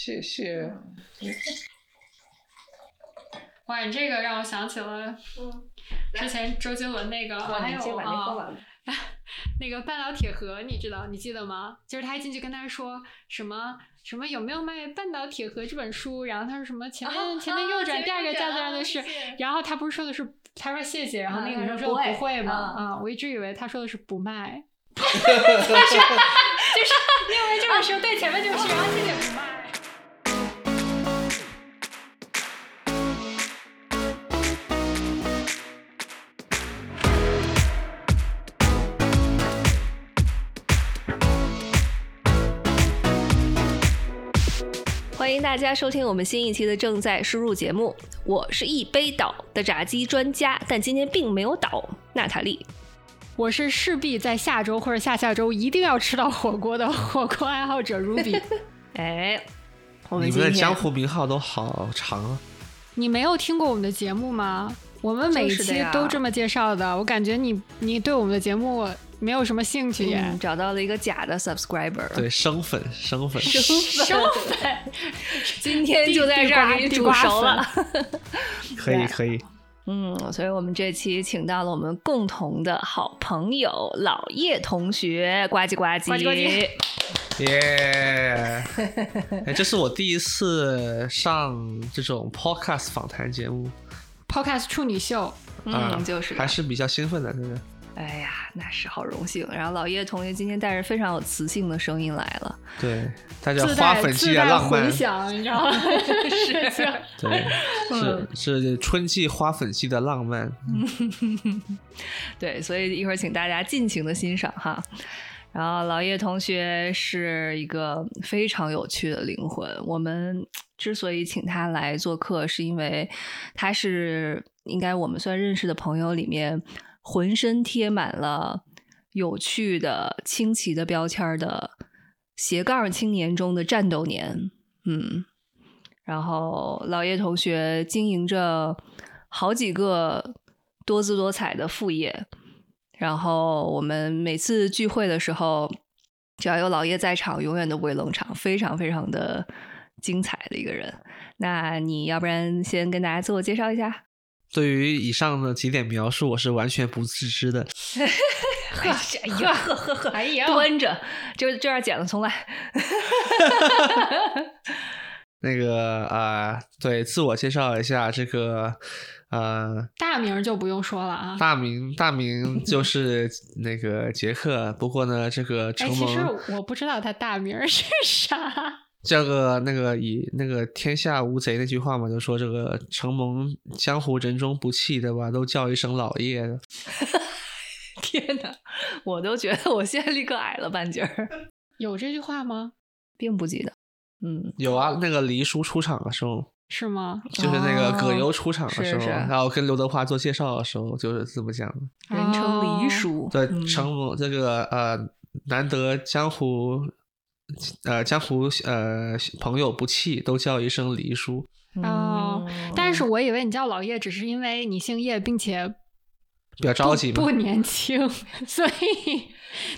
谢谢。哇，你这个让我想起了，之前周杰伦那个，还有啊，那个半岛铁盒，你知道，你记得吗？就是他一进去跟他说什么什么有没有卖《半岛铁盒》这本书，然后他说什么前面前面右转，第二个架子上的是，然后他不是说的是他说谢谢，然后那个女生说不会吗？啊，我一直以为他说的是不卖 就是就是因为这本书对前面这个是，然后谢谢不卖。迎大家收听我们新一期的正在输入节目，我是一杯倒的炸鸡专家，但今天并没有倒。娜塔莉，我是势必在下周或者下下周一定要吃到火锅的火锅爱好者 Ruby。哎，我们你们的江湖名号都好长啊！你没有听过我们的节目吗？我们每一期都这么介绍的。我感觉你你对我们的节目。没有什么兴趣耶，找到了一个假的 subscriber，对，生粉，生粉，生粉，今天就在这儿给你煮熟了，可以，可以，嗯，所以我们这期请到了我们共同的好朋友老叶同学，呱唧呱唧，耶，哎，这是我第一次上这种 podcast 访谈节目，podcast 处女秀，嗯，就是还是比较兴奋的，真的。哎呀，那是好荣幸。然后老叶同学今天带着非常有磁性的声音来了，对，他叫花粉季的浪漫，你知道吗？是是，对，是是春季花粉季的浪漫。对，所以一会儿请大家尽情的欣赏哈。然后老叶同学是一个非常有趣的灵魂。我们之所以请他来做客，是因为他是应该我们算认识的朋友里面。浑身贴满了有趣的、清奇的标签的斜杠青年中的战斗年，嗯，然后老叶同学经营着好几个多姿多彩的副业，然后我们每次聚会的时候，只要有老叶在场，永远都不会冷场，非常非常的精彩的一个人。那你要不然先跟大家自我介绍一下？对于以上的几点描述，我是完全不自知的。哎呀，呵呵呵，哎呀，端着，就这样剪了，重来。那个啊，对，自我介绍一下，这个呃，大名就不用说了啊。大名，大名就 是那个杰克。不过呢，这个承蒙，其实我不知道他大名是啥。叫个那个以那个天下无贼那句话嘛，就说这个承蒙江湖人中不弃，对吧？都叫一声老爷。天哪，我都觉得我现在立刻矮了半截儿。有这句话吗？并不记得。嗯，有啊，那个黎叔出场的时候是吗？就是那个葛优出场的时候，然后跟刘德华做介绍的时候，就是这么讲的。人称黎叔，对，承蒙这个呃难得江湖。呃，江湖呃朋友不弃，都叫一声黎叔。哦，但是我以为你叫老叶，只是因为你姓叶，并且比较着急，不年轻，所以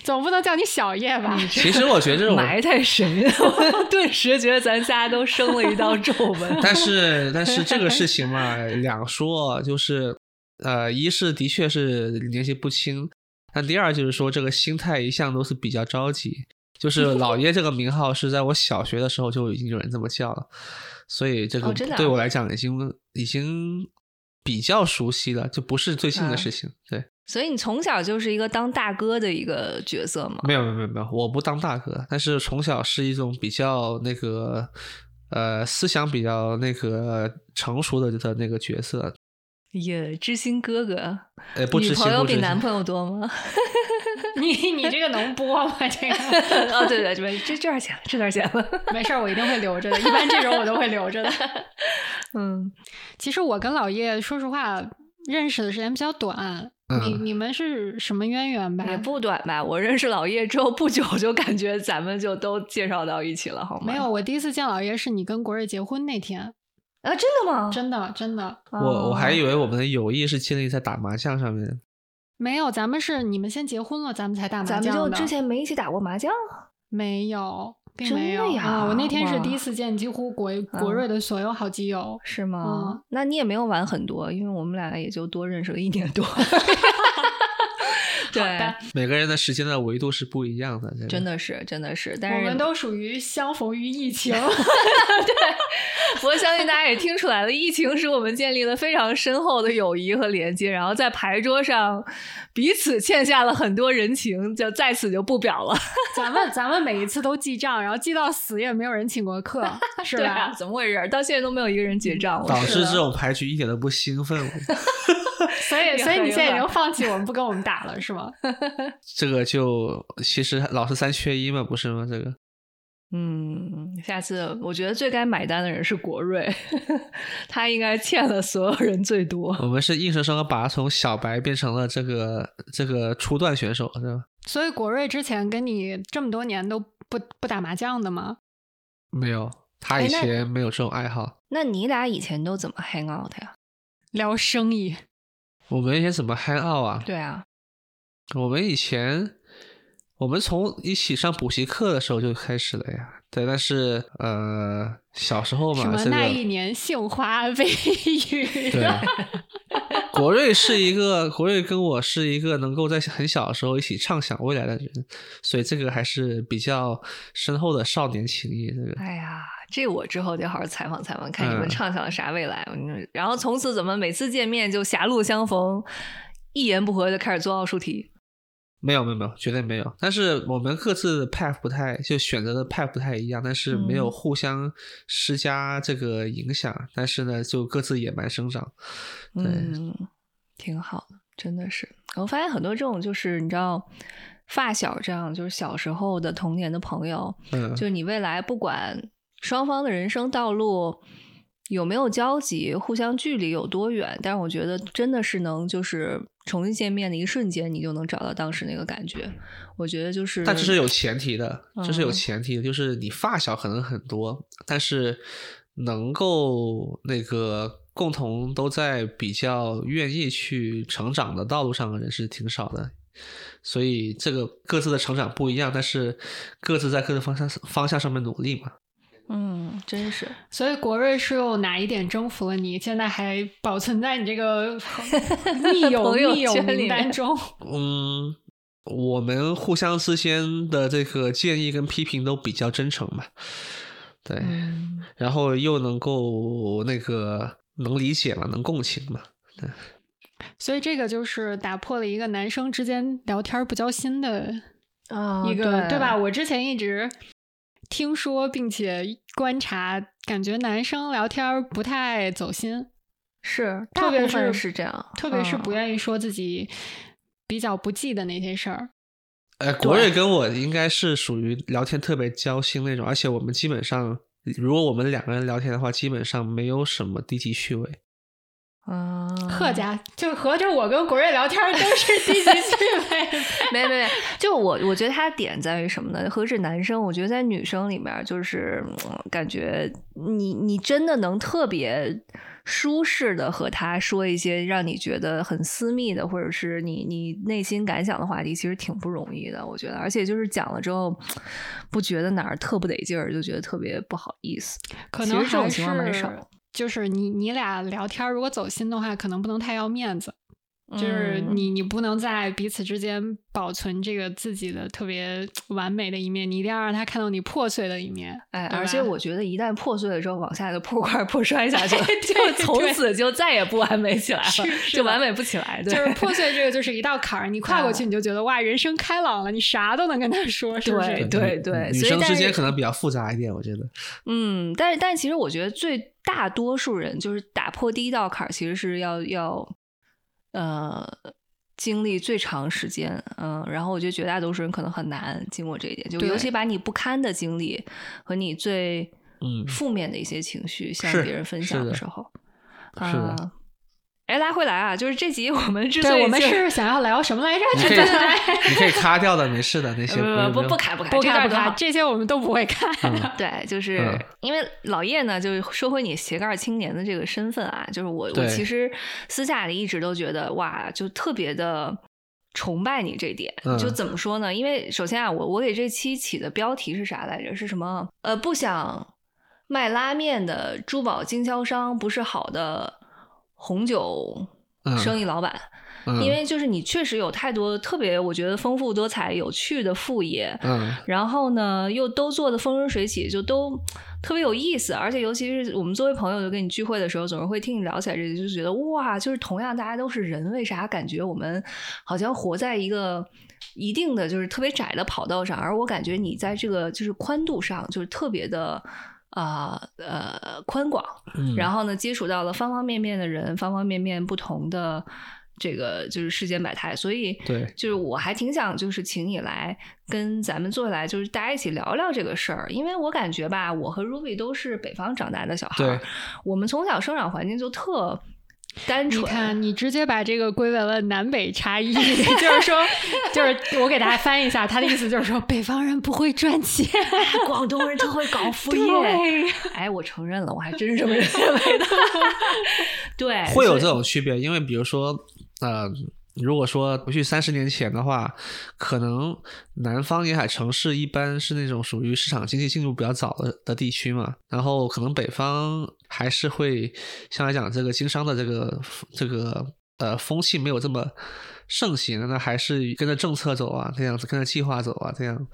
总不能叫你小叶吧？其实我觉得这种埋汰谁，我顿时觉得咱仨都生了一道皱纹。但是，但是这个事情嘛，两说，就是呃，一是的确是年纪不轻，那第二就是说，这个心态一向都是比较着急。就是老爷这个名号是在我小学的时候就已经有人这么叫了，所以这个对我来讲已经已经比较熟悉了，就不是最近的事情。对，所以你从小就是一个当大哥的一个角色吗？没有没有没有没有，我不当大哥，但是从小是一种比较那个呃思想比较那个成熟的的那个角色。耶，知心哥哥，呃，不知心，女朋友比男朋友多吗？你你这个能播吗？这个 哦，对对对，这这点钱，这点钱了，没事儿，我一定会留着的。一般这种我都会留着的。嗯，其实我跟老叶说实话认识的时间比较短。你你们是什么渊源吧？也不短吧。我认识老叶之后不久，就感觉咱们就都介绍到一起了，好吗？没有，我第一次见老叶是你跟国瑞结婚那天啊！真的吗？真的真的。我我还以为我们的友谊是建立在打麻将上面。没有，咱们是你们先结婚了，咱们才打麻将咱们就之前没一起打过麻将？没有，并没有啊！我那天是第一次见几乎国国瑞的所有好基友，是吗？那你也没有玩很多，因为我们俩也就多认识了一年多。对，每个人的时间的维度是不一样的，真的是，真的是。但是我们都属于相逢于疫情。对，不过相信大家也听出来了，疫情使我们建立了非常深厚的友谊和连接，然后在牌桌上彼此欠下了很多人情，就在此就不表了。咱们咱们每一次都记账，然后记到死也没有人请过客，是吧？怎么回事？到现在都没有一个人结账。导致这种牌局一点都不兴奋。所以，所以你现在已经放弃我们不跟我们打了，是吗？这个就其实老是三缺一嘛，不是吗？这个，嗯，下次我觉得最该买单的人是国瑞，他应该欠了所有人最多。我们是硬生生的把他从小白变成了这个这个初段选手，是吧？所以国瑞之前跟你这么多年都不不打麻将的吗？没有，他以前没有这种爱好。那你俩以前都怎么 hang out 呀？聊生意。我们以前怎么 hang out 啊？对啊，我们以前，我们从一起上补习课的时候就开始了呀。对，但是呃，小时候嘛，那一年杏花微雨。对，国瑞是一个国瑞跟我是一个能够在很小的时候一起畅想未来的人，所以这个还是比较深厚的少年情谊。这个，哎呀。这我之后得好好采访采访，看你们畅想啥未来。然后从此怎么每次见面就狭路相逢，一言不合就开始做奥数题？没有没有没有，绝对没有。但是我们各自的 path 不太，就选择的 path 不太一样，但是没有互相施加这个影响。但是呢，就各自野蛮生长。嗯，挺好的，真的是。我发现很多这种就是你知道。发小这样就是小时候的童年的朋友，嗯，就你未来不管双方的人生道路有没有交集，互相距离有多远，但是我觉得真的是能就是重新见面的一瞬间，你就能找到当时那个感觉。我觉得就是，但这是有前提的，这是有前提的，就是你发小可能很多，但是能够那个共同都在比较愿意去成长的道路上的人是挺少的。所以这个各自的成长不一样，但是各自在各自方向方向上面努力嘛。嗯，真是。所以国瑞是有哪一点征服了你？现在还保存在你这个 密友密友名单中？嗯，我们互相之间的这个建议跟批评都比较真诚嘛。对，然后又能够那个能理解嘛，能共情嘛。对。所以这个就是打破了一个男生之间聊天不交心的啊一个，对吧？我之前一直听说并且观察，感觉男生聊天不太走心，是，特别是是这样，特别是不愿意说自己比较不记的那些事儿。呃，国瑞跟我应该是属于聊天特别交心那种，而且我们基本上，如果我们两个人聊天的话，基本上没有什么低级趣味。嗯，贺家就合着我跟国瑞聊天都是低级趣味，没没没，就我我觉得他的点在于什么呢？何止男生，我觉得在女生里面，就是感觉你你真的能特别舒适的和他说一些让你觉得很私密的，或者是你你内心感想的话题，其实挺不容易的。我觉得，而且就是讲了之后，不觉得哪儿特不得劲儿，就觉得特别不好意思。可能这种情况蛮少。就是你你俩聊天，如果走心的话，可能不能太要面子。就是你，你不能在彼此之间保存这个自己的特别完美的一面，你一定要让他看到你破碎的一面。哎，而且我觉得一旦破碎了之后，往下就破罐破摔下去，就从此就再也不完美起来了，就完美不起来。就是破碎这个就是一道坎儿，你跨过去你就觉得哇，人生开朗了，你啥都能跟他说，是不是？对对，女生之间可能比较复杂一点，我觉得。嗯，但是但其实我觉得最大多数人就是打破第一道坎儿，其实是要要。呃，经历最长时间，嗯，然后我觉得绝大多数人可能很难经过这一点，就尤其把你不堪的经历和你最负面的一些情绪向别人分享的时候，是的。哎，拉回来啊！就是这集我们之所以我们是想要聊什么来着？对对对你可以卡掉的，没事的那些不不卡不卡不卡不卡，这些我们都不会看。对，就是因为老叶呢，就是说回你斜杠青年的这个身份啊，就是我我其实私下里一直都觉得哇，就特别的崇拜你这点。就怎么说呢？因为首先啊，我我给这期起的标题是啥来着？是什么？呃，不想卖拉面的珠宝经销商不是好的红酒生意老板。因为就是你确实有太多特别，我觉得丰富多彩、有趣的副业，嗯，然后呢又都做的风生水起，就都特别有意思。而且尤其是我们作为朋友，就跟你聚会的时候，总是会听你聊起来这些，就觉得哇，就是同样大家都是人，为啥感觉我们好像活在一个一定的就是特别窄的跑道上？而我感觉你在这个就是宽度上就是特别的啊呃宽广，然后呢接触到了方方面面的人，方方面面不同的。这个就是世间百态，所以对，就是我还挺想就是请你来跟咱们坐下来，就是大家一起聊聊这个事儿，因为我感觉吧，我和 Ruby 都是北方长大的小孩，我们从小生长环境就特。单纯，你看，你直接把这个归为了南北差异，就是说，就是我给大家翻译一下，他的意思就是说，北方人不会赚钱，广东人特会搞副业。哎，我承认了，我还真是这么认为的。对，会有这种区别，因为比如说，呃。如果说回去三十年前的话，可能南方沿海城市一般是那种属于市场经济进入比较早的的地区嘛，然后可能北方还是会相来讲这个经商的这个这个呃风气没有这么。盛行那还是跟着政策走啊，这样子跟着计划走啊，这样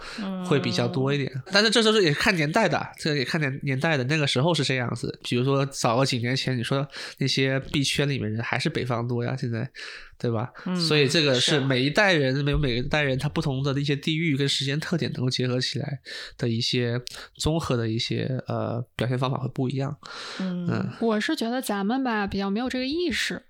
会比较多一点。但是这时候也看年代的，这也看年年代的。那个时候是这样子，比如说早个几年前，你说那些币圈里面人还是北方多呀，现在，对吧？所以这个是每一代人每有每一代人他不同的一些地域跟时间特点能够结合起来的一些综合的一些呃表现方法会不一样。嗯，我是觉得咱们吧比较没有这个意识。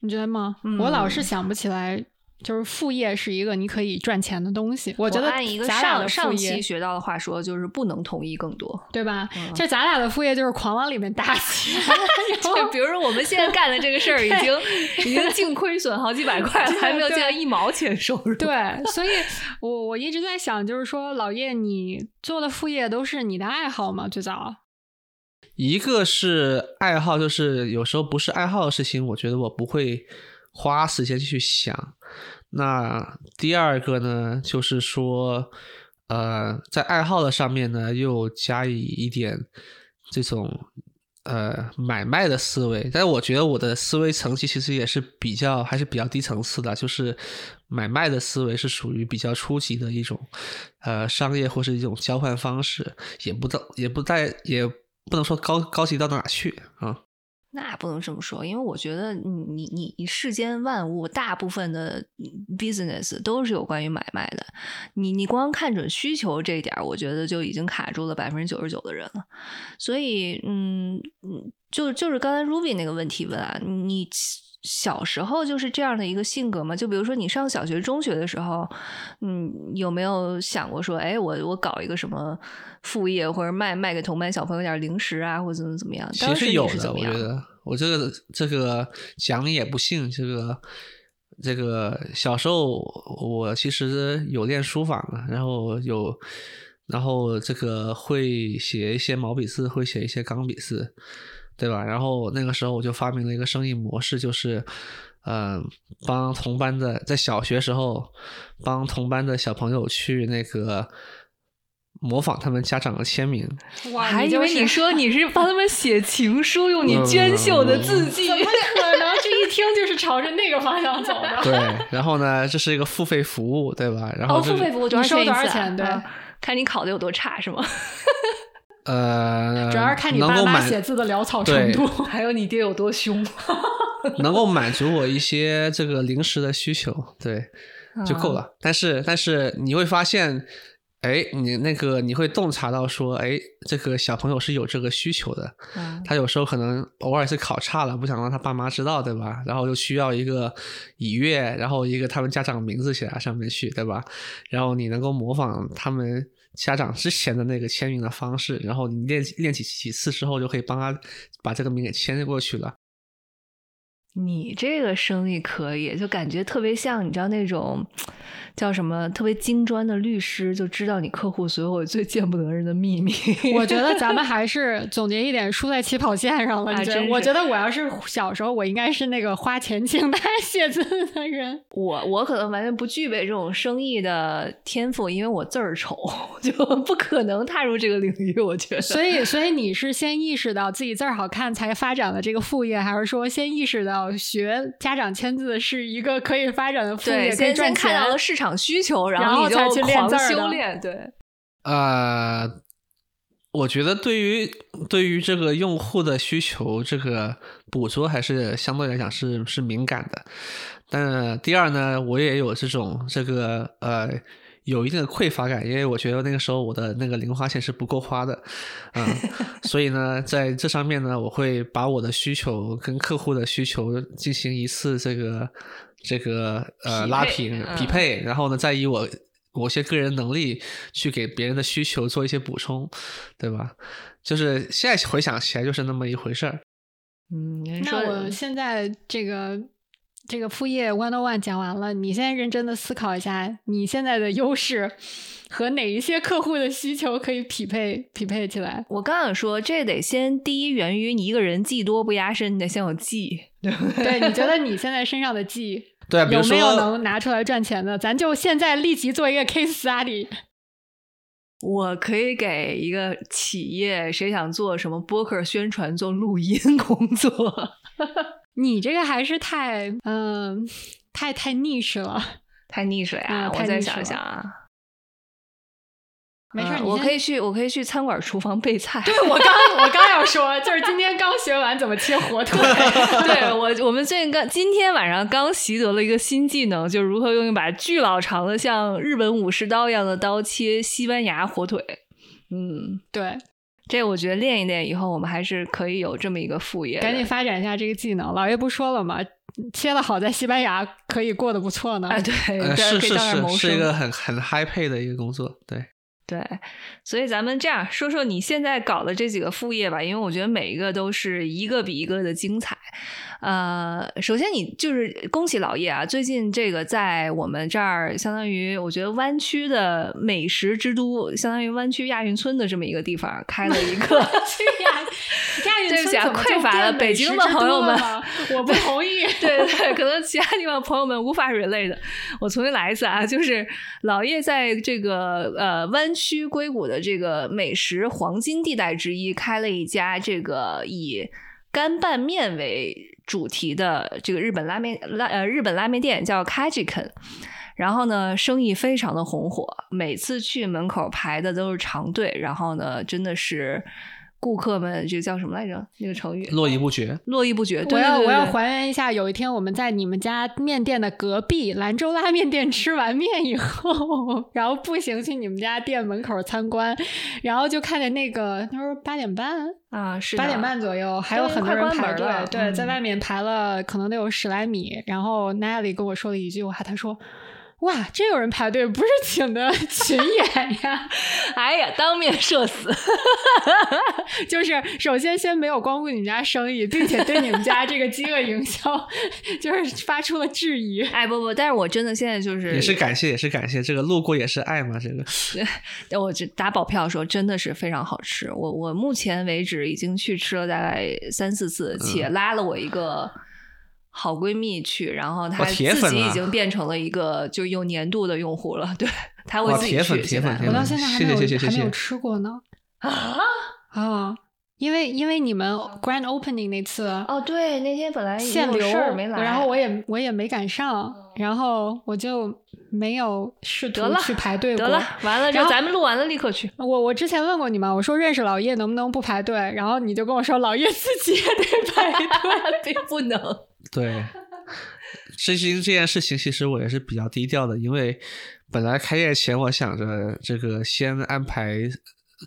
你觉得吗？我老是想不起来，就是副业是一个你可以赚钱的东西。我觉得按一个上上期学到的话说，就是不能同意更多，对吧？就咱俩的副业就是狂往里面搭钱。就比如说我们现在干的这个事儿，已经已经净亏损好几百块了，还没有见到一毛钱收入。对，所以我我一直在想，就是说老叶，你做的副业都是你的爱好吗？最早？一个是爱好，就是有时候不是爱好的事情，我觉得我不会花时间去想。那第二个呢，就是说，呃，在爱好的上面呢，又加以一点这种呃买卖的思维。但我觉得我的思维层级其实也是比较还是比较低层次的，就是买卖的思维是属于比较初级的一种呃商业或是一种交换方式，也不到也不在也。不能说高高级到哪去啊？那不能这么说，因为我觉得你你你世间万物大部分的 business 都是有关于买卖的。你你光看准需求这一点，我觉得就已经卡住了百分之九十九的人了。所以，嗯嗯，就就是刚才 Ruby 那个问题问啊，你。小时候就是这样的一个性格嘛？就比如说你上小学、中学的时候，嗯，有没有想过说，哎，我我搞一个什么副业，或者卖卖给同班小朋友点零食啊，或者怎么怎么样？其实有的，我觉得我这个这个讲你也不信，这个这个小时候我其实有练书法嘛，然后有然后这个会写一些毛笔字，会写一些钢笔字。对吧？然后那个时候我就发明了一个生意模式，就是，嗯，帮同班的在小学时候帮同班的小朋友去那个模仿他们家长的签名。我还以为你说你是帮他们写情书，用你娟秀的字迹。怎么可能？这一听就是朝着那个方向走的。对，然后呢，这是一个付费服务，对吧？然后付费服务多收多少钱？对，看你考的有多差，是吗？呃，主要是看你爸妈写字的潦草程度，还有你爹有多凶，能够满足我一些这个临时的需求，对，就够了。但是，但是你会发现，哎，你那个你会洞察到说，哎，这个小朋友是有这个需求的，他有时候可能偶尔是考差了，不想让他爸妈知道，对吧？然后又需要一个以月，然后一个他们家长名字写在上面去，对吧？然后你能够模仿他们。家长之前的那个签名的方式，然后你练练几几次之后，就可以帮他把这个名给签过去了。你这个生意可以，就感觉特别像你知道那种叫什么特别金砖的律师，就知道你客户所有最见不得人的秘密。我觉得咱们 还是总结一点，输在起跑线上了。我觉得我要是小时候，我应该是那个花钱请他 写字的人。我我可能完全不具备这种生意的天赋，因为我字儿丑，就不可能踏入这个领域。我觉得，所以所以你是先意识到自己字儿好看，才发展了这个副业，还是说先意识到？学家长签字是一个可以发展的副业，先先看到了市场需求，然后才去练字修炼。对，呃，我觉得对于对于这个用户的需求，这个捕捉还是相对来讲是是敏感的。但第二呢，我也有这种这个呃。有一定的匮乏感，因为我觉得那个时候我的那个零花钱是不够花的，嗯，所以呢，在这上面呢，我会把我的需求跟客户的需求进行一次这个这个呃拉平匹配，然后呢，再以我某些个人能力去给别人的需求做一些补充，对吧？就是现在回想起来就是那么一回事儿。嗯，那我现在这个。这个副业 one on one 讲完了，你现在认真的思考一下，你现在的优势和哪一些客户的需求可以匹配匹配起来？我刚想说，这得先第一源于你一个人技多不压身，你得先有技，对对？你觉得你现在身上的技，对，有没有能拿出来赚钱的？咱就现在立即做一个 case study。我可以给一个企业，谁想做什么播客宣传，做录音工作。你这个还是太嗯，太太 niche 了，太 niche 呀！我再想想啊，没事，我可以去，我可以去餐馆厨房备菜。对我刚我刚要说，就是今天刚学完怎么切火腿。对我，我们最近刚今天晚上刚习得了一个新技能，就是如何用一把巨老长的像日本武士刀一样的刀切西班牙火腿。嗯，对。这我觉得练一练以后，我们还是可以有这么一个副业。赶紧发展一下这个技能。老爷不说了吗？切的好，在西班牙可以过得不错呢。哎，对，是是是，是一个很很 high pay 的一个工作。对对，所以咱们这样说说你现在搞的这几个副业吧，因为我觉得每一个都是一个比一个的精彩。呃，首先你就是恭喜老叶啊！最近这个在我们这儿，相当于我觉得湾区的美食之都，相当于湾区亚运村的这么一个地方，开了一个亚亚运村匮乏了北京的朋友们，我不同意。对对，可能其他地方朋友们无法 relate。我重新来一次啊，就是老叶在这个呃湾区硅谷的这个美食黄金地带之一，开了一家这个以干拌面为主题的这个日本拉面拉呃日本拉面店叫 Kajiken，然后呢生意非常的红火，每次去门口排的都是长队，然后呢真的是。顾客们，这个叫什么来着？那个成语“络绎不绝”。络绎不绝。对我要我要还原一下，有一天我们在你们家面店的隔壁兰州拉面店吃完面以后，然后步行去你们家店门口参观，然后就看见那个他说八点半啊，是八点半左右，还有很多人排队，对，在外面排了可能得有十来米。然后 Nelly 跟我说了一句话，他说。哇，真有人排队，不是 请的群演呀！哎呀，当面社死，就是首先先没有光顾你们家生意，并且对你们家这个饥饿营销就是发出了质疑。哎，不不，但是我真的现在就是也是感谢，也是感谢，这个路过也是爱嘛，这个。我这打保票说，真的是非常好吃。我我目前为止已经去吃了大概三四次，且拉了我一个。好闺蜜去，然后她自己已经变成了一个就有年度的用户了。对，她会自己去。铁粉，我到现在还没有还没有吃过呢。啊啊！因为因为你们 grand opening 那次哦，对，那天本来限流没来，然后我也我也没赶上，然后我就没有试图去排队。得了，完了，然后咱们录完了立刻去。我我之前问过你吗？我说认识老叶能不能不排队？然后你就跟我说老叶自己也得排队，不能。对，实行这件事情，其实我也是比较低调的，因为本来开业前我想着这个先安排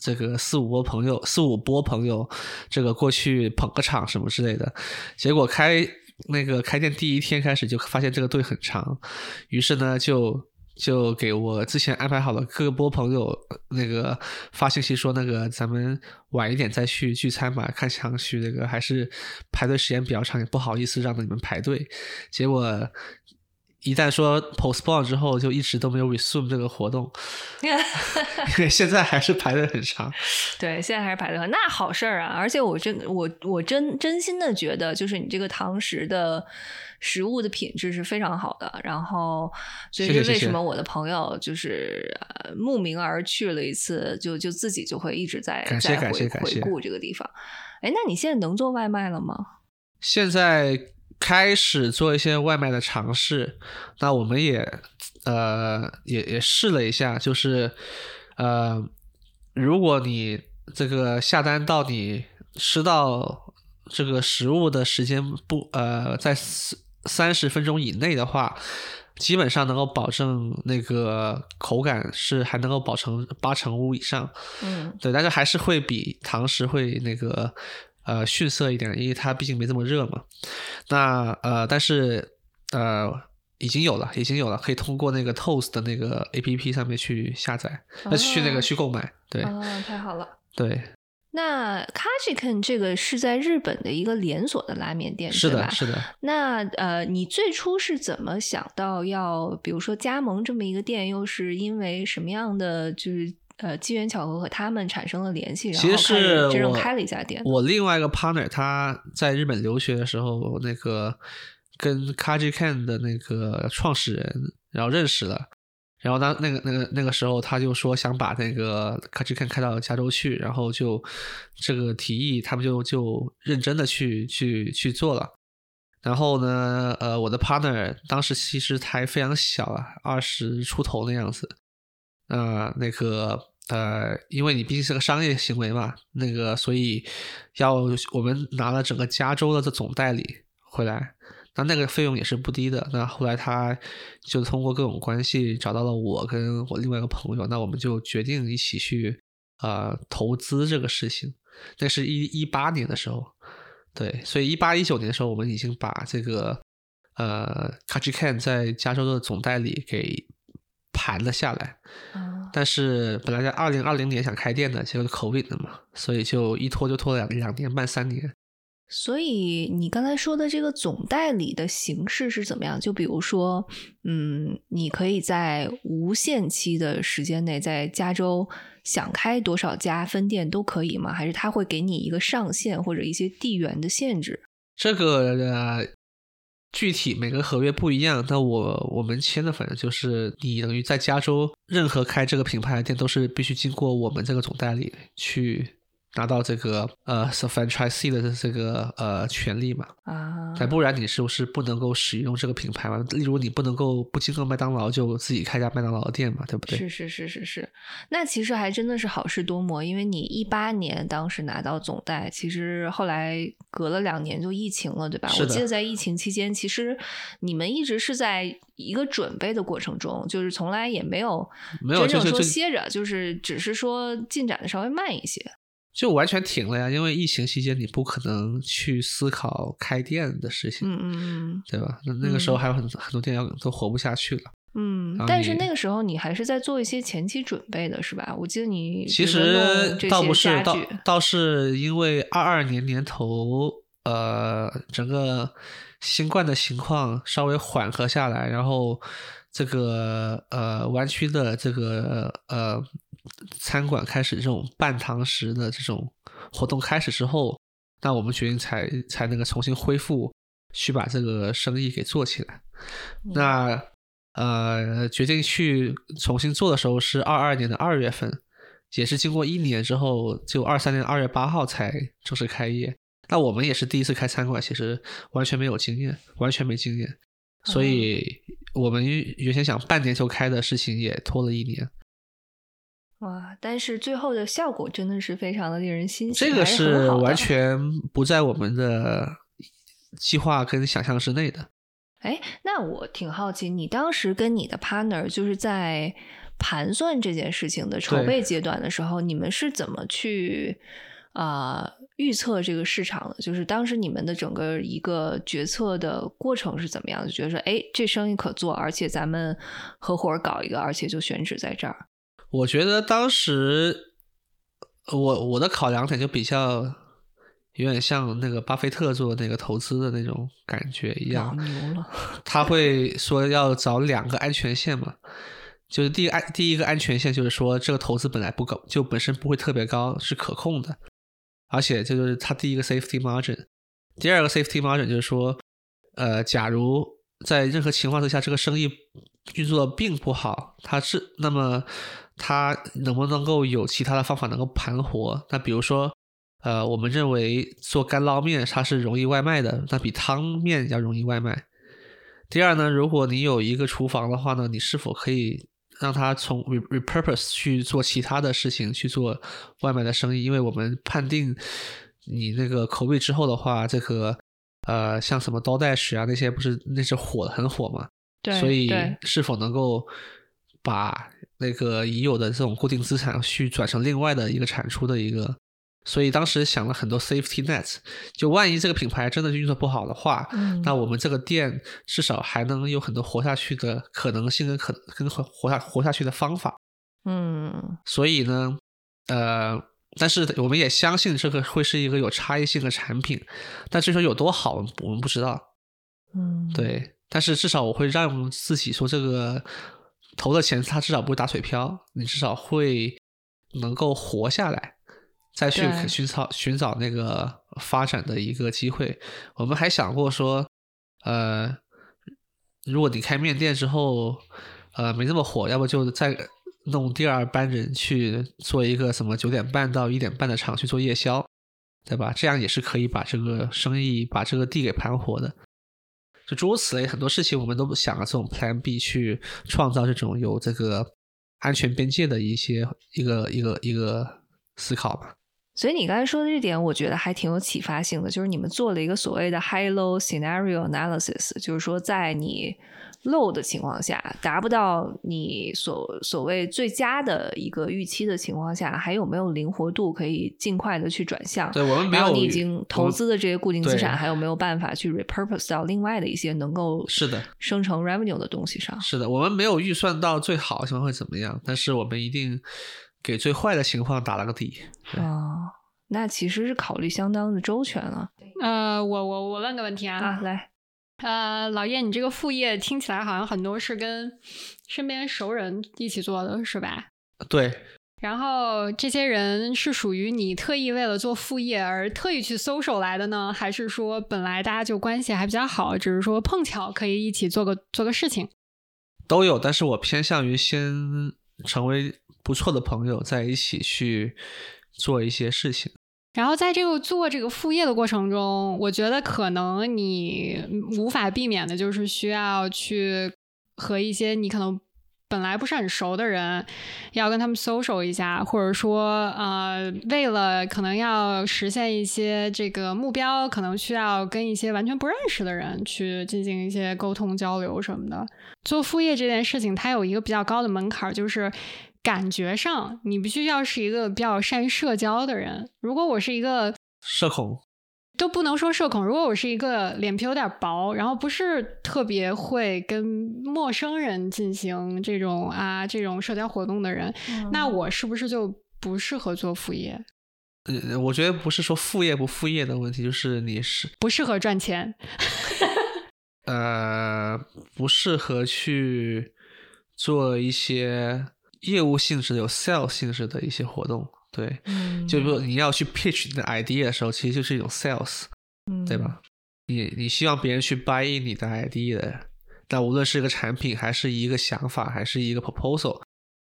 这个四五波朋友，四五波朋友，这个过去捧个场什么之类的，结果开那个开店第一天开始就发现这个队很长，于是呢就就给我之前安排好的各波朋友那个发信息说，那个咱们晚一点再去聚餐吧。看上去那个还是排队时间比较长，也不好意思让你们排队。结果一旦说 postpone 之后，就一直都没有 resume 这个活动，因为现在还是排的很长。对，现在还是排的很，那好事儿啊！而且我真我我真真心的觉得，就是你这个堂食的。食物的品质是非常好的，然后所以为什么我的朋友就是慕名而去了一次，就就自己就会一直在在回回顾这个地方。哎，那你现在能做外卖了吗？现在开始做一些外卖的尝试，那我们也呃也也试了一下，就是呃如果你这个下单到你吃到这个食物的时间不呃在。三十分钟以内的话，基本上能够保证那个口感是还能够保成八成五以上。嗯，对，但是还是会比堂食会那个呃逊色一点，因为它毕竟没这么热嘛。那呃，但是呃已经有了，已经有了，可以通过那个 Toast 的那个 A P P 上面去下载，那去那个去购买。对，哦，太好了。对。那 Kajiken 这个是在日本的一个连锁的拉面店，是的，是的。那呃，你最初是怎么想到要，比如说加盟这么一个店，又是因为什么样的就是呃机缘巧合和他们产生了联系，然后开始真正开了一家店？我另外一个 partner 他在日本留学的时候，那个跟 Kajiken 的那个创始人然后认识了。然后当那个那个那个时候，他就说想把那个卡奇肯开到加州去，然后就这个提议，他们就就认真的去去去做了。然后呢，呃，我的 partner 当时其实还非常小啊，二十出头的样子。呃，那个呃，因为你毕竟是个商业行为嘛，那个所以要我们拿了整个加州的这总代理回来。那那个费用也是不低的。那后来他就通过各种关系找到了我跟我另外一个朋友，那我们就决定一起去呃投资这个事情。那是一一八年的时候，对，所以一八一九年的时候，我们已经把这个呃 Kajiken 在加州的总代理给盘了下来。但是本来在二零二零年想开店的，结果口 d 的嘛，所以就一拖就拖了两两年半三年。所以你刚才说的这个总代理的形式是怎么样？就比如说，嗯，你可以在无限期的时间内在加州想开多少家分店都可以吗？还是他会给你一个上限或者一些地缘的限制？这个具体每个合约不一样，但我我们签的反正就是你等于在加州任何开这个品牌的店都是必须经过我们这个总代理去。拿到这个呃 franchise 的这个呃权利嘛啊，但不然你是不是不能够使用这个品牌嘛？例如你不能够不经过麦当劳就自己开家麦当劳的店嘛，对不对？是是是是是，那其实还真的是好事多磨，因为你一八年当时拿到总代，其实后来隔了两年就疫情了，对吧？我记得在疫情期间，其实你们一直是在一个准备的过程中，就是从来也没有没有真正说歇着，就是只是说进展的稍微慢一些。就完全停了呀，因为疫情期间你不可能去思考开店的事情，嗯嗯嗯，对吧？那那个时候还有很很多店要都活不下去了，嗯。但是那个时候你还是在做一些前期准备的，是吧？我记得你其实倒不是，倒倒是因为二二年年头，呃，整个新冠的情况稍微缓和下来，然后这个呃湾区的这个呃。餐馆开始这种半堂食的这种活动开始之后，那我们决定才才那个重新恢复，去把这个生意给做起来。那呃，决定去重新做的时候是二二年的二月份，也是经过一年之后，就二三年二月八号才正式开业。那我们也是第一次开餐馆，其实完全没有经验，完全没经验，所以我们原先想半年就开的事情也拖了一年。哇！但是最后的效果真的是非常的令人欣喜，这个是完全不在我们的计划跟想象之内的。哎，那我挺好奇，你当时跟你的 partner 就是在盘算这件事情的筹备阶段的时候，你们是怎么去啊预测这个市场的？就是当时你们的整个一个决策的过程是怎么样的？觉得说，哎，这生意可做，而且咱们合伙搞一个，而且就选址在这儿。我觉得当时我我的考量点就比较有点像那个巴菲特做那个投资的那种感觉一样，牛了。他会说要找两个安全线嘛。就是第一安第一个安全线就是说，这个投资本来不高，就本身不会特别高，是可控的，而且这就是他第一个 safety margin。第二个 safety margin 就是说，呃，假如在任何情况之下，这个生意运作并不好，他是那么它能不能够有其他的方法能够盘活？那比如说，呃，我们认为做干捞面它是容易外卖的，那比汤面要容易外卖。第二呢，如果你有一个厨房的话呢，你是否可以？让它从 repurpose 去做其他的事情，去做外卖的生意，因为我们判定你那个口味之后的话，这个呃，像什么刀带石啊那些，不是那是火很火嘛？对，所以是否能够把那个已有的这种固定资产去转成另外的一个产出的一个？所以当时想了很多 safety net，就万一这个品牌真的运作不好的话，那我们这个店至少还能有很多活下去的可能性跟可跟活下活下去的方法。嗯，所以呢，呃，但是我们也相信这个会是一个有差异性的产品，但至于说有多好，我们不知道。嗯，对，但是至少我会让自己说，这个投的钱它至少不会打水漂，你至少会能够活下来。再去寻找寻找那个发展的一个机会，我们还想过说，呃，如果你开面店之后，呃，没那么火，要不就再弄第二班人去做一个什么九点半到一点半的场去做夜宵，对吧？这样也是可以把这个生意把这个地给盘活的。就诸如此类很多事情，我们都不想啊这种 Plan B 去创造这种有这个安全边界的一些一个一个一个思考吧。所以你刚才说的这点，我觉得还挺有启发性的。就是你们做了一个所谓的 high-low scenario analysis，就是说在你 low 的情况下，达不到你所所谓最佳的一个预期的情况下，还有没有灵活度可以尽快的去转向？对我们没有，你已经投资的这些固定资产，还有没有办法去 repurpose 到另外的一些能够是的生成 revenue 的东西上？是的，我们没有预算到最好的情况会怎么样，但是我们一定。给最坏的情况打了个底哦，那其实是考虑相当的周全了。呃，我我我问个问题啊，来，呃，老叶，你这个副业听起来好像很多是跟身边熟人一起做的，是吧？对。然后这些人是属于你特意为了做副业而特意去搜手来的呢，还是说本来大家就关系还比较好，只是说碰巧可以一起做个做个事情？都有，但是我偏向于先成为。不错的朋友在一起去做一些事情，然后在这个做这个副业的过程中，我觉得可能你无法避免的就是需要去和一些你可能本来不是很熟的人，要跟他们 social 一下，或者说呃，为了可能要实现一些这个目标，可能需要跟一些完全不认识的人去进行一些沟通交流什么的。做副业这件事情，它有一个比较高的门槛，就是。感觉上，你必须要是一个比较善于社交的人。如果我是一个社恐，都不能说社恐。如果我是一个脸皮有点薄，然后不是特别会跟陌生人进行这种啊这种社交活动的人，那我是不是就不适合做副业？呃，我觉得不是说副业不副业的问题，就是你是不适合赚钱。呃，不适合去做一些。业务性质的有 sales 性质的一些活动，对，就是说你要去 pitch 你的 idea 的时候，其实就是一种 sales，对吧？你你希望别人去 buy in 你的 idea，那无论是一个产品，还是一个想法，还是一个 proposal，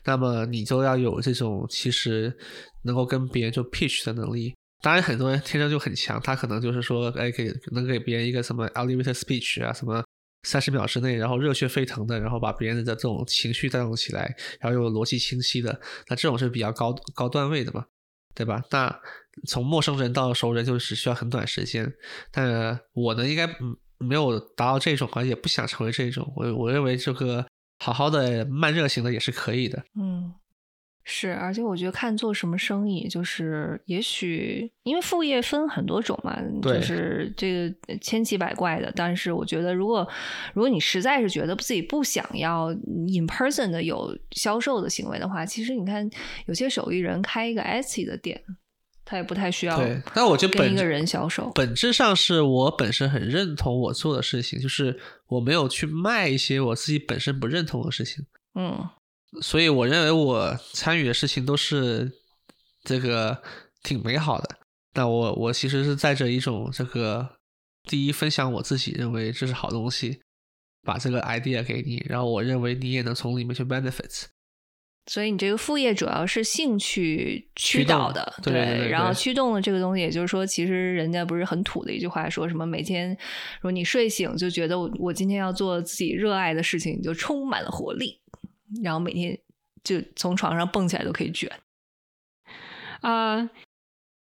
那么你都要有这种其实能够跟别人就 pitch 的能力。当然，很多人天生就很强，他可能就是说，哎，给能给别人一个什么 elevator speech 啊，什么。三十秒之内，然后热血沸腾的，然后把别人的这种情绪带动起来，然后又逻辑清晰的，那这种是比较高高段位的嘛，对吧？那从陌生人到熟人就只需要很短时间。但我呢，应该没有达到这种，而且不想成为这种。我我认为这个好好的慢热型的也是可以的。嗯，是，而且我觉得看做什么生意，就是也许因为副业分很多种嘛，就是这个千奇百怪的。但是我觉得，如果如果你实在是觉得自己不想要 in person 的有销售的行为的话，其实你看有些手艺人开一个 Etsy 的店，他也不太需要。对，但我觉得跟一个人销售，本质上是我本身很认同我做的事情，就是我没有去卖一些我自己本身不认同的事情。嗯。所以我认为我参与的事情都是这个挺美好的。那我我其实是带着一种这个第一分享我自己认为这是好东西，把这个 idea 给你，然后我认为你也能从里面去 benefits。所以你这个副业主要是兴趣驱导的，对，然后驱动的这个东西，也就是说，其实人家不是很土的一句话，说什么每天说你睡醒就觉得我我今天要做自己热爱的事情，你就充满了活力。然后每天就从床上蹦起来都可以卷，啊，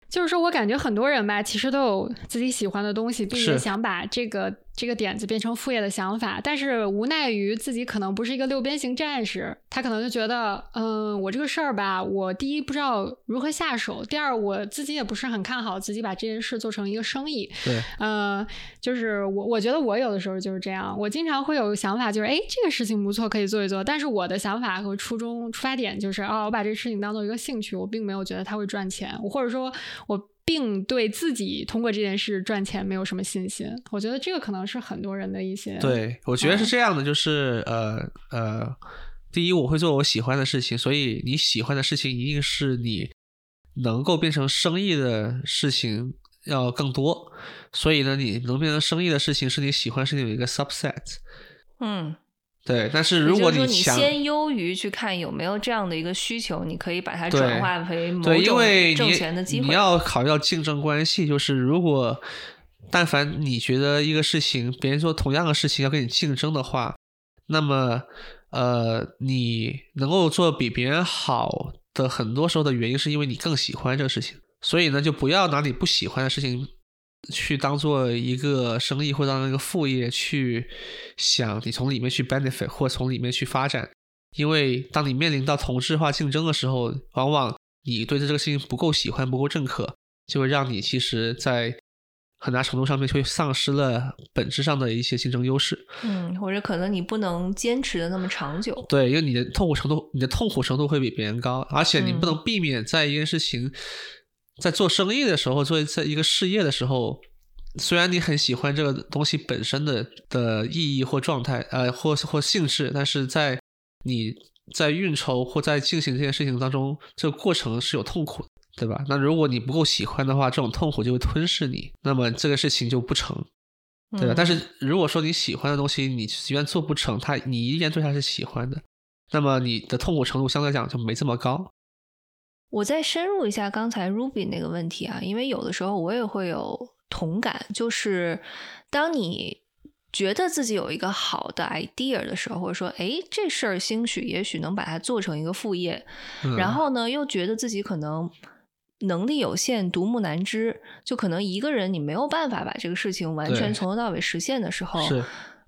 就是说我感觉很多人吧，其实都有自己喜欢的东西，并且想把这个。这个点子变成副业的想法，但是无奈于自己可能不是一个六边形战士，他可能就觉得，嗯，我这个事儿吧，我第一不知道如何下手，第二我自己也不是很看好自己把这件事做成一个生意。对，呃，就是我我觉得我有的时候就是这样，我经常会有想法，就是哎，这个事情不错，可以做一做，但是我的想法和初衷出发点就是，哦，我把这个事情当做一个兴趣，我并没有觉得它会赚钱，或者说我。并对自己通过这件事赚钱没有什么信心，我觉得这个可能是很多人的一些。对，我觉得是这样的，就是呃呃，第一，我会做我喜欢的事情，所以你喜欢的事情一定是你能够变成生意的事情要更多，所以呢，你能变成生意的事情是你喜欢事情有一个 subset。嗯。对，但是如果你想先优于去看有没有这样的一个需求，你可以把它转化为某种挣钱的机会。你要考虑到竞争关系，就是如果但凡你觉得一个事情别人做同样的事情要跟你竞争的话，那么呃，你能够做比别人好的很多时候的原因是因为你更喜欢这个事情，所以呢，就不要拿你不喜欢的事情。去当做一个生意或当一个副业去想，你从里面去 benefit 或从里面去发展，因为当你面临到同质化竞争的时候，往往你对这个事情不够喜欢、不够认可，就会让你其实，在很大程度上面会丧失了本质上的一些竞争优势。嗯，或者可能你不能坚持的那么长久。对，因为你的痛苦程度，你的痛苦程度会比别人高，而且你不能避免在一件事情。在做生意的时候，做在一个事业的时候，虽然你很喜欢这个东西本身的的意义或状态，呃，或或性质，但是在你在运筹或在进行这件事情当中，这个过程是有痛苦的，对吧？那如果你不够喜欢的话，这种痛苦就会吞噬你，那么这个事情就不成，对吧？但是如果说你喜欢的东西，你即便做不成，它你依然对它是喜欢的，那么你的痛苦程度相对来讲就没这么高。我再深入一下刚才 Ruby 那个问题啊，因为有的时候我也会有同感，就是当你觉得自己有一个好的 idea 的时候，或者说，哎，这事儿兴许也许能把它做成一个副业，然后呢，又觉得自己可能能力有限，独木难支，就可能一个人你没有办法把这个事情完全从头到尾实现的时候，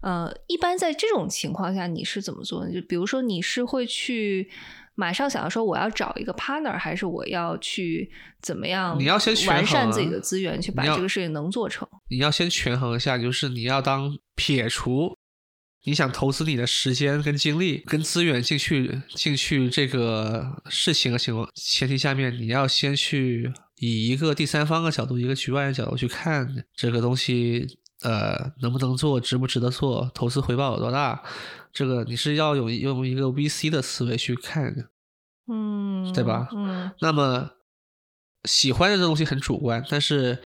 呃，一般在这种情况下你是怎么做呢？就比如说你是会去。马上想要说我要找一个 partner，还是我要去怎么样？你要先完善自己的资源，去把这个事情能做成。你要先权衡一下，就是你要当撇除你想投资你的时间跟精力跟资源进去进去这个事情的情况前提下面，你要先去以一个第三方的角度，一个局外的角度去看这个东西，呃，能不能做，值不值得做，投资回报有多大。这个你是要有用一个 VC 的思维去看，嗯，对吧？嗯，那么喜欢的这东西很主观，但是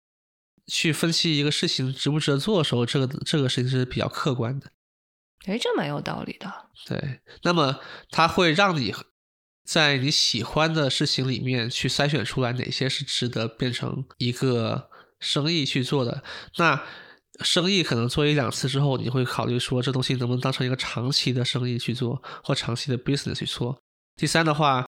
去分析一个事情值不值得做的时候，这个这个事情是比较客观的。哎，这蛮有道理的。对，那么它会让你在你喜欢的事情里面去筛选出来哪些是值得变成一个生意去做的。那生意可能做一两次之后，你会考虑说这东西能不能当成一个长期的生意去做，或长期的 business 去做。第三的话，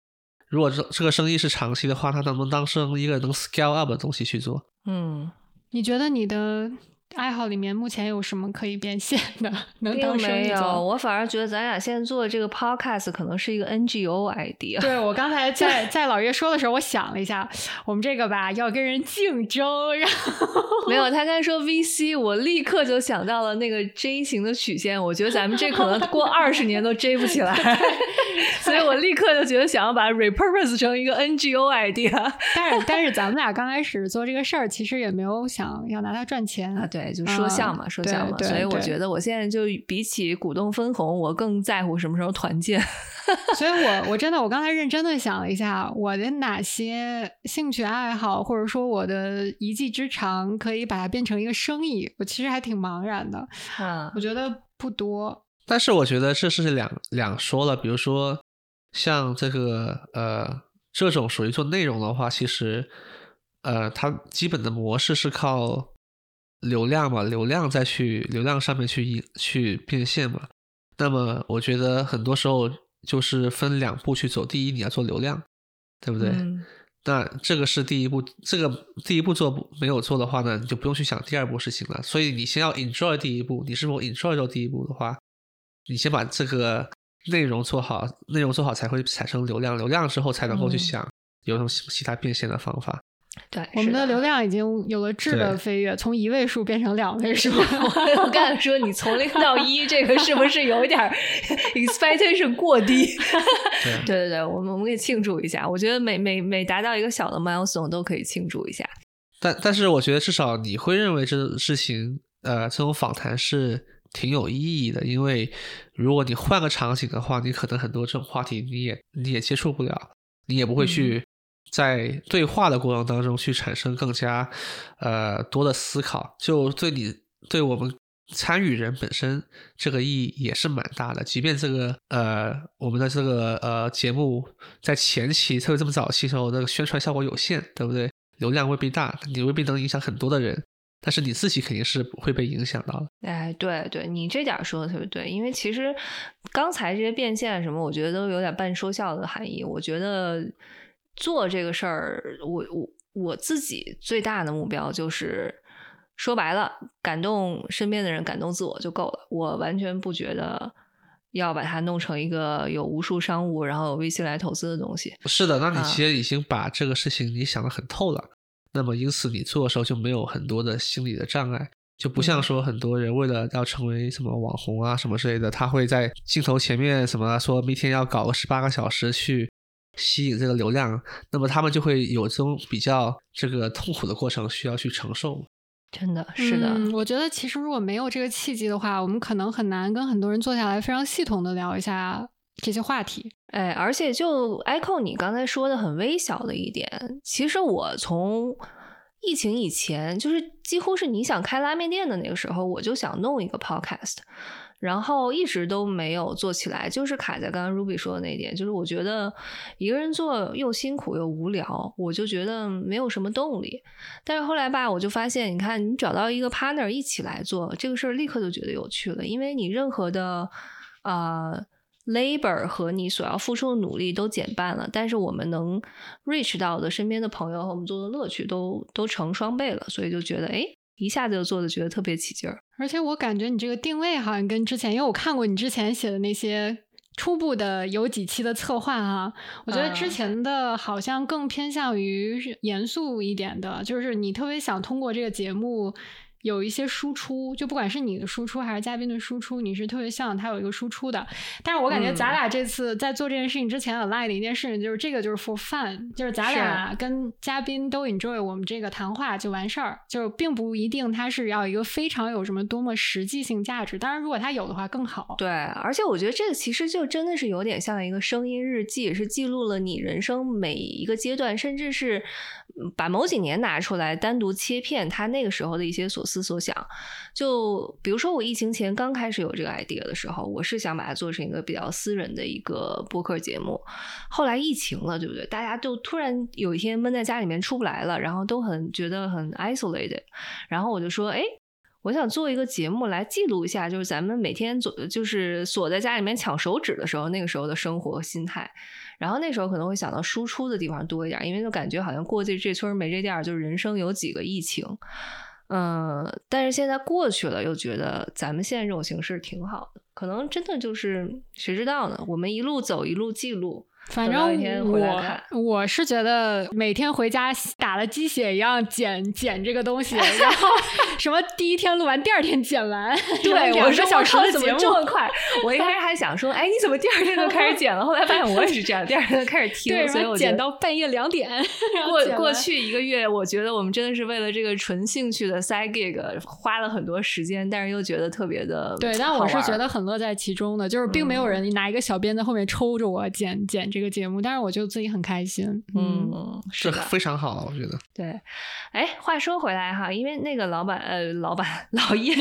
如果这这个生意是长期的话，它能不能当成一个能 scale up 的东西去做？嗯，你觉得你的爱好里面目前有什么可以变现的？能当生意做？我反而觉得咱俩现在做的这个 podcast 可能是一个 NGO idea。对我刚才在在老岳说的时候，我想了一下，我们这个吧要跟人竞争，然后没有他刚才说 VC，我立刻就想到了那个 J 型的曲线，我觉得咱们这可能过 二十年都 J 不起来，所以我立刻就觉得想要把 repurpose 成一个 NGO idea。但是但是咱们俩刚开始做这个事儿，其实也没有想要拿它赚钱啊，对。对，就说相嘛，说相嘛，所以我觉得我现在就比起股东分红，我更在乎什么时候团建。所以我我真的，我刚才认真的想了一下，我的哪些兴趣爱好，或者说我的一技之长，可以把它变成一个生意？我其实还挺茫然的。嗯，我觉得不多。但是我觉得这是两两说了，比如说像这个呃，这种属于做内容的话，其实呃，它基本的模式是靠。流量嘛，流量再去流量上面去去变现嘛。那么我觉得很多时候就是分两步去走。第一，你要做流量，对不对？那这个是第一步，这个第一步做没有做的话呢，你就不用去想第二步事情了。所以你先要 enjoy 第一步。你是否 enjoy 到第一步的话，你先把这个内容做好，内容做好才会产生流量，流量之后才能够去想有什么其他变现的方法。对，我们的流量已经有了质的飞跃，从一位数变成两位数。我刚才说你从零到一，这个是不是有一点 expectation 过低？对对对，我们我们可以庆祝一下。我觉得每每每达到一个小的 milestone 都可以庆祝一下。但但是我觉得至少你会认为这事情，呃，这种访谈是挺有意义的，因为如果你换个场景的话，你可能很多这种话题你也你也接触不了，你也不会去。在对话的过程当中，去产生更加呃多的思考，就对你对我们参与人本身这个意义也是蛮大的。即便这个呃我们的这个呃节目在前期特别这么早期时候，那个宣传效果有限，对不对？流量未必大，你未必能影响很多的人，但是你自己肯定是会被影响到的。哎，对对，你这点说的特别对，因为其实刚才这些变现什么，我觉得都有点半说笑的含义。我觉得。做这个事儿，我我我自己最大的目标就是，说白了，感动身边的人，感动自我就够了。我完全不觉得要把它弄成一个有无数商务，然后有 VC 来投资的东西。是的，那你其实已经把这个事情你想的很透了，那么因此你做的时候就没有很多的心理的障碍，就不像说很多人为了要成为什么网红啊什么之类的，他会在镜头前面什么说明天要搞个十八个小时去。吸引这个流量，那么他们就会有这种比较这个痛苦的过程需要去承受。真的是的，我觉得其实如果没有这个契机的话，我们可能很难跟很多人坐下来非常系统的聊一下这些话题。哎，而且就 Echo 你刚才说的很微小的一点，其实我从疫情以前，就是几乎是你想开拉面店的那个时候，我就想弄一个 Podcast。然后一直都没有做起来，就是卡在刚刚 Ruby 说的那点，就是我觉得一个人做又辛苦又无聊，我就觉得没有什么动力。但是后来吧，我就发现，你看你找到一个 partner 一起来做这个事儿，立刻就觉得有趣了，因为你任何的啊 labor 和你所要付出的努力都减半了，但是我们能 reach 到的身边的朋友和我们做的乐趣都都成双倍了，所以就觉得哎。一下子就做的觉得特别起劲儿，而且我感觉你这个定位好像跟之前，因为我看过你之前写的那些初步的有几期的策划哈，我觉得之前的好像更偏向于严肃一点的，就是你特别想通过这个节目。有一些输出，就不管是你的输出还是嘉宾的输出，你是特别希望他有一个输出的。但是我感觉咱俩这次在做这件事情之前有赖的一件事情，就是这个就是 for fun，就是咱俩跟嘉宾都 enjoy 我们这个谈话就完事儿，就并不一定他是要一个非常有什么多么实际性价值。当然，如果他有的话更好。对，而且我觉得这个其实就真的是有点像一个声音日记，是记录了你人生每一个阶段，甚至是把某几年拿出来单独切片，他那个时候的一些所。思所想，就比如说我疫情前刚开始有这个 idea 的时候，我是想把它做成一个比较私人的一个播客节目。后来疫情了，对不对？大家都突然有一天闷在家里面出不来了，然后都很觉得很 isolated。然后我就说，哎，我想做一个节目来记录一下，就是咱们每天锁就是锁在家里面抢手指的时候，那个时候的生活心态。然后那时候可能会想到输出的地方多一点，因为就感觉好像过去这村没这店，就是人生有几个疫情。嗯，但是现在过去了，又觉得咱们现在这种形式挺好的，可能真的就是谁知道呢？我们一路走，一路记录。反正我我是觉得每天回家打了鸡血一样剪剪这个东西，然后 什么第一天录完，第二天剪完，对，两个小时的节目这么快。我一开始还想说，哎，你怎么第二天就开始剪了？后来发现我也是这样，第二天就开始听，所以我剪到半夜两点。过过去一个月，我觉得我们真的是为了这个纯兴趣的 side gig 花了很多时间，但是又觉得特别的对。但我是觉得很乐在其中的，就是并没有人拿一个小鞭子后面抽着我剪剪这。这个节目，但是我就自己很开心，嗯，是非常好，我觉得。对，哎，话说回来哈，因为那个老板，呃，老板 老叶，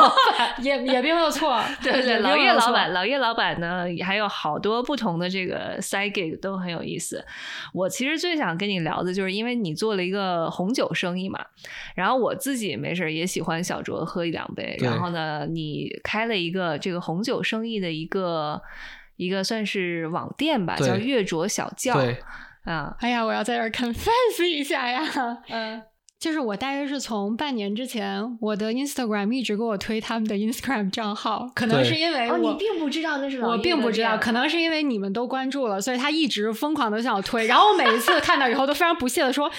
老板 也也并没有错，对对，老叶老板，老叶老板呢，还有好多不同的这个 side gig 都很有意思。我其实最想跟你聊的就是，因为你做了一个红酒生意嘛，然后我自己没事也喜欢小酌喝一两杯，然后呢，你开了一个这个红酒生意的一个。一个算是网店吧，叫月卓小教。对啊，哎呀，我要在这儿 confess 一下呀。嗯，就是我大约是从半年之前，我的 Instagram 一直给我推他们的 Instagram 账号，可能是因为我你并不知道那是我并不知道，可能是因为你们都关注了，所以他一直疯狂的向我推。然后我每一次看到以后，都非常不屑的说。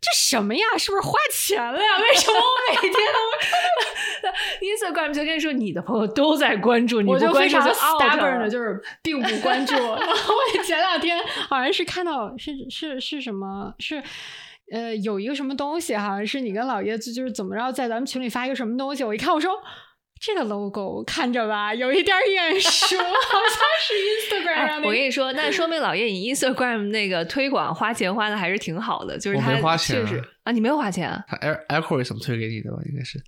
这什么呀？是不是花钱了呀？为什么我每天都 Instagram 就跟你说你的朋友都在关注，你我就非常 stubborn 的，就是并不关注。然 后我前两天好像是看到是是是什么是呃有一个什么东西，好像是你跟老爷子就是怎么着在咱们群里发一个什么东西，我一看我说。这个 logo 看着吧，有一点眼熟，好像是 Instagram 上。我跟你说，那说明老叶你 Instagram 那个推广花钱花的还是挺好的，就是他确实啊，你没有花钱，他 algorithm 推给你的吧，应该是。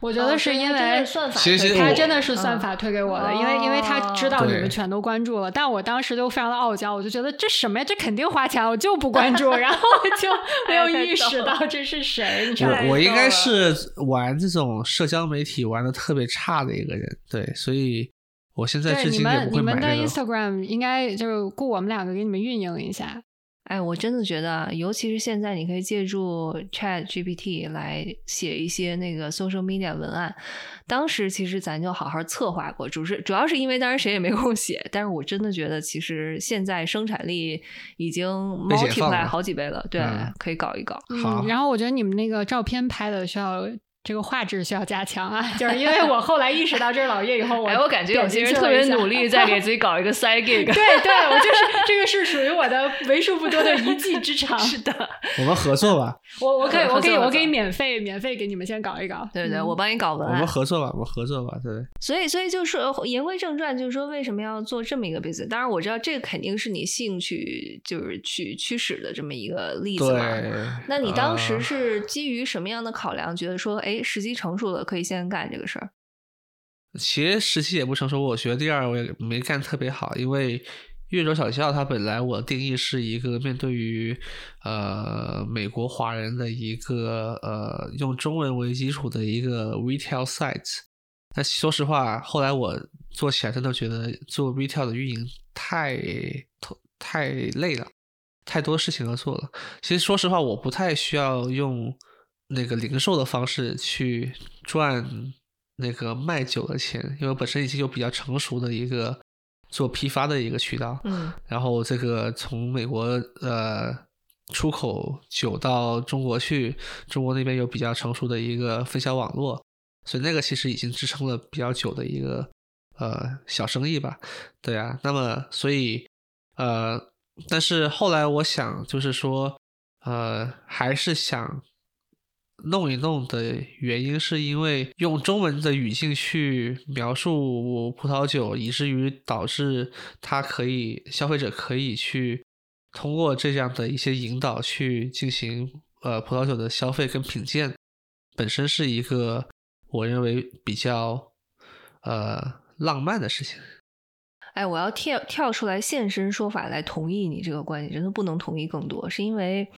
我觉得是因为算法，他真的是算法推给我的，因为因为他知道你们全都关注了，但我当时就非常的傲娇，我就觉得这什么呀，这肯定花钱，我就不关注，然后就没有意识到这是谁。我我应该是玩这种社交媒体玩的特别差的一个人，对，所以我现在至今也不会买你们的 Instagram 应该就是雇我们两个给你们运营一下。哎，我真的觉得，尤其是现在，你可以借助 Chat GPT 来写一些那个 social media 文案。当时其实咱就好好策划过，主是主要是因为当时谁也没空写。但是我真的觉得，其实现在生产力已经 multiply 好几倍了，对，可以搞一搞。好，然后我觉得你们那个照片拍的需要。这个画质需要加强啊！就是因为我后来意识到这是老叶以后，我我感觉有些人特别努力在给自己搞一个 side gig。对对，我就是这个是属于我的为数不多的一技之长。是的，我们合作吧。我我可以我可以我可以免费免费给你们先搞一搞。对对，我帮你搞文案。我们合作吧，我们合作吧。对。所以所以就是说言归正传，就是说为什么要做这么一个 business？当然我知道这个肯定是你兴趣就是去驱使的这么一个例子嘛。那你当时是基于什么样的考量，觉得说哎时机成熟了？可以先干这个事儿。其实时机也不成熟，我学第二我也没干特别好，因为月卓小校它本来我定义是一个面对于呃美国华人的一个呃用中文为基础的一个 retail site。但说实话，后来我做起来真的觉得做 retail 的运营太太累了，太多事情要做了。其实说实话，我不太需要用。那个零售的方式去赚那个卖酒的钱，因为本身已经有比较成熟的一个做批发的一个渠道，嗯，然后这个从美国呃出口酒到中国去，中国那边有比较成熟的一个分销网络，所以那个其实已经支撑了比较久的一个呃小生意吧，对啊，那么所以呃，但是后来我想就是说呃还是想。弄一弄的原因是因为用中文的语境去描述葡萄酒，以至于导致它可以消费者可以去通过这样的一些引导去进行呃葡萄酒的消费跟品鉴，本身是一个我认为比较呃浪漫的事情。哎，我要跳跳出来现身说法来同意你这个观点，真的不能同意更多，是因为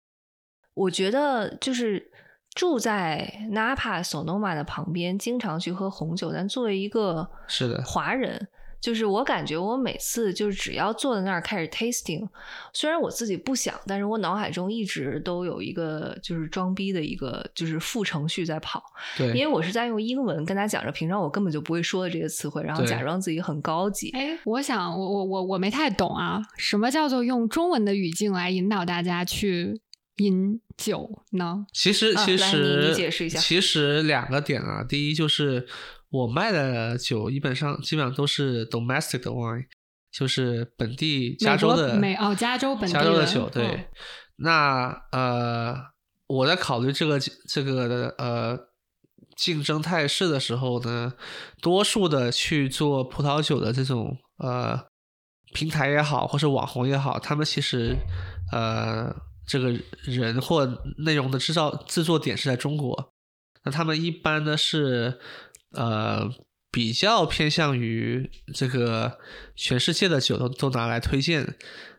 我觉得就是。住在 Napa Sonoma 的旁边，经常去喝红酒。但作为一个是的华人，就是我感觉我每次就是只要坐在那儿开始 tasting，虽然我自己不想，但是我脑海中一直都有一个就是装逼的一个就是副程序在跑。对，因为我是在用英文跟他讲着平常我根本就不会说的这些词汇，然后假装自己很高级。哎，我想我我我我没太懂啊，什么叫做用中文的语境来引导大家去饮酒呢？其实其实你解释一下，其实两个点啊，第一就是。我卖的酒基本上基本上都是 domestic 的 wine，就是本地加州的美哦，加州本地加州的酒。对，那呃，我在考虑这个这个的呃竞争态势的时候呢，多数的去做葡萄酒的这种呃平台也好，或是网红也好，他们其实呃这个人或内容的制造制作点是在中国，那他们一般呢是。呃，比较偏向于这个全世界的酒都都拿来推荐，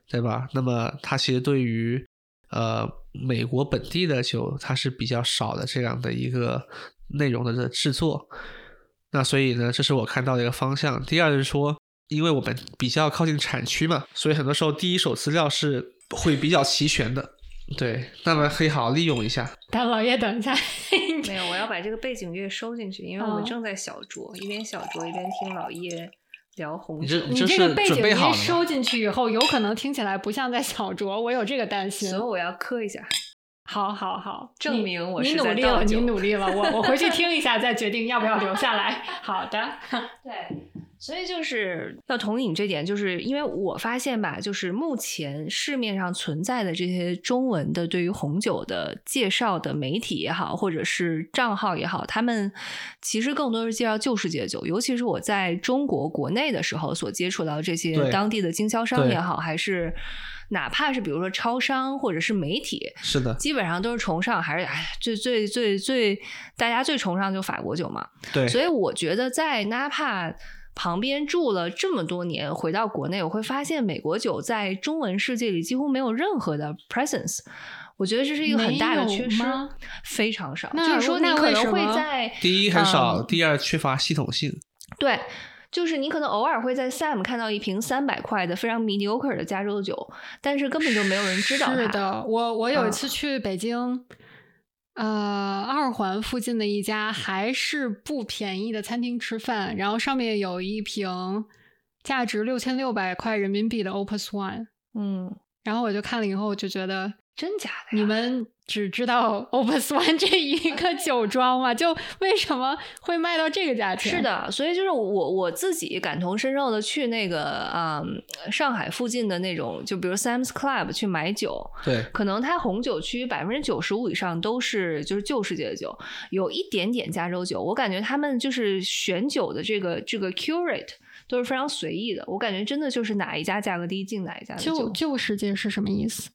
对吧？那么它其实对于呃美国本地的酒，它是比较少的这样的一个内容的制作。那所以呢，这是我看到的一个方向。第二就是说，因为我们比较靠近产区嘛，所以很多时候第一手资料是会比较齐全的。对，那么可以好好利用一下。但老爷，等一下，没有，我要把这个背景乐收进去，因为我们正在小酌，一边小酌一边听老叶聊红酒。你这个背景音收进去以后，有可能听起来不像在小酌，我有这个担心。所以我要磕一下。好好好，证明我你努力了，你努力了，我我回去听一下，再决定要不要留下来。好的，对。所以就是要同意你这点，就是因为我发现吧，就是目前市面上存在的这些中文的对于红酒的介绍的媒体也好，或者是账号也好，他们其实更多是介绍旧世界酒。尤其是我在中国国内的时候所接触到这些当地的经销商也好，还是哪怕是比如说超商或者是媒体，是的，基本上都是崇尚还是哎最最最最大家最崇尚就法国酒嘛。对，所以我觉得在哪怕。旁边住了这么多年，回到国内我会发现美国酒在中文世界里几乎没有任何的 presence。我觉得这是一个很大的缺失，非常少。就是说，你可能会在第一很少，第二缺乏系统性。对，就是你可能偶尔会在 Sam 看到一瓶三百块的非常 mediocre 的加州酒，但是根本就没有人知道。是的，我我有一次去北京。呃，二环附近的一家还是不便宜的餐厅吃饭，然后上面有一瓶价值六千六百块人民币的 Opus One，嗯，然后我就看了以后，我就觉得真假的，你们。只知道 Opus One 这一 个酒庄吗，就为什么会卖到这个价钱？是的，所以就是我我自己感同身受的去那个啊上海附近的那种，就比如 Sam's Club 去买酒，对，可能它红酒区百分之九十五以上都是就是旧世界的酒，有一点点加州酒，我感觉他们就是选酒的这个这个 curate 都是非常随意的，我感觉真的就是哪一家价格低进哪一家的酒。旧旧世界是什么意思？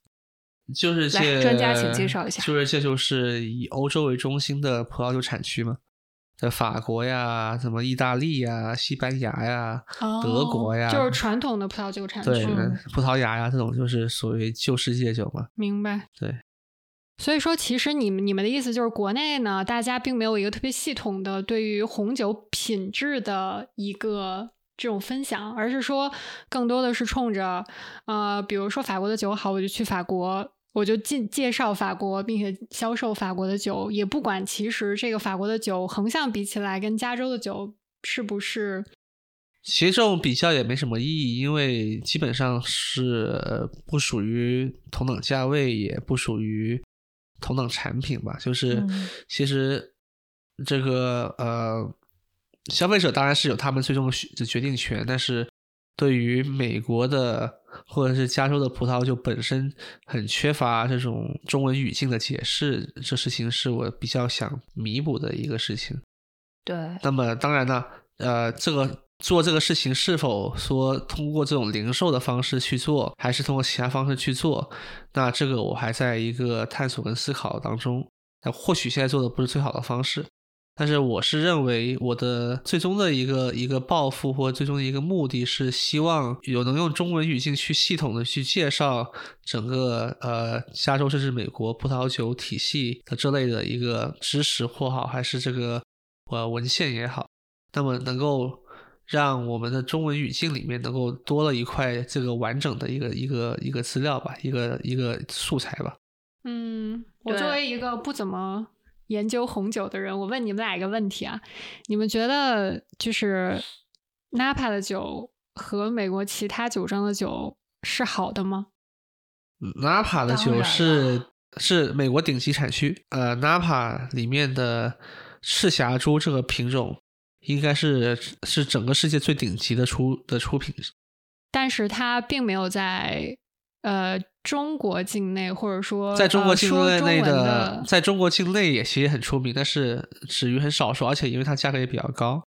就是来专家，请介绍一下。就是这就是以欧洲为中心的葡萄酒产区嘛，在法国呀，什么意大利呀、西班牙呀、德国呀，就是传统的葡萄酒产区。对，葡萄牙呀，这种就是属于旧世界酒嘛。明白。对。所以说，其实你们你们的意思就是，国内呢，大家并没有一个特别系统的对于红酒品质的一个这种分享，而是说，更多的是冲着，呃，比如说法国的酒好，我就去法国。我就介介绍法国，并且销售法国的酒，也不管其实这个法国的酒横向比起来跟加州的酒是不是，其实这种比较也没什么意义，因为基本上是不属于同等价位，也不属于同等产品吧。就是其实这个呃，消费者当然是有他们最终的决定权，但是对于美国的。或者是加州的葡萄酒本身很缺乏这种中文语境的解释，这事情是我比较想弥补的一个事情。对。那么当然呢，呃，这个做这个事情是否说通过这种零售的方式去做，还是通过其他方式去做，那这个我还在一个探索跟思考当中。那或许现在做的不是最好的方式。但是我是认为，我的最终的一个一个抱负或最终的一个目的是希望有能用中文语境去系统的去介绍整个呃加州甚至美国葡萄酒体系的这类的一个知识或好，还是这个呃文献也好，那么能够让我们的中文语境里面能够多了一块这个完整的一个一个一个资料吧，一个一个素材吧。嗯，我作为一个不怎么研究红酒的人，我问你们俩一个问题啊：你们觉得就是 Napa 的酒和美国其他酒庄的酒是好的吗？Napa 的酒是是美国顶级产区，呃，Napa 里面的赤霞珠这个品种应该是是整个世界最顶级的出的出品，但是它并没有在呃。中国境内，或者说在中国境内的，在中国境内也其实很出名，但是止于很少数，而且因为它价格也比较高。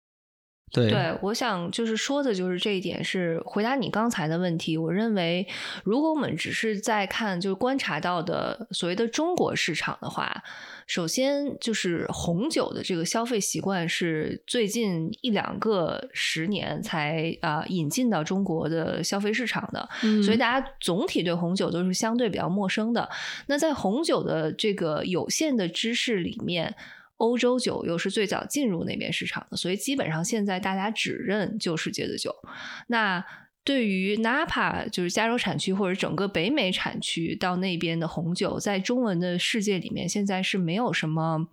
对，对，我想就是说的就是这一点，是回答你刚才的问题。我认为，如果我们只是在看，就是观察到的所谓的中国市场的话。首先就是红酒的这个消费习惯是最近一两个十年才啊引进到中国的消费市场的，所以大家总体对红酒都是相对比较陌生的。那在红酒的这个有限的知识里面，欧洲酒又是最早进入那边市场的，所以基本上现在大家只认旧世界的酒。那对于 Napa 就是加州产区或者整个北美产区到那边的红酒，在中文的世界里面，现在是没有什么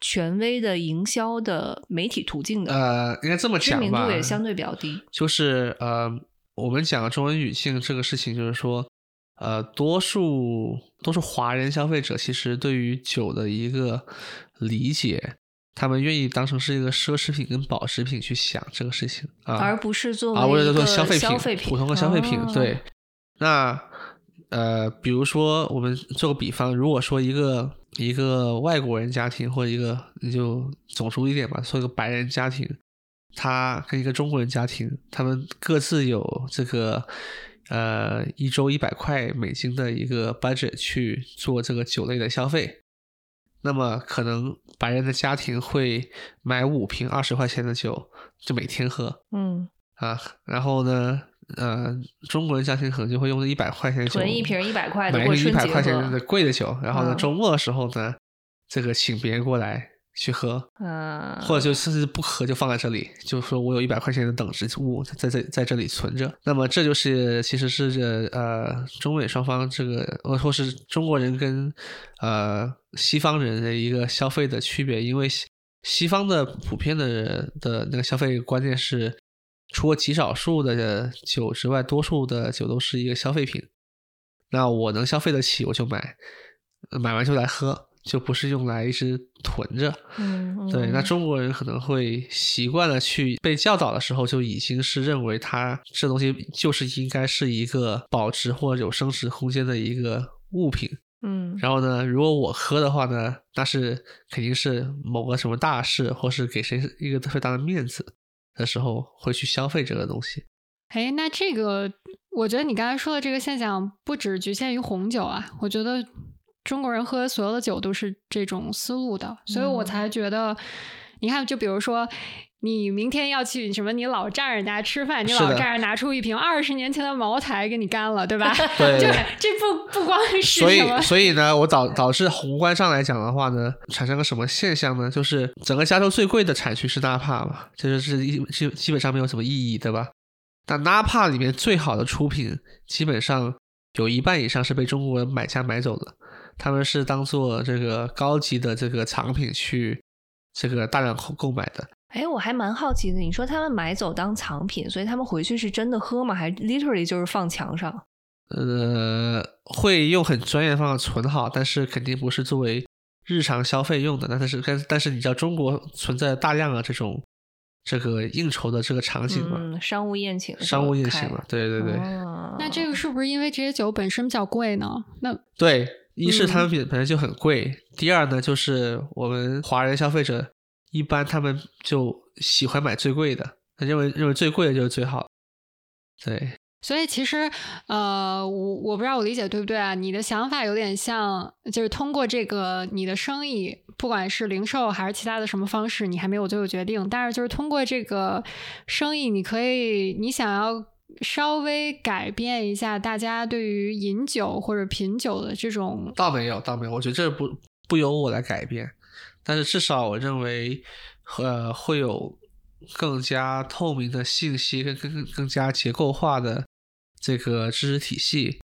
权威的营销的媒体途径的。呃，应该这么讲吧，知名度也相对比较低。就是呃，我们讲中文语境这个事情，就是说，呃，多数都是华人消费者，其实对于酒的一个理解。他们愿意当成是一个奢侈品跟保值品去想这个事情啊，而不是作为啊，为了做消费品，普通的消费品。对，那呃，比如说我们做个比方，如果说一个一个外国人家庭或者一个你就种族一点吧，说一个白人家庭，他跟一个中国人家庭，他们各自有这个呃一周一百块美金的一个 budget 去做这个酒类的消费。那么可能白人的家庭会买五瓶二十块钱的酒，就每天喝。嗯啊，然后呢，呃，中国人家庭可能就会用这一百块钱的酒，囤一瓶一百块的，买一瓶一百块钱的贵的酒，然后呢，周末的时候呢，这个请别人过来。去喝，嗯，或者就甚至不喝，就放在这里，就说我有一百块钱的等值物在在在这里存着。那么这就是其实是这呃中美双方这个，或是中国人跟呃西方人的一个消费的区别，因为西西方的普遍的的那个消费观念是，除了极少数的酒之外，多数的酒都是一个消费品。那我能消费得起，我就买，买完就来喝。就不是用来一直囤着，嗯，对。那中国人可能会习惯了去被教导的时候，就已经是认为它这东西就是应该是一个保值或者有升值空间的一个物品，嗯。然后呢，如果我喝的话呢，那是肯定是某个什么大事，或是给谁一个特别大的面子的时候会去消费这个东西。哎，那这个我觉得你刚才说的这个现象不只局限于红酒啊，我觉得。中国人喝所有的酒都是这种思路的，所以我才觉得，你看，就比如说，你明天要去什么，你老丈人家吃饭，你老丈人拿出一瓶二十年前的茅台给你干了，对吧？对，就这不不光是所以所以呢，我导导致宏观上来讲的话呢，产生个什么现象呢？就是整个加州最贵的产区是纳帕嘛，这就是一基基本上没有什么意义，对吧？但纳帕里面最好的出品，基本上有一半以上是被中国买家买走的。他们是当做这个高级的这个藏品去这个大量购购买的。哎，我还蛮好奇的，你说他们买走当藏品，所以他们回去是真的喝吗？还 literally 就是放墙上？呃，会用很专业的方法存好，但是肯定不是作为日常消费用的。那但是但但是你知道中国存在大量的这种这个应酬的这个场景吗？商务宴请，商务宴请嘛，对对对。那这个是不是因为这些酒本身比较贵呢？那对。一是他们品本来就很贵，第二呢，就是我们华人消费者一般他们就喜欢买最贵的，他认为认为最贵的就是最好。对，所以其实呃，我我不知道我理解对不对啊？你的想法有点像，就是通过这个你的生意，不管是零售还是其他的什么方式，你还没有最后决定，但是就是通过这个生意，你可以你想要。稍微改变一下大家对于饮酒或者品酒的这种，倒没有，倒没有。我觉得这不不由我来改变，但是至少我认为，呃，会有更加透明的信息，更更更加结构化的这个知识体系，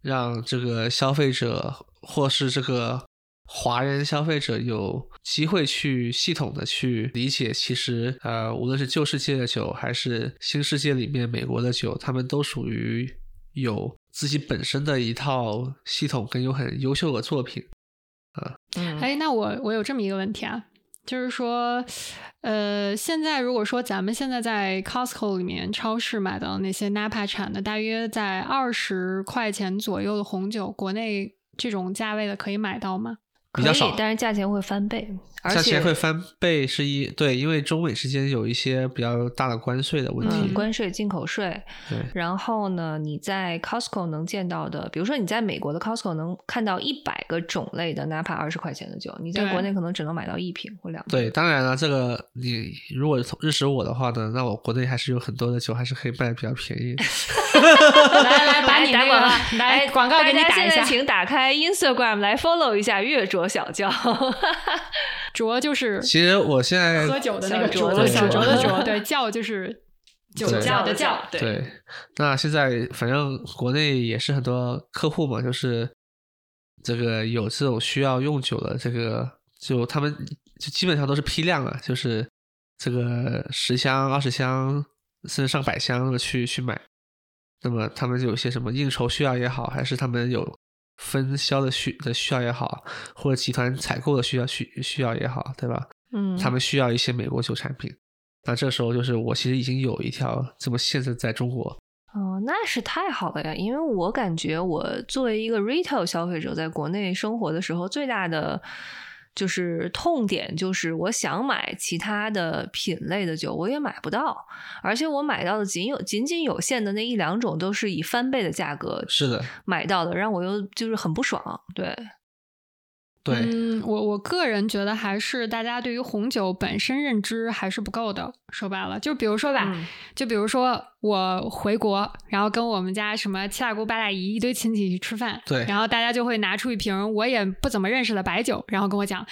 让这个消费者或是这个华人消费者有机会去系统的去理解，其实呃，无论是旧世界的酒，还是新世界里面美国的酒，他们都属于有自己本身的一套系统，跟有很优秀的作品。啊，哎，那我我有这么一个问题啊，就是说，呃，现在如果说咱们现在在 Costco 里面超市买到那些 Napa 产的，大约在二十块钱左右的红酒，国内这种价位的可以买到吗？比较少，但是价钱会翻倍。价钱会翻倍是一对，因为中美之间有一些比较大的关税的问题，关税、进口税。对。然后呢，你在 Costco 能见到的，比如说你在美国的 Costco 能看到一百个种类的，哪怕二十块钱的酒，你在国内可能只能买到一瓶或两瓶。对，当然了，这个你如果认识我的话呢，那我国内还是有很多的酒还是可以卖的比较便宜。来来，把你那个来广告给你打一下，请打开 Instagram 来 follow 一下月卓小教。卓就是，其实我现在喝酒的那个浊，小卓的卓，对，叫就是酒窖的窖，对。那现在反正国内也是很多客户嘛，就是这个有这种需要用酒的，这个就他们就基本上都是批量啊，就是这个十箱、二十箱甚至上百箱的去去买。那么他们就有些什么应酬需要也好，还是他们有。分销的需的需要也好，或者集团采购的需要需需要也好，对吧？嗯，他们需要一些美国酒产品。那这时候就是我其实已经有一条这么现在在中国。哦，那是太好了呀！因为我感觉我作为一个 retail 消费者，在国内生活的时候，最大的。就是痛点，就是我想买其他的品类的酒，我也买不到，而且我买到的仅有仅仅有限的那一两种，都是以翻倍的价格是的买到的，让我又就是很不爽，对。对，嗯，我我个人觉得还是大家对于红酒本身认知还是不够的。说白了，就比如说吧，就比如说我回国，然后跟我们家什么七大姑八大姨一堆亲戚去吃饭，对，然后大家就会拿出一瓶我也不怎么认识的白酒，然后跟我讲，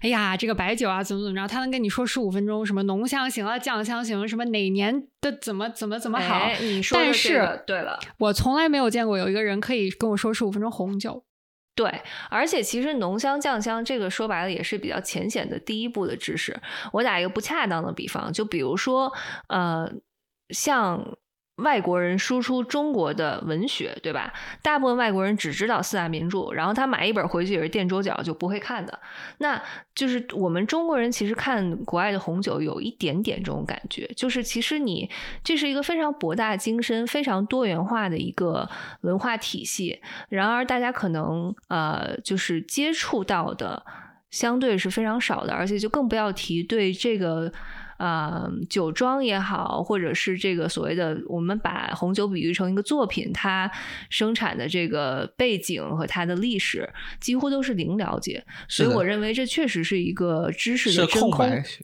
哎呀，这个白酒啊，怎么怎么着，他能跟你说十五分钟，什么浓香型啊，酱香型，什么哪年的怎么怎么怎么好。你说但是对了，我从来没有见过有一个人可以跟我说十五分钟红酒。对，而且其实浓香酱香这个说白了也是比较浅显的第一步的知识。我打一个不恰当的比方，就比如说，呃，像。外国人输出中国的文学，对吧？大部分外国人只知道四大名著，然后他买一本回去也是垫桌角，就不会看的。那就是我们中国人其实看国外的红酒有一点点这种感觉，就是其实你这是一个非常博大精深、非常多元化的一个文化体系。然而大家可能呃，就是接触到的相对是非常少的，而且就更不要提对这个。呃，酒庄也好，或者是这个所谓的，我们把红酒比喻成一个作品，它生产的这个背景和它的历史，几乎都是零了解。所以我认为这确实是一个知识的真空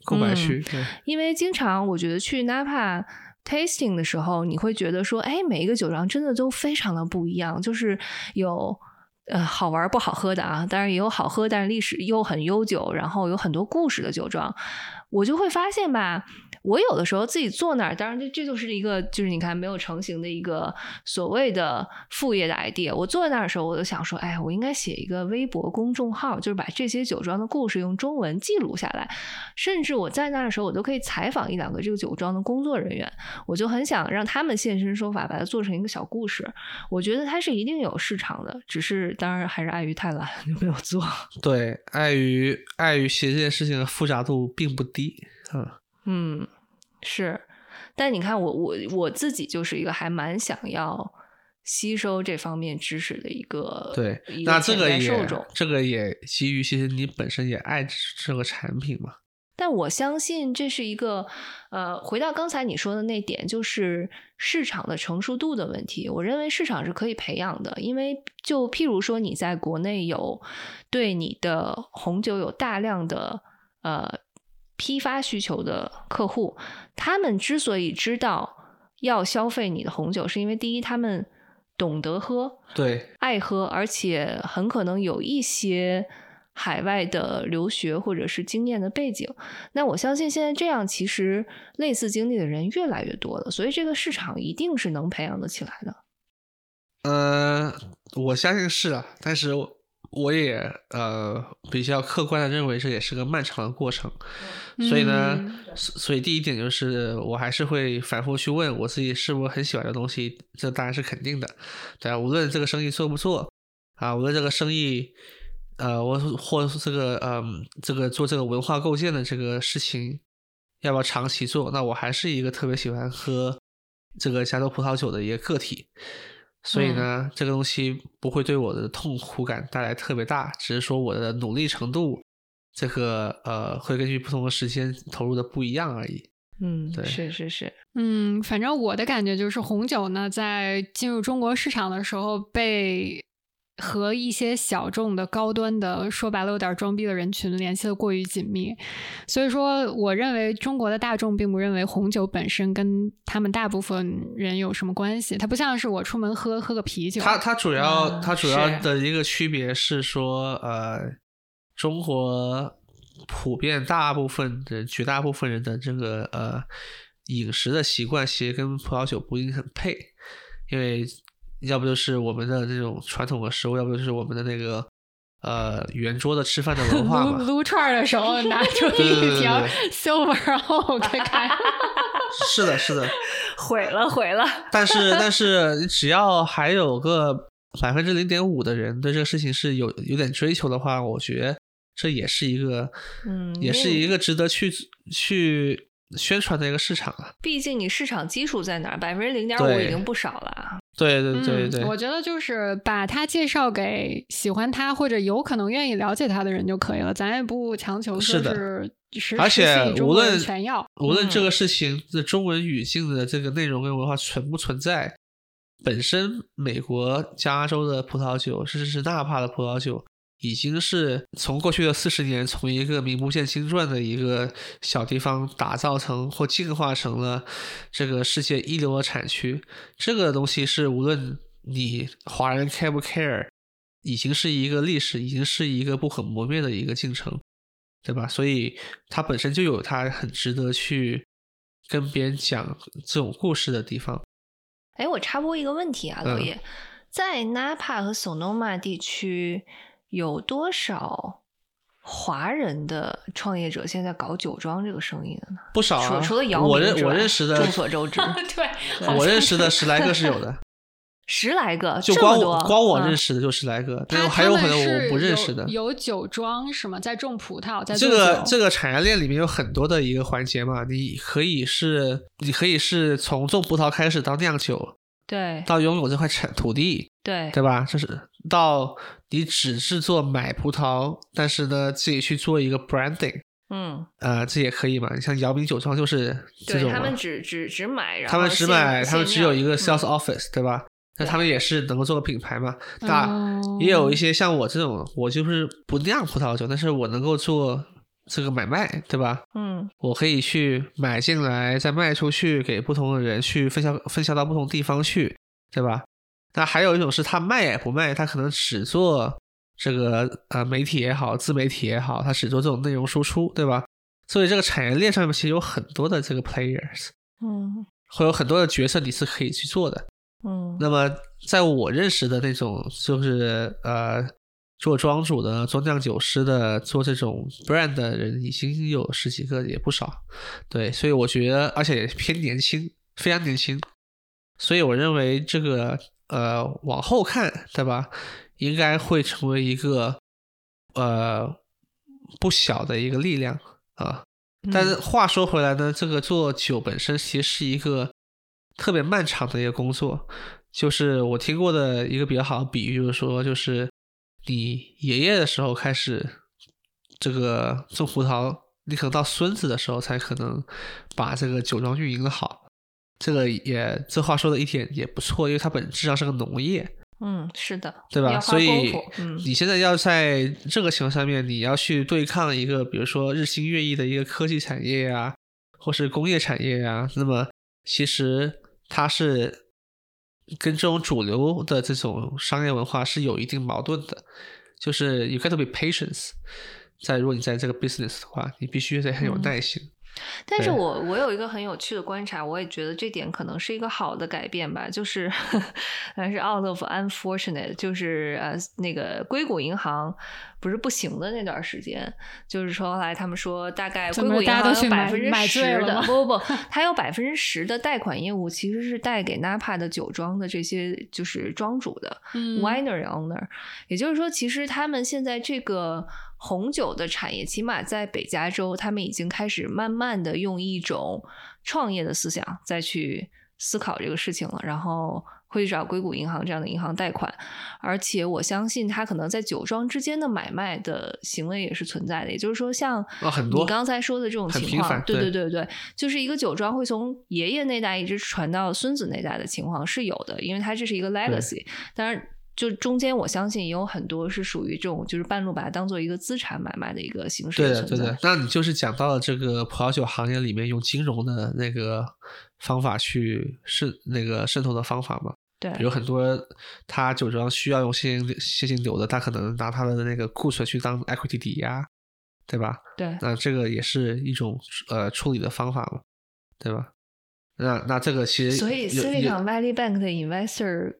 空白区。因为经常我觉得去 Napa tasting 的时候，你会觉得说，哎，每一个酒庄真的都非常的不一样，就是有呃好玩不好喝的啊，当然也有好喝，但是历史又很悠久，然后有很多故事的酒庄。我就会发现吧。我有的时候自己坐那儿，当然这这就是一个，就是你看没有成型的一个所谓的副业的 idea。我坐在那儿的时候，我就想说，哎，我应该写一个微博公众号，就是把这些酒庄的故事用中文记录下来。甚至我在那儿的时候，我都可以采访一两个这个酒庄的工作人员。我就很想让他们现身说法，把它做成一个小故事。我觉得它是一定有市场的，只是当然还是碍于太懒就没有做。对，碍于碍于写这件事情的复杂度并不低，嗯。嗯，是，但你看我我我自己就是一个还蛮想要吸收这方面知识的一个对，那这个也这个也基于其实你本身也爱这个产品嘛。但我相信这是一个呃，回到刚才你说的那点，就是市场的成熟度的问题。我认为市场是可以培养的，因为就譬如说你在国内有对你的红酒有大量的呃。批发需求的客户，他们之所以知道要消费你的红酒，是因为第一，他们懂得喝，对，爱喝，而且很可能有一些海外的留学或者是经验的背景。那我相信现在这样其实类似经历的人越来越多了，所以这个市场一定是能培养得起来的。呃，我相信是啊，但是我也呃比较客观的认为这也是个漫长的过程。所以呢，所以第一点就是我还是会反复去问我自己是不是很喜欢的东西，这当然是肯定的，对啊，无论这个生意做不做啊，无论这个生意呃我或这个嗯这个做这个文化构建的这个事情要不要长期做，那我还是一个特别喜欢喝这个加州葡萄酒的一个个体。所以呢，这个东西不会对我的痛苦感带来特别大，只是说我的努力程度，这个呃，会根据不同的时间投入的不一样而已。嗯，对，是是是，嗯，反正我的感觉就是红酒呢，在进入中国市场的时候被。和一些小众的高端的，说白了有点装逼的人群联系的过于紧密，所以说我认为中国的大众并不认为红酒本身跟他们大部分人有什么关系，它不像是我出门喝喝个啤酒。它它主要它主要的一个区别是说，呃，中国普遍大部分的绝大部分人的这个呃饮食的习惯，其实跟葡萄酒不一定很配，因为。要不就是我们的这种传统的食物，要不就是我们的那个呃圆桌的吃饭的文化嘛。撸撸串的时候 拿出一条 silver，然后开开。是的，是的，毁了，毁了。但是，但是，只要还有个百分之零点五的人对这个事情是有有点追求的话，我觉得这也是一个，嗯，也是一个值得去去宣传的一个市场啊。毕竟你市场基础在哪儿，百分之零点五已经不少了。对对对对，我觉得就是把他介绍给喜欢他或者有可能愿意了解他的人就可以了，咱也不强求说是。是而且无论全要，无论这个事情的中文语境的这个内容跟文化存不存在，本身美国加州的葡萄酒，甚至是纳帕的葡萄酒。已经是从过去的四十年，从一个名不见经传的一个小地方打造成或进化成了这个世界一流的产区。这个东西是无论你华人 care 不 care，已经是一个历史，已经是一个不可磨灭的一个进程，对吧？所以它本身就有它很值得去跟别人讲这种故事的地方。哎，我插播一个问题啊，老爷，在 Napa 和 Sonoma 地区。有多少华人的创业者现在搞酒庄这个生意的呢？不少啊，除了姚明我认我认识的，众所周知，对，我认识的十来个是有的，十来个，就光我光我认识的就十来个，但还有很多我不认识的。有酒庄是吗？在种葡萄，在这个这个产业链里面有很多的一个环节嘛，你可以是你可以是从种葡萄开始到酿酒。对，到拥有这块产土地，对对吧？就是到你只是做买葡萄，但是呢，自己去做一个 branding，嗯，呃，这也可以嘛。你像姚明酒庄就是这种，他们只只只买，他们只买，他们只有一个 sales office，对吧？那他们也是能够做个品牌嘛。那也有一些像我这种，我就是不酿葡萄酒，但是我能够做。这个买卖对吧？嗯，我可以去买进来，再卖出去，给不同的人去分销，分销到不同地方去，对吧？那还有一种是他卖也不卖，他可能只做这个呃媒体也好，自媒体也好，他只做这种内容输出，对吧？所以这个产业链上面其实有很多的这个 players，嗯，会有很多的角色你是可以去做的，嗯。那么在我认识的那种就是呃。做庄主的、做酿酒师的、做这种 brand 的人已经有十几个，也不少。对，所以我觉得，而且偏年轻，非常年轻。所以我认为这个呃，往后看，对吧？应该会成为一个呃不小的一个力量啊。但是话说回来呢，这个做酒本身其实是一个特别漫长的一个工作。就是我听过的一个比较好的比喻，就是说，就是。你爷爷的时候开始这个种葡萄，你可能到孙子的时候才可能把这个酒庄运营的好。这个也这话说的一点也不错，因为它本质上是个农业。嗯，是的，对吧？所以你现在要在这个情况下面，你要去对抗一个比如说日新月异的一个科技产业呀，或是工业产业呀，那么其实它是。跟这种主流的这种商业文化是有一定矛盾的，就是 you got to be patience。在如果你在这个 business 的话，你必须得很有耐心。但是我我有一个很有趣的观察，我也觉得这点可能是一个好的改变吧，就是 还是 out of unfortunate，就是呃那个硅谷银行不是不行的那段时间，就是说后来他们说大概硅谷银行有百分之十的不不不，它有百分之十的贷款业务其实是贷给 Napa 的酒庄的这些就是庄主的 winery owner，也就是说其实他们现在这个。红酒的产业，起码在北加州，他们已经开始慢慢的用一种创业的思想再去思考这个事情了，然后会去找硅谷银行这样的银行贷款，而且我相信他可能在酒庄之间的买卖的行为也是存在的，也就是说，像你刚才说的这种情况，对对。对对，就是一个酒庄会从爷爷那代一直传到孙子那代的情况是有的，因为它这是一个 legacy，当然。就中间，我相信也有很多是属于这种，就是半路把它当做一个资产买卖的一个形式。对的，对的。那你就是讲到了这个葡萄酒行业里面用金融的那个方法去渗那个渗透的方法嘛？对。有很多他酒庄需要用现金现金流的，他可能拿他的那个库存去当 equity 抵押，对吧？对。那这个也是一种呃处理的方法嘛，对吧？那那这个其实所以 Silicon Valley Bank 的 investor。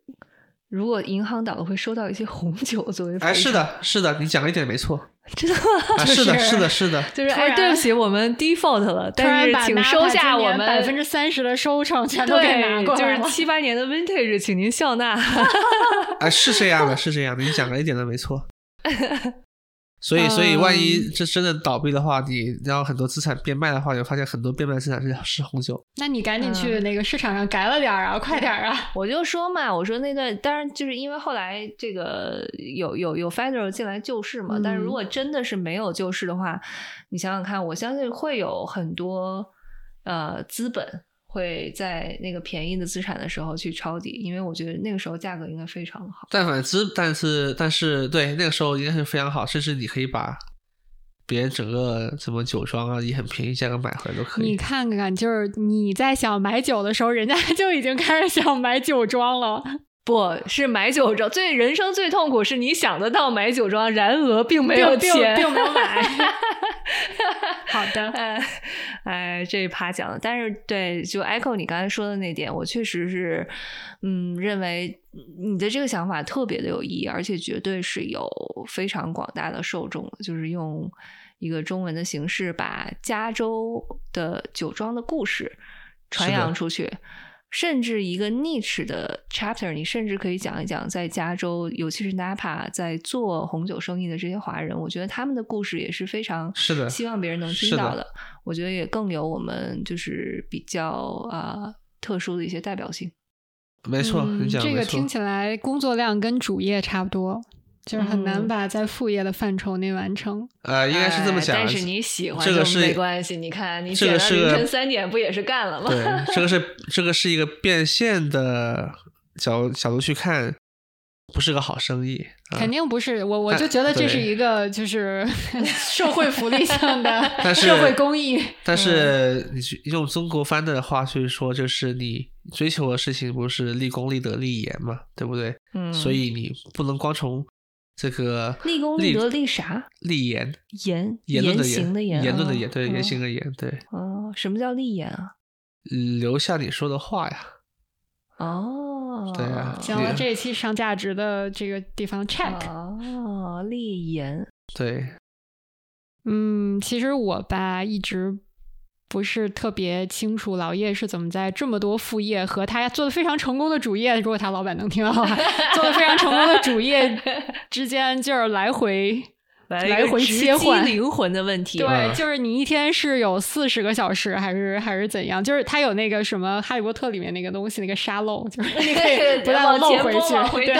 如果银行倒了，会收到一些红酒作为哎，是的，是的，你讲一点没错，真的吗？是的，是的，是的，就是哎，对不起，我们 default 了，但是请收下我们百分之三十的收成全都给拿过来就是七八年的 vintage，请您笑纳。哎，是这样的，是这样的，你讲的一点都没错。所以，所以万一这真的倒闭的话，你然后很多资产变卖的话，你会发现很多变卖资产是是红酒。那你赶紧去那个市场上改了点啊，快点啊！我就说嘛，我说那个，当然就是因为后来这个有有有 Federal 进来救市嘛。但是如果真的是没有救市的话，你想想看，我相信会有很多呃资本。会在那个便宜的资产的时候去抄底，因为我觉得那个时候价格应该非常好。但反之，但是但是对那个时候应该是非常好，甚至你可以把别人整个什么酒庄啊，以很便宜价格买回来都可以。你看看，就是你在想买酒的时候，人家 就已经开始想买酒庄了。不是买酒庄，最人生最痛苦是你想得到买酒庄，然而并没有钱，并没有买。好的，哎，这一趴讲的，但是对，就 echo 你刚才说的那点，我确实是，嗯，认为你的这个想法特别的有意义，而且绝对是有非常广大的受众，就是用一个中文的形式把加州的酒庄的故事传扬出去。甚至一个 niche 的 chapter，你甚至可以讲一讲在加州，尤其是 Napa 在做红酒生意的这些华人，我觉得他们的故事也是非常是的，希望别人能听到的。我觉得也更有我们就是比较啊特殊的一些代表性。没错，这个听起来工作量跟主业差不多。就是很难把在副业的范畴内完成。呃，应该是这么讲。但是你喜欢这个是没关系。你看，你写到凌晨三点不也是干了吗？对，这个是 这个是一个变现的角角度去看，不是个好生意。肯定不是，我我就觉得这是一个就是 社会福利上的 社会公益。但是你用曾国藩的话去说，就是你追求的事情不是立功、立德、立言嘛，对不对？嗯。所以你不能光从。这个立功立德立啥？立言言言论的言言论的言对言行的言对哦，什么叫立言啊？留下你说的话呀。哦，对啊。行了，这一期上价值的这个地方 check 哦，立言对。嗯，其实我吧一直。不是特别清楚，老叶是怎么在这么多副业和他做的非常成功的主业，如果他老板能听到的话，做的非常成功的主业之间就是来回来回切换灵魂的问题。对，就是你一天是有四十个小时，还是还是怎样？就是他有那个什么《哈利波特》里面那个东西，那个沙漏，就是你可以不断漏回去。对，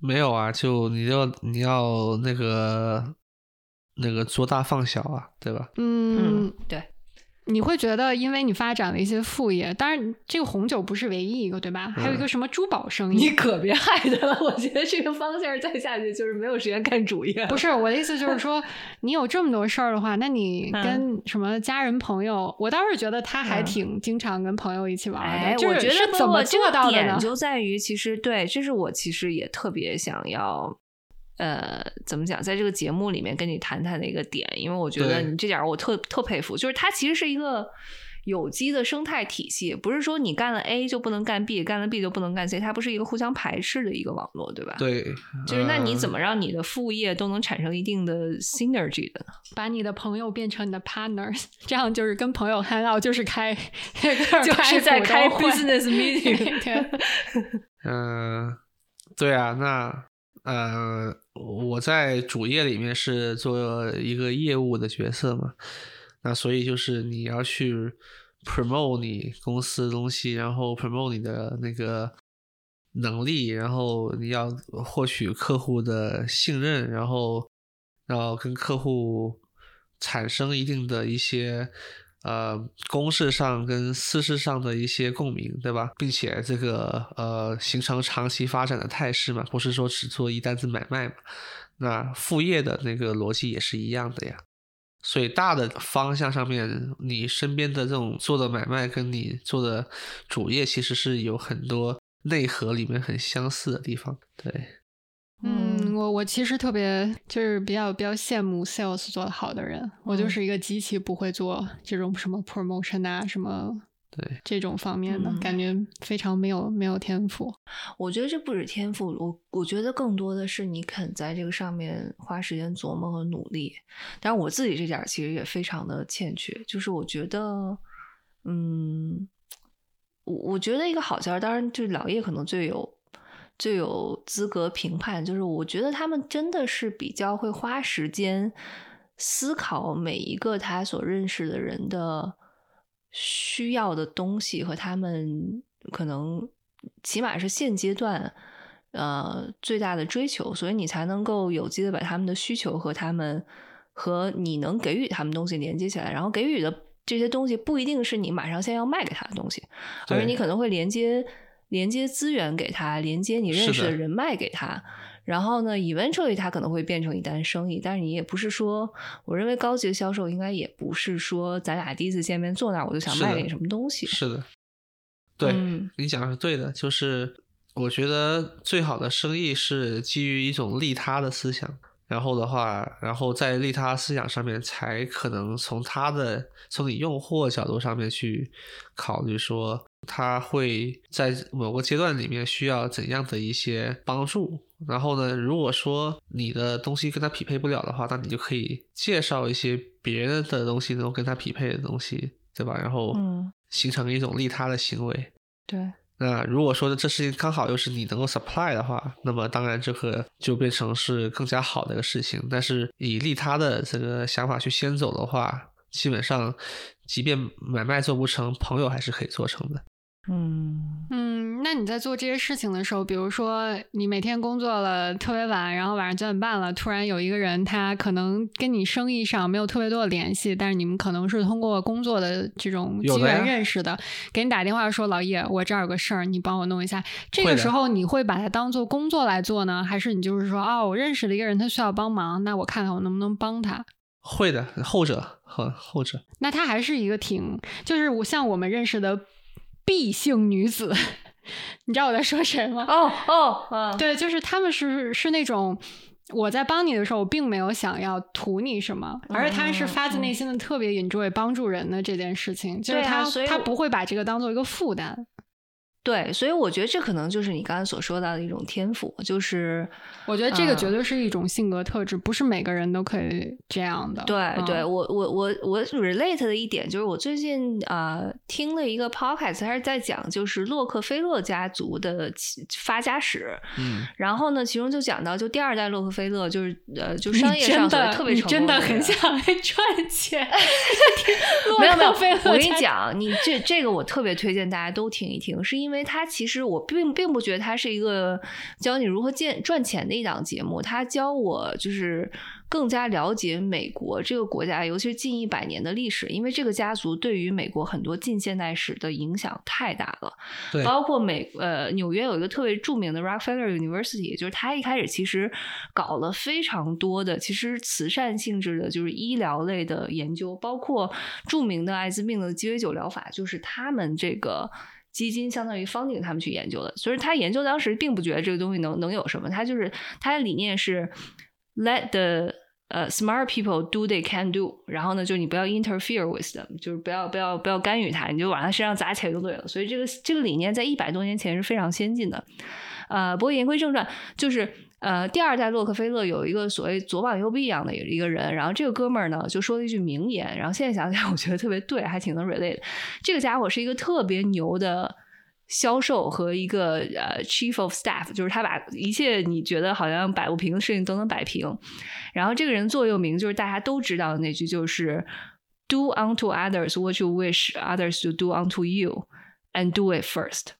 没有啊，就你要你要那个那个做大放小啊，对吧？嗯，对。你会觉得，因为你发展了一些副业，当然这个红酒不是唯一一个，对吧？还有一个什么珠宝生意，你可别害他了。我觉得这个方向再下去就是没有时间干主业。不是我的意思，就是说你有这么多事儿的话，那你跟什么家人朋友，我倒是觉得他还挺经常跟朋友一起玩的。我觉得怎么做到的呢？就在于其实对，这是我其实也特别想要。呃，怎么讲，在这个节目里面跟你谈谈的一个点，因为我觉得你这点我特特佩服，就是它其实是一个。有机的生态体系不是说你干了 A 就不能干 B，干了 B 就不能干 C，它不是一个互相排斥的一个网络，对吧？对，就是那你怎么让你的副业都能产生一定的 synergy 的？把你的朋友变成你的 partners，这样就是跟朋友 hang out，就是开，就是在开 business meeting。嗯，对啊，那呃，我在主业里面是做一个业务的角色嘛。那所以就是你要去 promote 你公司的东西，然后 promote 你的那个能力，然后你要获取客户的信任，然后要跟客户产生一定的一些呃公事上跟私事上的一些共鸣，对吧？并且这个呃形成长期发展的态势嘛，不是说只做一单子买卖嘛。那副业的那个逻辑也是一样的呀。所以大的方向上面，你身边的这种做的买卖跟你做的主业其实是有很多内核里面很相似的地方。对，嗯，我我其实特别就是比较比较羡慕 sales 做的好的人，我就是一个极其不会做这种什么 promotion 啊什么。对这种方面的感觉非常没有没有天赋，我觉得这不止天赋，我我觉得更多的是你肯在这个上面花时间琢磨和努力。但是我自己这点其实也非常的欠缺，就是我觉得，嗯，我我觉得一个好儿，当然就是老叶可能最有最有资格评判，就是我觉得他们真的是比较会花时间思考每一个他所认识的人的。需要的东西和他们可能起码是现阶段呃最大的追求，所以你才能够有机的把他们的需求和他们和你能给予他们东西连接起来，然后给予的这些东西不一定是你马上先要卖给他的东西，而是你可能会连接连接资源给他，连接你认识的人脉给他。然后呢，eventually 它可能会变成一单生意，但是你也不是说，我认为高级的销售应该也不是说，咱俩第一次见面坐那儿我就想卖给你什么东西。是的，对你讲的是对的，就是我觉得最好的生意是基于一种利他的思想。然后的话，然后在利他思想上面，才可能从他的从你用户角度上面去考虑，说他会在某个阶段里面需要怎样的一些帮助。然后呢，如果说你的东西跟他匹配不了的话，那你就可以介绍一些别人的东西能够跟他匹配的东西，对吧？然后形成一种利他的行为。对。那如果说这事情刚好又是你能够 supply 的话，那么当然这个就变成是更加好的一个事情。但是以利他的这个想法去先走的话，基本上即便买卖做不成，朋友还是可以做成的。嗯嗯，那你在做这些事情的时候，比如说你每天工作了特别晚，然后晚上九点半了，突然有一个人，他可能跟你生意上没有特别多的联系，但是你们可能是通过工作的这种机缘认识的，给你打电话说老叶，我这儿有个事儿，你帮我弄一下。这个时候你会把它当做工作来做呢，还是你就是说哦，我认识了一个人，他需要帮忙，那我看看我能不能帮他？会的，后者后后者。那他还是一个挺，就是我像我们认识的。B 姓女子，你知道我在说谁吗？哦哦，对，就是他们是是那种我在帮你的时候，我并没有想要图你什么，而是他是发自内心的特别 enjoy 帮助人的这件事情，就是他他不会把这个当做一个负担。对，所以我觉得这可能就是你刚才所说到的一种天赋，就是我觉得这个绝对是一种性格特质，不是每个人都可以这样的。对，对我我我我 relate 的一点就是，我最近啊听了一个 podcast，他是在讲就是洛克菲勒家族的发家史。嗯，然后呢，其中就讲到，就第二代洛克菲勒，就是呃，就商业上特别成功，真的很想来赚钱。没有没有，我跟你讲，你这这个我特别推荐大家都听一听，是因为。因为他其实我并并不觉得他是一个教你如何建赚钱的一档节目，他教我就是更加了解美国这个国家，尤其是近一百年的历史。因为这个家族对于美国很多近现代史的影响太大了，对，包括美呃纽约有一个特别著名的 Rockefeller University，就是他一开始其实搞了非常多的其实慈善性质的，就是医疗类的研究，包括著名的艾滋病的鸡尾酒疗法，就是他们这个。基金相当于方鼎他们去研究的。所以他研究当时并不觉得这个东西能能有什么，他就是他的理念是 let the 呃，smart people do they can do，然后呢，就你不要 interfere with them，就是不要不要不要干预他，你就往他身上砸钱就对了。所以这个这个理念在一百多年前是非常先进的。呃，不过言归正传，就是呃，第二代洛克菲勒有一个所谓左膀右臂一样的一个人，然后这个哥们儿呢就说了一句名言，然后现在想想我觉得特别对，还挺能 relate。这个家伙是一个特别牛的。销售和一个呃 chief of staff，就是他把一切你觉得好像摆不平的事情都能摆平。然后这个人座右铭就是大家都知道的那句，就是 "Do unto others what you wish others to do unto you, and do it first."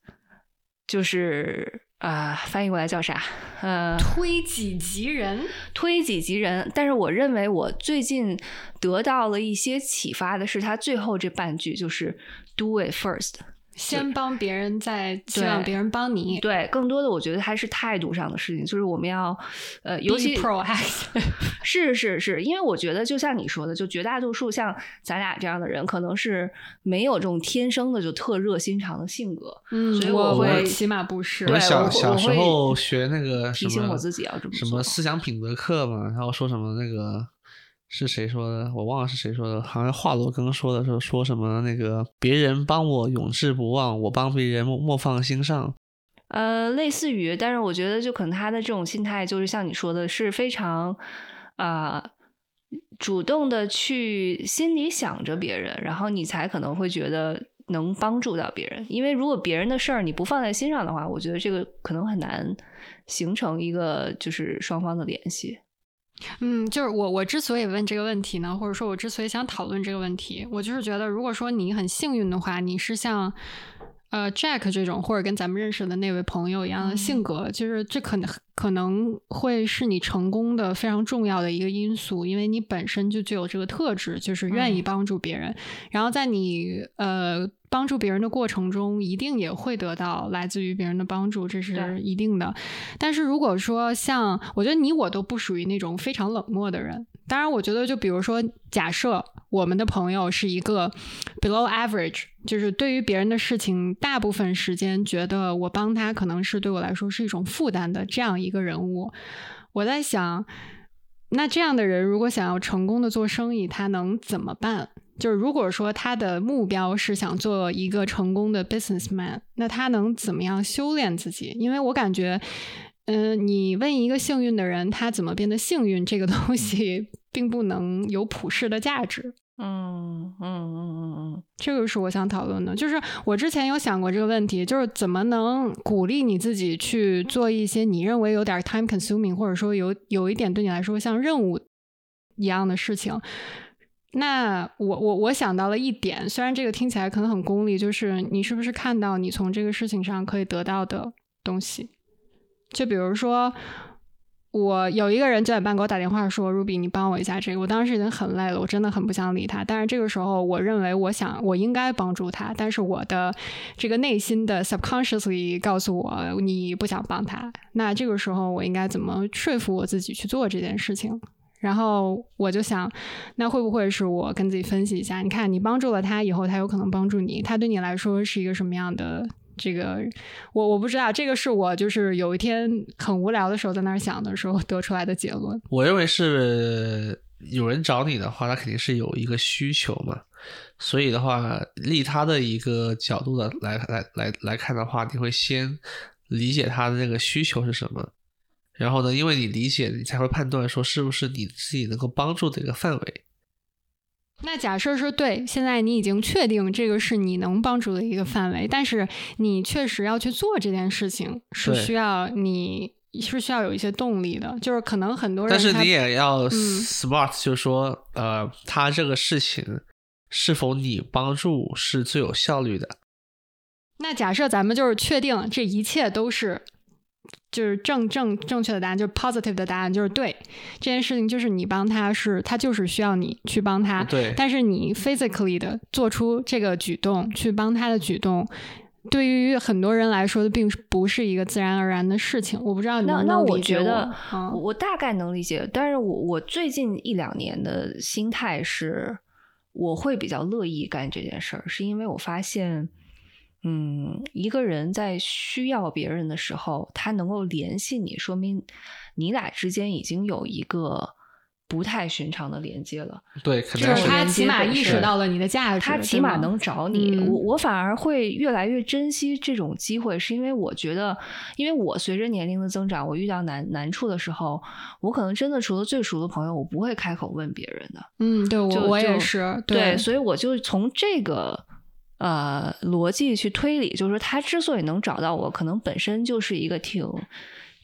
就是啊，翻译过来叫啥？呃，推己及人，推己及人。但是我认为我最近得到了一些启发的是他最后这半句，就是 "Do it first." 先帮别人，再希望别人帮你。对，更多的我觉得还是态度上的事情，就是我们要，呃，尤其 proactive。是是是，因为我觉得就像你说的，就绝大多数像咱俩这样的人，可能是没有这种天生的就特热心肠的性格。嗯，所以我会起码不是。我小小时会候学那个提醒我自己要这么什么思想品德课嘛，然后说什么那个是谁说的？我忘了是谁说的，好像华罗庚说的，说说什么那个别人帮我永志不忘，我帮别人莫莫放心上。呃，类似于，但是我觉得就可能他的这种心态，就是像你说的，是非常啊、主动的去心里想着别人，然后你才可能会觉得能帮助到别人。因为如果别人的事儿你不放在心上的话，我觉得这个可能很难形成一个就是双方的联系。嗯，就是我我之所以问这个问题呢，或者说我之所以想讨论这个问题，我就是觉得，如果说你很幸运的话，你是像呃 Jack 这种，或者跟咱们认识的那位朋友一样的性格，就是这可能可能会是你成功的非常重要的一个因素，因为你本身就具有这个特质，就是愿意嗯帮助别人，然后在你呃。帮助别人的过程中，一定也会得到来自于别人的帮助，这是一定的。但是如果说像我觉得你我都不属于那种非常冷漠的人。当然，我觉得就比如说，假设我们的朋友是一个 below average，就是对于别人的事情，大部分时间觉得我帮他可能是对我来说是一种负担的这样一个人物，我在想，那这样的人如果想要成功的做生意，他能怎么办？就是如果说他的目标是想做一个成功的 businessman，那他能怎么样修炼自己？因为我感觉，嗯、你问一个幸运的人他怎么变得幸运，这个东西并不能有普世的价值。嗯嗯嗯嗯嗯，这个是我想讨论的，就是我之前有想过这个问题，就是怎么能鼓励你自己去做一些你认为有点 time consuming，或者说有有一点对你来说像任务一样的事情。那我我我想到了一点，虽然这个听起来可能很功利，就是你是不是看到你从这个事情上可以得到的东西？就比如说，我有一个人九点半给我打电话说：“Ruby，你帮我一下这个。”我当时已经很累了，我真的很不想理他。但是这个时候，我认为我想我应该帮助他，但是我的这个内心的 subconsciously 告诉我你不想帮他。那这个时候，我应该怎么说服我自己去做这件事情？然后我就想，那会不会是我跟自己分析一下？你看，你帮助了他以后，他有可能帮助你，他对你来说是一个什么样的？这个我我不知道，这个是我就是有一天很无聊的时候在那儿想的时候得出来的结论。我认为是有人找你的话，他肯定是有一个需求嘛，所以的话，立他的一个角度的来来来来看的话，你会先理解他的那个需求是什么，然后呢，因为你理解，你才会判断说是不是你自己能够帮助的一个范围。那假设是对，现在你已经确定这个是你能帮助的一个范围，但是你确实要去做这件事情，是需要你是需要有一些动力的，就是可能很多人但是你也要嗯。smart，、就是说，呃，他这个事情是否你帮助是最有效率的。那假设咱们就是确定这一切都是就是正正正确的答案，就是 positive 的答案，就是对这件事情就是你帮他是他就是需要你去帮他，对但是你 physically 的做出这个举动去帮他的举动。对于很多人来说，并不是一个自然而然的事情。我不知道你能不那那我能理解觉得嗯我我大概能理解，但是我我最近一两年的心态是，我会比较乐意干这件事儿，是因为我发现，嗯，一个人在需要别人的时候，他能够联系你，说明你俩之间已经有一个。不太寻常的连接了，对，就是他起码意识到了你的价值，他起码能找你。我我反而会越来越珍惜这种机会，是因为我觉得，因为我随着年龄的增长，我遇到难难处的时候，我可能真的除了最熟的朋友，我不会开口问别人的。嗯，对我我也是，对，所以我就从这个呃逻辑去推理，就是说他之所以能找到我，可能本身就是一个挺。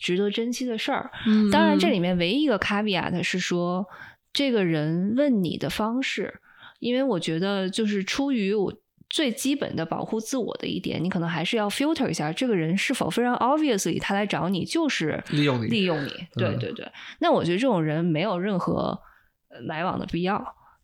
值得珍惜的事儿，当然这里面唯一一个 caveat 是说，这个人问你的方式，因为我觉得就是出于我最基本的保护自我的一点，你可能还是要 filter 一下这个人是否非常 obviously 他来找你就是利用你，利用你，对对对。那我觉得这种人没有任何来往的必要。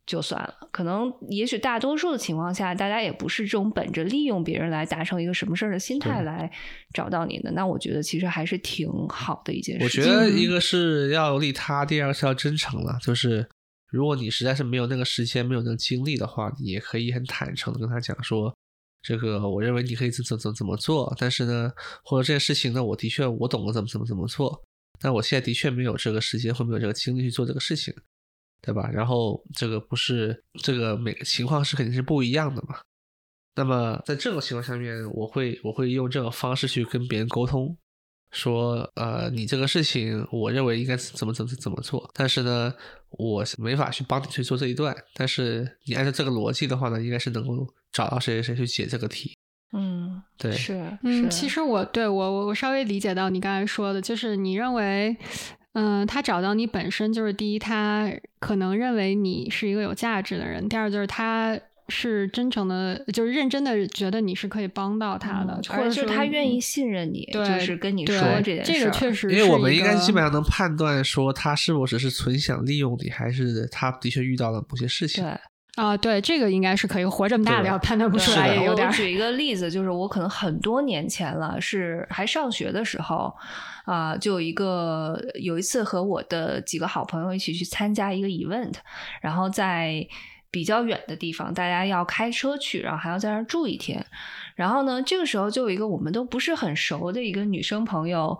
就算了，可能也许大多数的情况下，大家也不是这种本着利用别人来达成一个什么事儿的心态来找到你的。那我觉得其实还是挺好的一件事。我觉得一个是要利他，第二个是要真诚了。就是如果你实在是没有那个时间、没有那个精力的话，你也可以很坦诚的跟他讲说，这个我认为你可以怎怎怎怎么做，但是呢，或者这件事情呢，我的确我懂得怎么怎么怎么做，但我现在的确没有这个时间或没有这个精力去做这个事情。对吧？然后这个不是这个每个情况是肯定是不一样的嘛。那么在这种情况下面，我会我会用这种方式去跟别人沟通，说呃，你这个事情我认为应该怎么怎么怎么做，但是呢，我没法去帮你去做这一段。但是你按照这个逻辑的话呢，应该是能够找到谁谁谁去解这个题。嗯，对，是，嗯，其实我对我我我稍微理解到你刚才说的，就是你认为。嗯，他找到你本身就是第一，他可能认为你是一个有价值的人；第二，就是他是真诚的，就是认真的觉得你是可以帮到他的，或者是他愿意信任你，就是跟你说这件事。这个确实，因为我们应该基本上能判断说他是否只是纯想利用你，还是他的确遇到了某些事情。对啊，对，这个应该是可以活这么大了，判断不出来也有点。举一个例子，就是我可能很多年前了，是还上学的时候。啊，就有一个有一次和我的几个好朋友一起去参加一个 event，然后在比较远的地方，大家要开车去，然后还要在那儿住一天。然后呢，这个时候就有一个我们都不是很熟的一个女生朋友。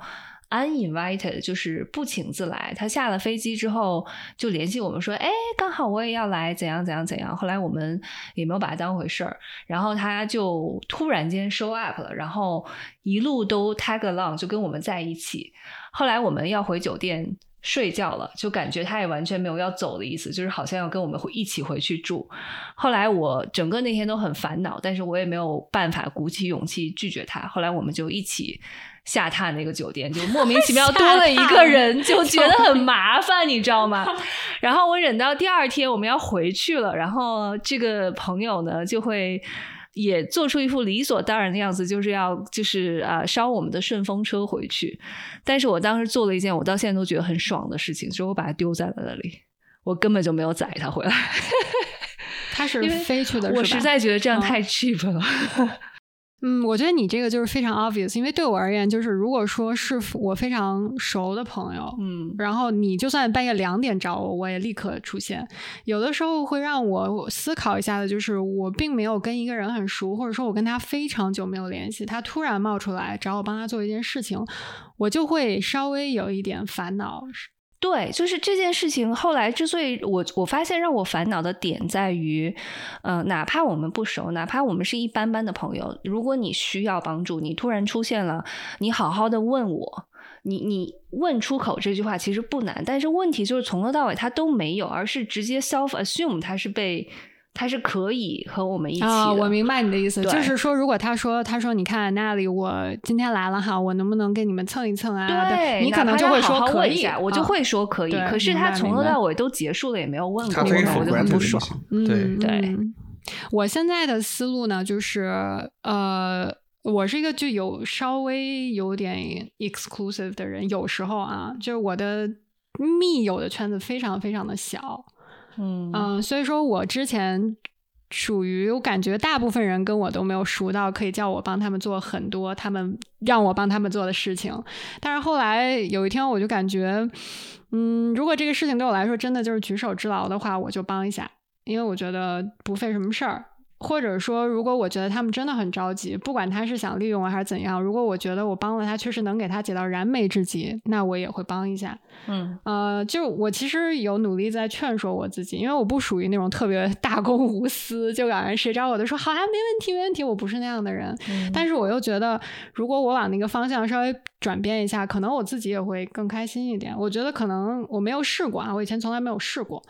Uninvited 就是不请自来。他下了飞机之后就联系我们说：“哎，刚好我也要来，怎样怎样怎样。”后来我们也没有把他当回事儿。然后他就突然间 show up 了，然后一路都 tag along，就跟我们在一起。后来我们要回酒店睡觉了，就感觉他也完全没有要走的意思，就是好像要跟我们回一起回去住。后来我整个那天都很烦恼，但是我也没有办法鼓起勇气拒绝他。后来我们就一起。下榻那个酒店就莫名其妙多了一个人，就觉得很麻烦，你知道吗？然后我忍到第二天我们要回去了，然后这个朋友呢就会也做出一副理所当然的样子，就是要就是啊烧我们的顺风车回去。但是我当时做了一件我到现在都觉得很爽的事情，就是我把它丢在了那里，我根本就没有载他回来。他是飞去的，我实在觉得这样太 cheap 了。嗯，我觉得你这个就是非常 obvious，因为对我而言，就是如果说是我非常熟的朋友，嗯，然后你就算半夜两点找我，我也立刻出现。有的时候会让我思考一下的，就是我并没有跟一个人很熟，或者说我跟他非常久没有联系，他突然冒出来找我帮他做一件事情，我就会稍微有一点烦恼。对，就是这件事情。后来之所以我我发现让我烦恼的点在于，嗯，哪怕我们不熟，哪怕我们是一般般的朋友，如果你需要帮助，你突然出现了，你好好的问我，你你问出口这句话其实不难，但是问题就是从头到尾他都没有，而是直接 self assume 他是被。他是可以和我们一起的。我明白你的意思，就是说，如果他说，他说，你看那里，我今天来了哈，我能不能跟你们蹭一蹭啊？对，你可能就会说可以，我就会说可以。可是他从头到尾都结束了，也没有问过我，我就很不爽。对对，我现在的思路呢，就是呃，我是一个就有稍微有点 exclusive 的人，有时候啊，就是我的密友的圈子非常非常的小。嗯，所以说我之前属于我感觉大部分人跟我都没有熟到可以叫我帮他们做很多他们让我帮他们做的事情，但是后来有一天我就感觉，嗯，如果这个事情对我来说真的就是举手之劳的话，我就帮一下，因为我觉得不费什么事儿。或者说，如果我觉得他们真的很着急，不管他是想利用我还是怎样，如果我觉得我帮了他，确实能给他解到燃眉之急，那我也会帮一下。嗯，呃，就我其实有努力在劝说我自己，因为我不属于那种特别大公无私，就感觉谁找我都说好啊，没问题，没问题，我不是那样的人。但是我又觉得，如果我往那个方向稍微转变一下，可能我自己也会更开心一点。我觉得可能我没有试过啊，我以前从来没有试过。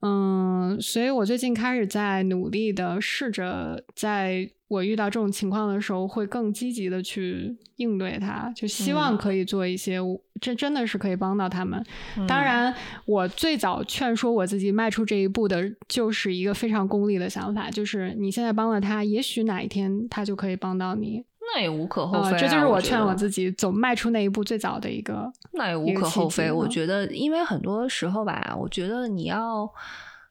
嗯，所以我最近开始在努力的试着，在我遇到这种情况的时候，会更积极的去应对它，就希望可以做一些，这真的是可以帮到他们。当然，我最早劝说我自己迈出这一步的，就是一个非常功利的想法，就是你现在帮了他，也许哪一天他就可以帮到你。那也无可厚非，这就是我劝我自己走迈出那一步最早的一个。那也无可厚非，我觉得，因为很多时候吧，我觉得你要，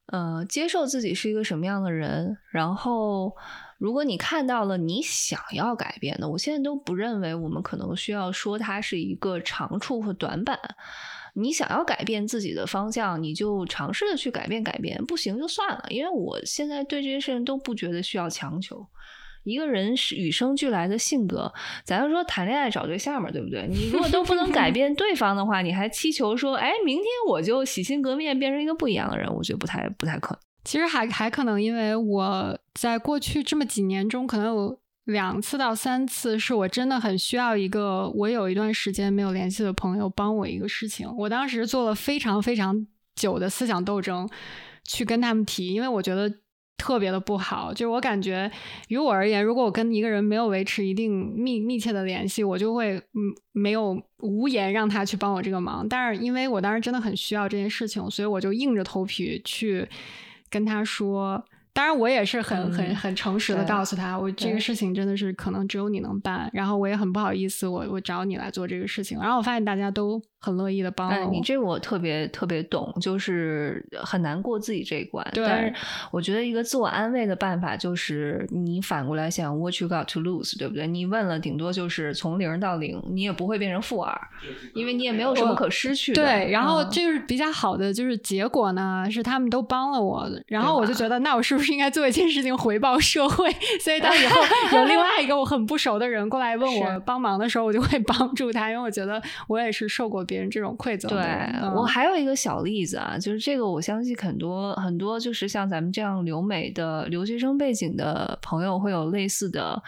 呃，接受自己是一个什么样的人，然后，如果你看到了你想要改变的，我现在都不认为我们可能需要说它是一个长处和短板。你想要改变自己的方向，你就尝试着去改变改变，不行就算了。因为我现在对这些事情都不觉得需要强求。一个人是与生俱来的性格，咱就说谈恋爱找对象嘛，对不对？你如果都不能改 变对方的话，你还祈求说，哎，明天我就洗心革面变成一个不一样的人，我觉得不太不太可能。其实还还可能，因为我在过去这么几年中，可能有两次到三次，是我真的很需要一个我有一段时间没有联系的朋友帮我一个事情。我当时做了非常非常久的思想斗争，去跟他们提，因为我觉得。特别的不好，就是我感觉，于我而言，如果我跟一个人没有维持一定密密切的联系，我就会嗯没有无言让他去帮我这个忙。但是因为我当时真的很需要这件事情，所以我就硬着头皮去跟他说。当然，我也是很很很诚实的告诉他，我这个事情真的是可能只有你能办。然后我也很不好意思，我我找你来做这个事情。然后我发现大家都很乐意的帮我。你这我特别特别懂，就是很难过自己这一关。对。但是我觉得一个自我安慰的办法就是你反过来想，What you got to lose，对不对？你问了，顶多就是从零到零，你也不会变成负二，因为你也没有什么可失去的。对。然后就是比较好的就是结果呢，是他们都帮了我，然后我就觉得那我是不是？不是应该做一件事情回报社会，所以到以后 有另外一个我很不熟的人过来问我帮忙的时候，我就会帮助他，因为我觉得我也是受过别人这种馈赠。对我还有一个小例子啊，就是这个我相信很多很多就是像咱们这样留美的留学生背景的朋友会有类似的。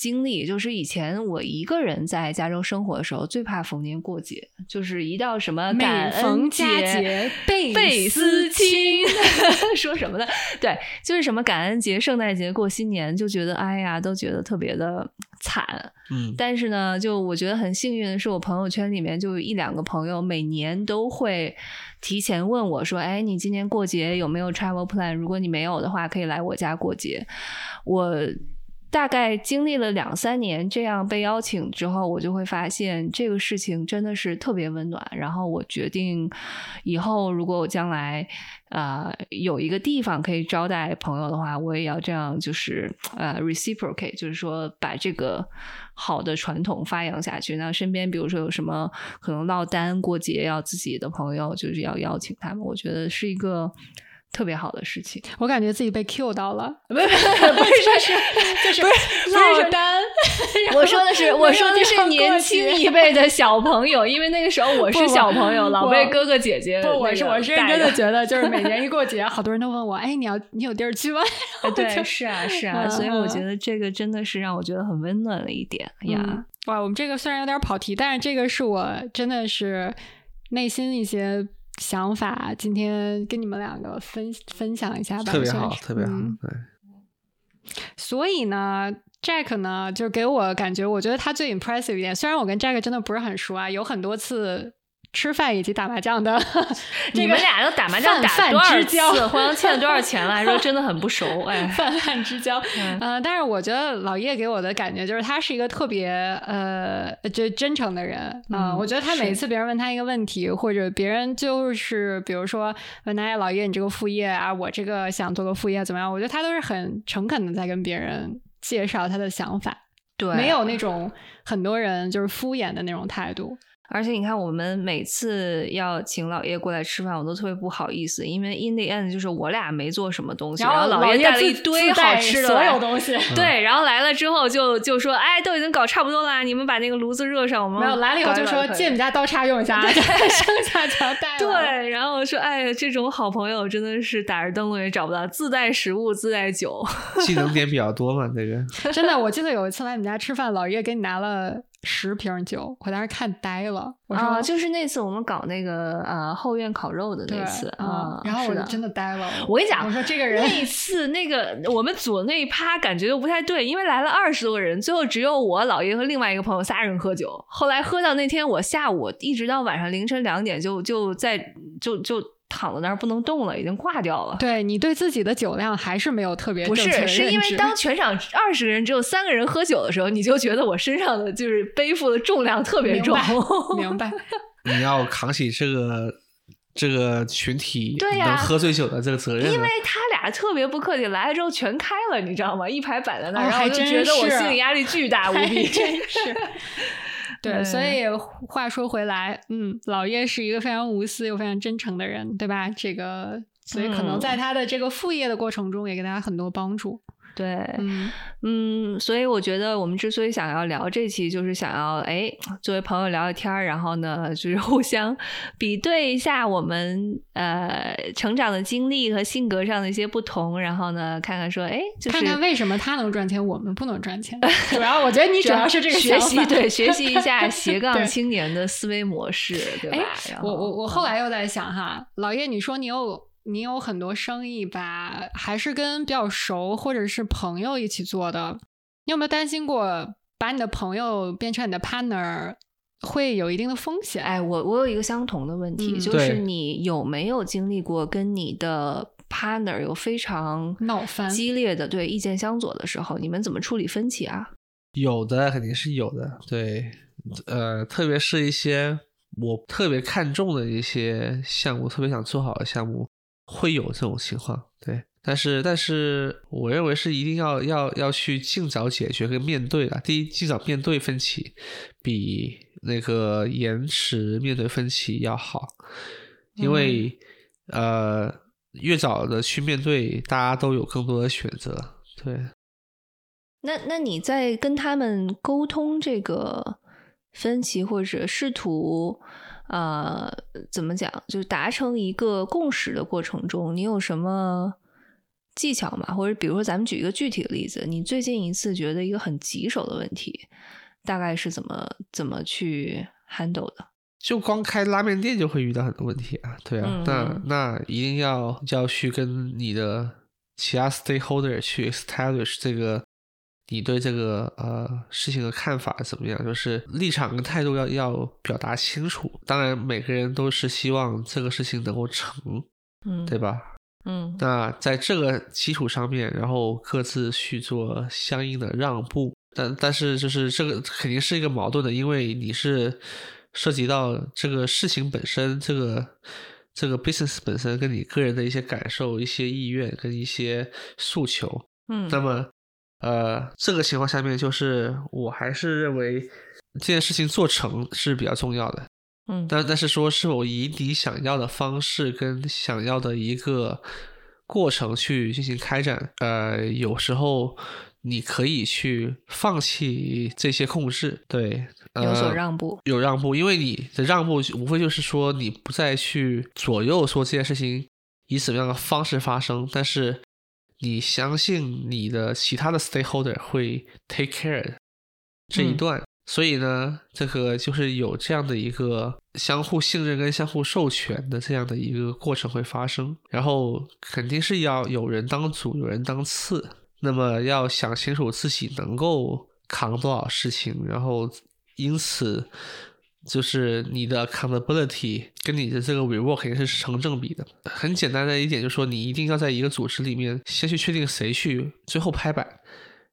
经历就是以前我一个人在加州生活的时候，最怕逢年过节，就是一到什么感恩节、倍思亲，说什么呢？对，就是什么感恩节、圣诞节、过新年，就觉得哎呀，都觉得特别的惨。嗯，但是呢，就我觉得很幸运的是，我朋友圈里面就有一两个朋友，每年都会提前问我说：“哎，你今年过节有没有 travel plan？如果你没有的话，可以来我家过节。”我。大概经历了两三年这样被邀请之后，我就会发现这个事情真的是特别温暖。然后我决定，以后如果我将来啊有一个地方可以招待朋友的话，我也要这样，就是呃 reciprocate，就是说把这个好的传统发扬下去。那身边比如说有什么可能落单过节要自己的朋友，就是要邀请他们。我觉得是一个。特别好的事情，我感觉自己被 Q 到了，不是不是是就是 落单，我说的是我说的是年轻一辈的小朋友，因为那个时候我是小朋友，老被哥哥姐姐。不，我是我是认真的觉得，就是每年一过节，好多人都问我，哎，你要你有地儿去吗？对，是啊是啊，所以我觉得这个真的是让我觉得很温暖了一点呀。哇，我们这个虽然有点跑题，但是这个是我真的是内心一些。想法，今天跟你们两个分分享一下吧。特别好，特别好。对。所以呢，Jack 呢，就给我感觉，我觉得他最 impressive 一点。虽然我跟 Jack 真的不是很熟啊，有很多次。吃饭以及打麻将的，你们俩都打麻将打多少次？互相欠了多少钱了？还说真的很不熟，哎，泛泛之交。嗯，但是我觉得老叶给我的感觉就是他是一个特别呃，就真诚的人啊。我觉得他每次别人问他一个问题，或者别人就是比如说问他老叶你这个副业啊，我这个想做个副业怎么样？我觉得他都是很诚恳的在跟别人介绍他的想法，对，没有那种很多人就是敷衍的那种态度。而且你看，我们每次要请老爷过来吃饭，我都特别不好意思，因为 in the end 就是我俩没做什么东西，然后老爷带了一堆好吃的所有东西。对，然后来了之后就就说，哎，都已经搞差不多了，你们把那个炉子热上。我们没有来了以后就说借你们家刀叉用一下，剩下全带。对，然后我说，哎，这种好朋友真的是打着灯笼也找不到，自带食物自带酒，技能点比较多嘛，这个。真的，我记得有一次来你们家吃饭，老爷给你拿了。十瓶酒，我当时看呆了。我说，就是那次我们搞那个呃后院烤肉的那次啊，然后我就真的呆了。我跟你讲，我说这个人那次那个我们组那一趴感觉都不太对，因为来了二十多个人，最后只有我姥爷和另外一个朋友仨人喝酒。后来喝到那天我下午一直到晚上凌晨两点，就就在就就。躺在那儿不能动了，已经挂掉了。对你对自己的酒量还是没有特别不是，是因为当全场二十个人只有三个人喝酒的时候，你就觉得我身上的就是背负的重量特别重。明白。你要扛起这个这个群体能喝醉酒的这个责任。因为他俩特别不客气，来了之后全开了，你知道吗？一排摆在那儿，然后就觉得我心理压力巨大无比。真是。对，所以话说回来，嗯，老叶是一个非常无私又非常真诚的人，对吧？这个，所以可能在他的这个副业的过程中，也给大家很多帮助。对，嗯嗯，所以我觉得我们之所以想要聊这期，就是想要哎，作为朋友聊聊天儿，然后呢，就是互相比对一下我们呃成长的经历和性格上的一些不同，然后呢，看看说哎，就看看为什么他能赚钱，我们不能赚钱。主要我觉得你主要是这个学习，对，学习一下 斜杠青年的思维模式，对吧？我我我后来又在想哈，老叶，你说你有。你有很多生意吧，还是跟比较熟或者是朋友一起做的？你有没有担心过把你的朋友变成你的 partner 会有一定的风险？哎，我我有一个相同的问题，就是你有没有经历过跟你的 partner 有非常闹翻、激烈的对意见相左的时候？你们怎么处理分歧啊？有的，肯定是有的。对，呃，特别是一些我特别看重的一些项目，特别想做好的项目。会有这种情况，对，但是但是我认为是一定要要要去尽早解决跟面对的。第一，尽早面对分歧，比那个延迟面对分歧要好，因为呃，越早的去面对，大家都有更多的选择。对，那那你在跟他们沟通这个分歧，或者试图。呃，怎么讲？就是达成一个共识的过程中，你有什么技巧吗？或者比如说，咱们举一个具体的例子，你最近一次觉得一个很棘手的问题，大概是怎么怎么去 handle 的？就光开拉面店就会遇到很多问题啊，对啊，那那一定要就要去跟你的其他 stakeholder 去 establish 这个。你对这个呃事情的看法怎么样？就是立场跟态度要要表达清楚。当然，每个人都是希望这个事情能够成，嗯，对吧？嗯，那在这个基础上面，然后各自去做相应的让步。但但是就是这个肯定是一个矛盾的，因为你是涉及到这个事情本身，这个这个 business 本身跟你个人的一些感受、一些意愿跟一些诉求，嗯，那么。呃，这个情况下面，就是我还是认为这件事情做成是比较重要的，嗯，但但是说是否以你想要的方式跟想要的一个过程去进行开展，呃，有时候你可以去放弃这些控制，对，有所让步，有让步，因为你的让步无非就是说你不再去左右说这件事情以什么样的方式发生，但是。你相信你的其他的 stakeholder 会 take care 这一段，所以呢，这个就是有这样的一个相互信任跟相互授权的这样的一个过程会发生，然后肯定是要有人当主，有人当次，那么要想清楚自己能够扛多少事情，然后因此。就是你的 accountability 跟你的这个 reward 肯定是成正比的。很简单的一点就是说，你一定要在一个组织里面先去确定谁去最后拍板，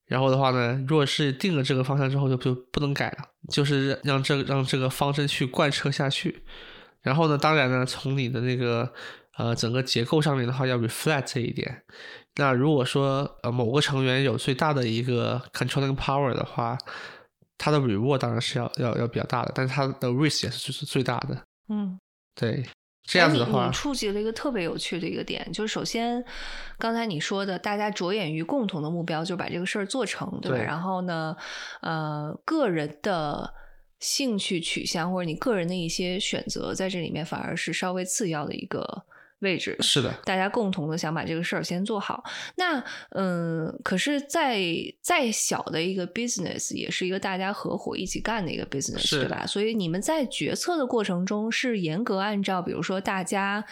然后的话呢，如果是定了这个方向之后，就就不能改了，就是让这让这个方针去贯彻下去。然后呢，当然呢，从你的那个呃整个结构上面的话，要 reflect 这一点。那如果说呃某个成员有最大的一个 controlling power 的话，它的 reward 当然是要要要比较大的，但是它的 risk 也是是最大的。嗯，对。这样子的话，你触及了一个特别有趣的一个点，就是首先刚才你说的，大家着眼于共同的目标，就把这个事儿做成，对吧？然后呢，呃，个人的兴趣取向或者你个人的一些选择，在这里面反而是稍微次要的一个。位置是的，大家共同的想把这个事儿先做好。那嗯，可是再再小的一个 business，也是一个大家合伙一起干的一个 business，对吧？所以你们在决策的过程中是严格按照，比如说大家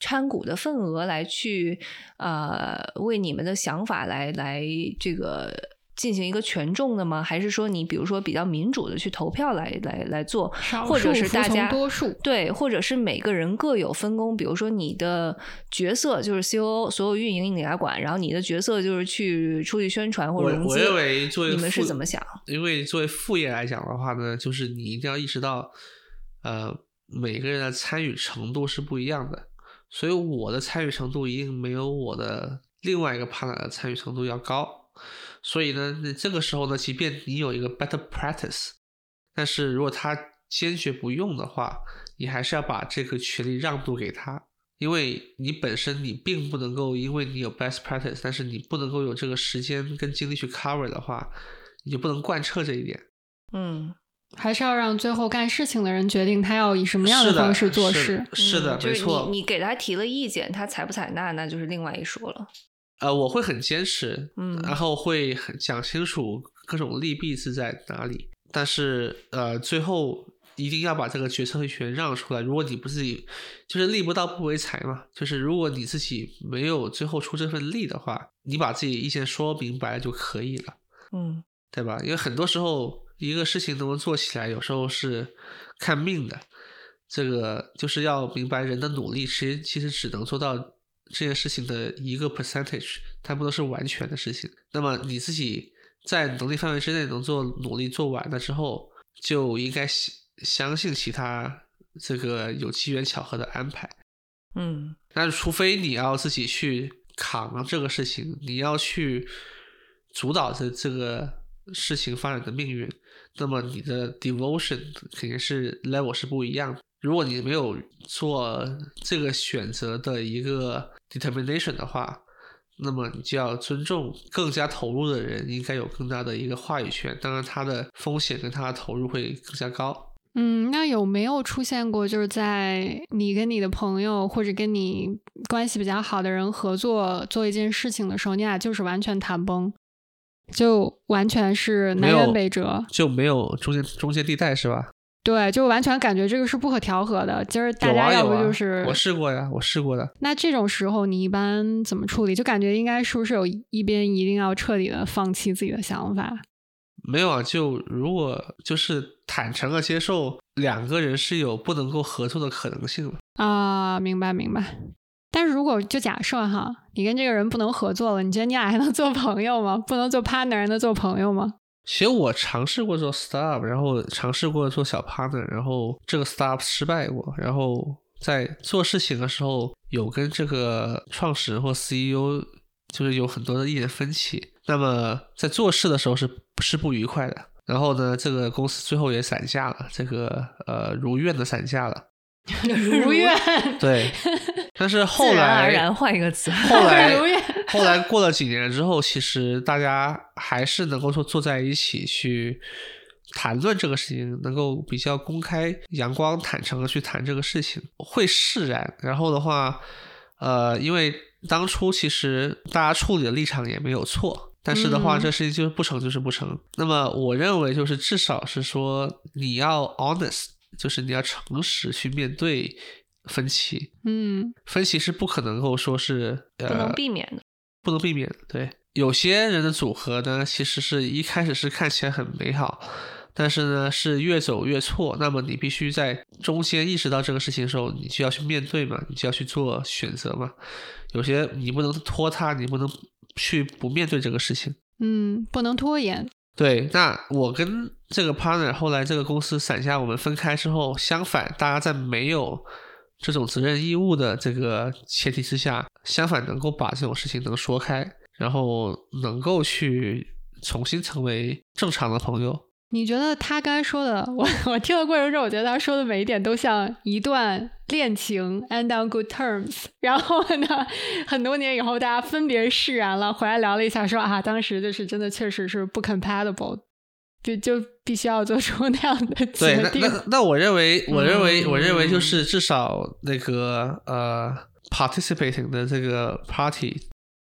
参股的份额来去呃，为你们的想法来来这个。进行一个权重的吗？还是说你比如说比较民主的去投票来来来做，或者是大家多数对，或者是每个人各有分工。比如说你的角色就是 COO，所有运营你来管，然后你的角色就是去出去宣传或者融资。我认为作为你们是怎么想？因为作为副业来讲的话呢，就是你一定要意识到，呃，每个人的参与程度是不一样的，所以我的参与程度一定没有我的另外一个 partner 的参与程度要高。所以呢，这个时候呢，即便你有一个 better practice，但是如果他坚决不用的话，你还是要把这个权利让渡给他，因为你本身你并不能够，因为你有 best practice，但是你不能够有这个时间跟精力去 cover 的话，你就不能贯彻这一点。嗯，还是要让最后干事情的人决定他要以什么样的方式做事。是的，没错。你你给他提了意见，他采不采纳，那就是另外一说了。呃，我会很坚持，嗯，然后会很讲清楚各种利弊是在哪里，但是呃，最后一定要把这个决策权让出来。如果你不自己，就是力不到不为财嘛，就是如果你自己没有最后出这份力的话，你把自己意见说明白就可以了，嗯，对吧？因为很多时候一个事情能不能做起来，有时候是看命的，这个就是要明白人的努力，其实其实只能做到。这件事情的一个 percentage，它不能是完全的事情。那么你自己在能力范围之内能做努力做完了之后，就应该相相信其他这个有机缘巧合的安排。嗯，那除非你要自己去扛这个事情，你要去主导这这个事情发展的命运，那么你的 devotion 肯定是 level 是不一样的。如果你没有做这个选择的一个 determination 的话，那么你就要尊重更加投入的人，应该有更大的一个话语权。当然，他的风险跟他的投入会更加高。嗯，那有没有出现过，就是在你跟你的朋友或者跟你关系比较好的人合作做一件事情的时候，你俩就是完全谈崩，就完全是南辕北辙，就没有中间中间地带是吧？对，就完全感觉这个是不可调和的。今儿大家要不就是我试过呀，我试过的。那这种时候你一般怎么处理？就感觉应该是不是有一边一定要彻底的放弃自己的想法？没有啊，就如果就是坦诚的接受两个人是有不能够合作的可能性的啊，明白明白。但是如果就假设哈，你跟这个人不能合作了，你觉得你俩还能做朋友吗？不能做 partner，能做朋友吗？其实我尝试过做 startup，然后尝试过做小 partner，然后这个 startup 失败过，然后在做事情的时候有跟这个创始人或 CEO 就是有很多的意见分歧。那么在做事的时候是是不愉快的。然后呢，这个公司最后也散架了，这个呃如愿的散架了。如愿对，但是后来然换一个词，后来 后来过了几年之后，其实大家还是能够说坐在一起去谈论这个事情，能够比较公开、阳光、坦诚的去谈这个事情，会释然。然后的话，呃，因为当初其实大家处理的立场也没有错，但是的话，这事情就是不成就是不成。那么我认为就是至少是说你要 honest。就是你要诚实去面对分歧，嗯，分歧是不可能够说是呃不能避免的，不能避免的。对，有些人的组合呢，其实是一开始是看起来很美好，但是呢是越走越错。那么你必须在中间意识到这个事情的时候，你就要去面对嘛，你就要去做选择嘛。有些你不能拖沓，你不能去不面对这个事情，嗯，不能拖延。对，那我跟这个 partner 后来这个公司散下，我们分开之后，相反，大家在没有这种责任义务的这个前提之下，相反能够把这种事情能说开，然后能够去重新成为正常的朋友。你觉得他刚才说的，我 我听的过程中，我觉得他说的每一点都像一段恋情 end on good terms。然后呢，很多年以后大家分别释然了，回来聊了一下，说啊，当时就是真的确实是不 compatible，就就必须要做出那样的决定。对，那那那我认为，我认为，我认为就是至少那个呃 participating 的这个 party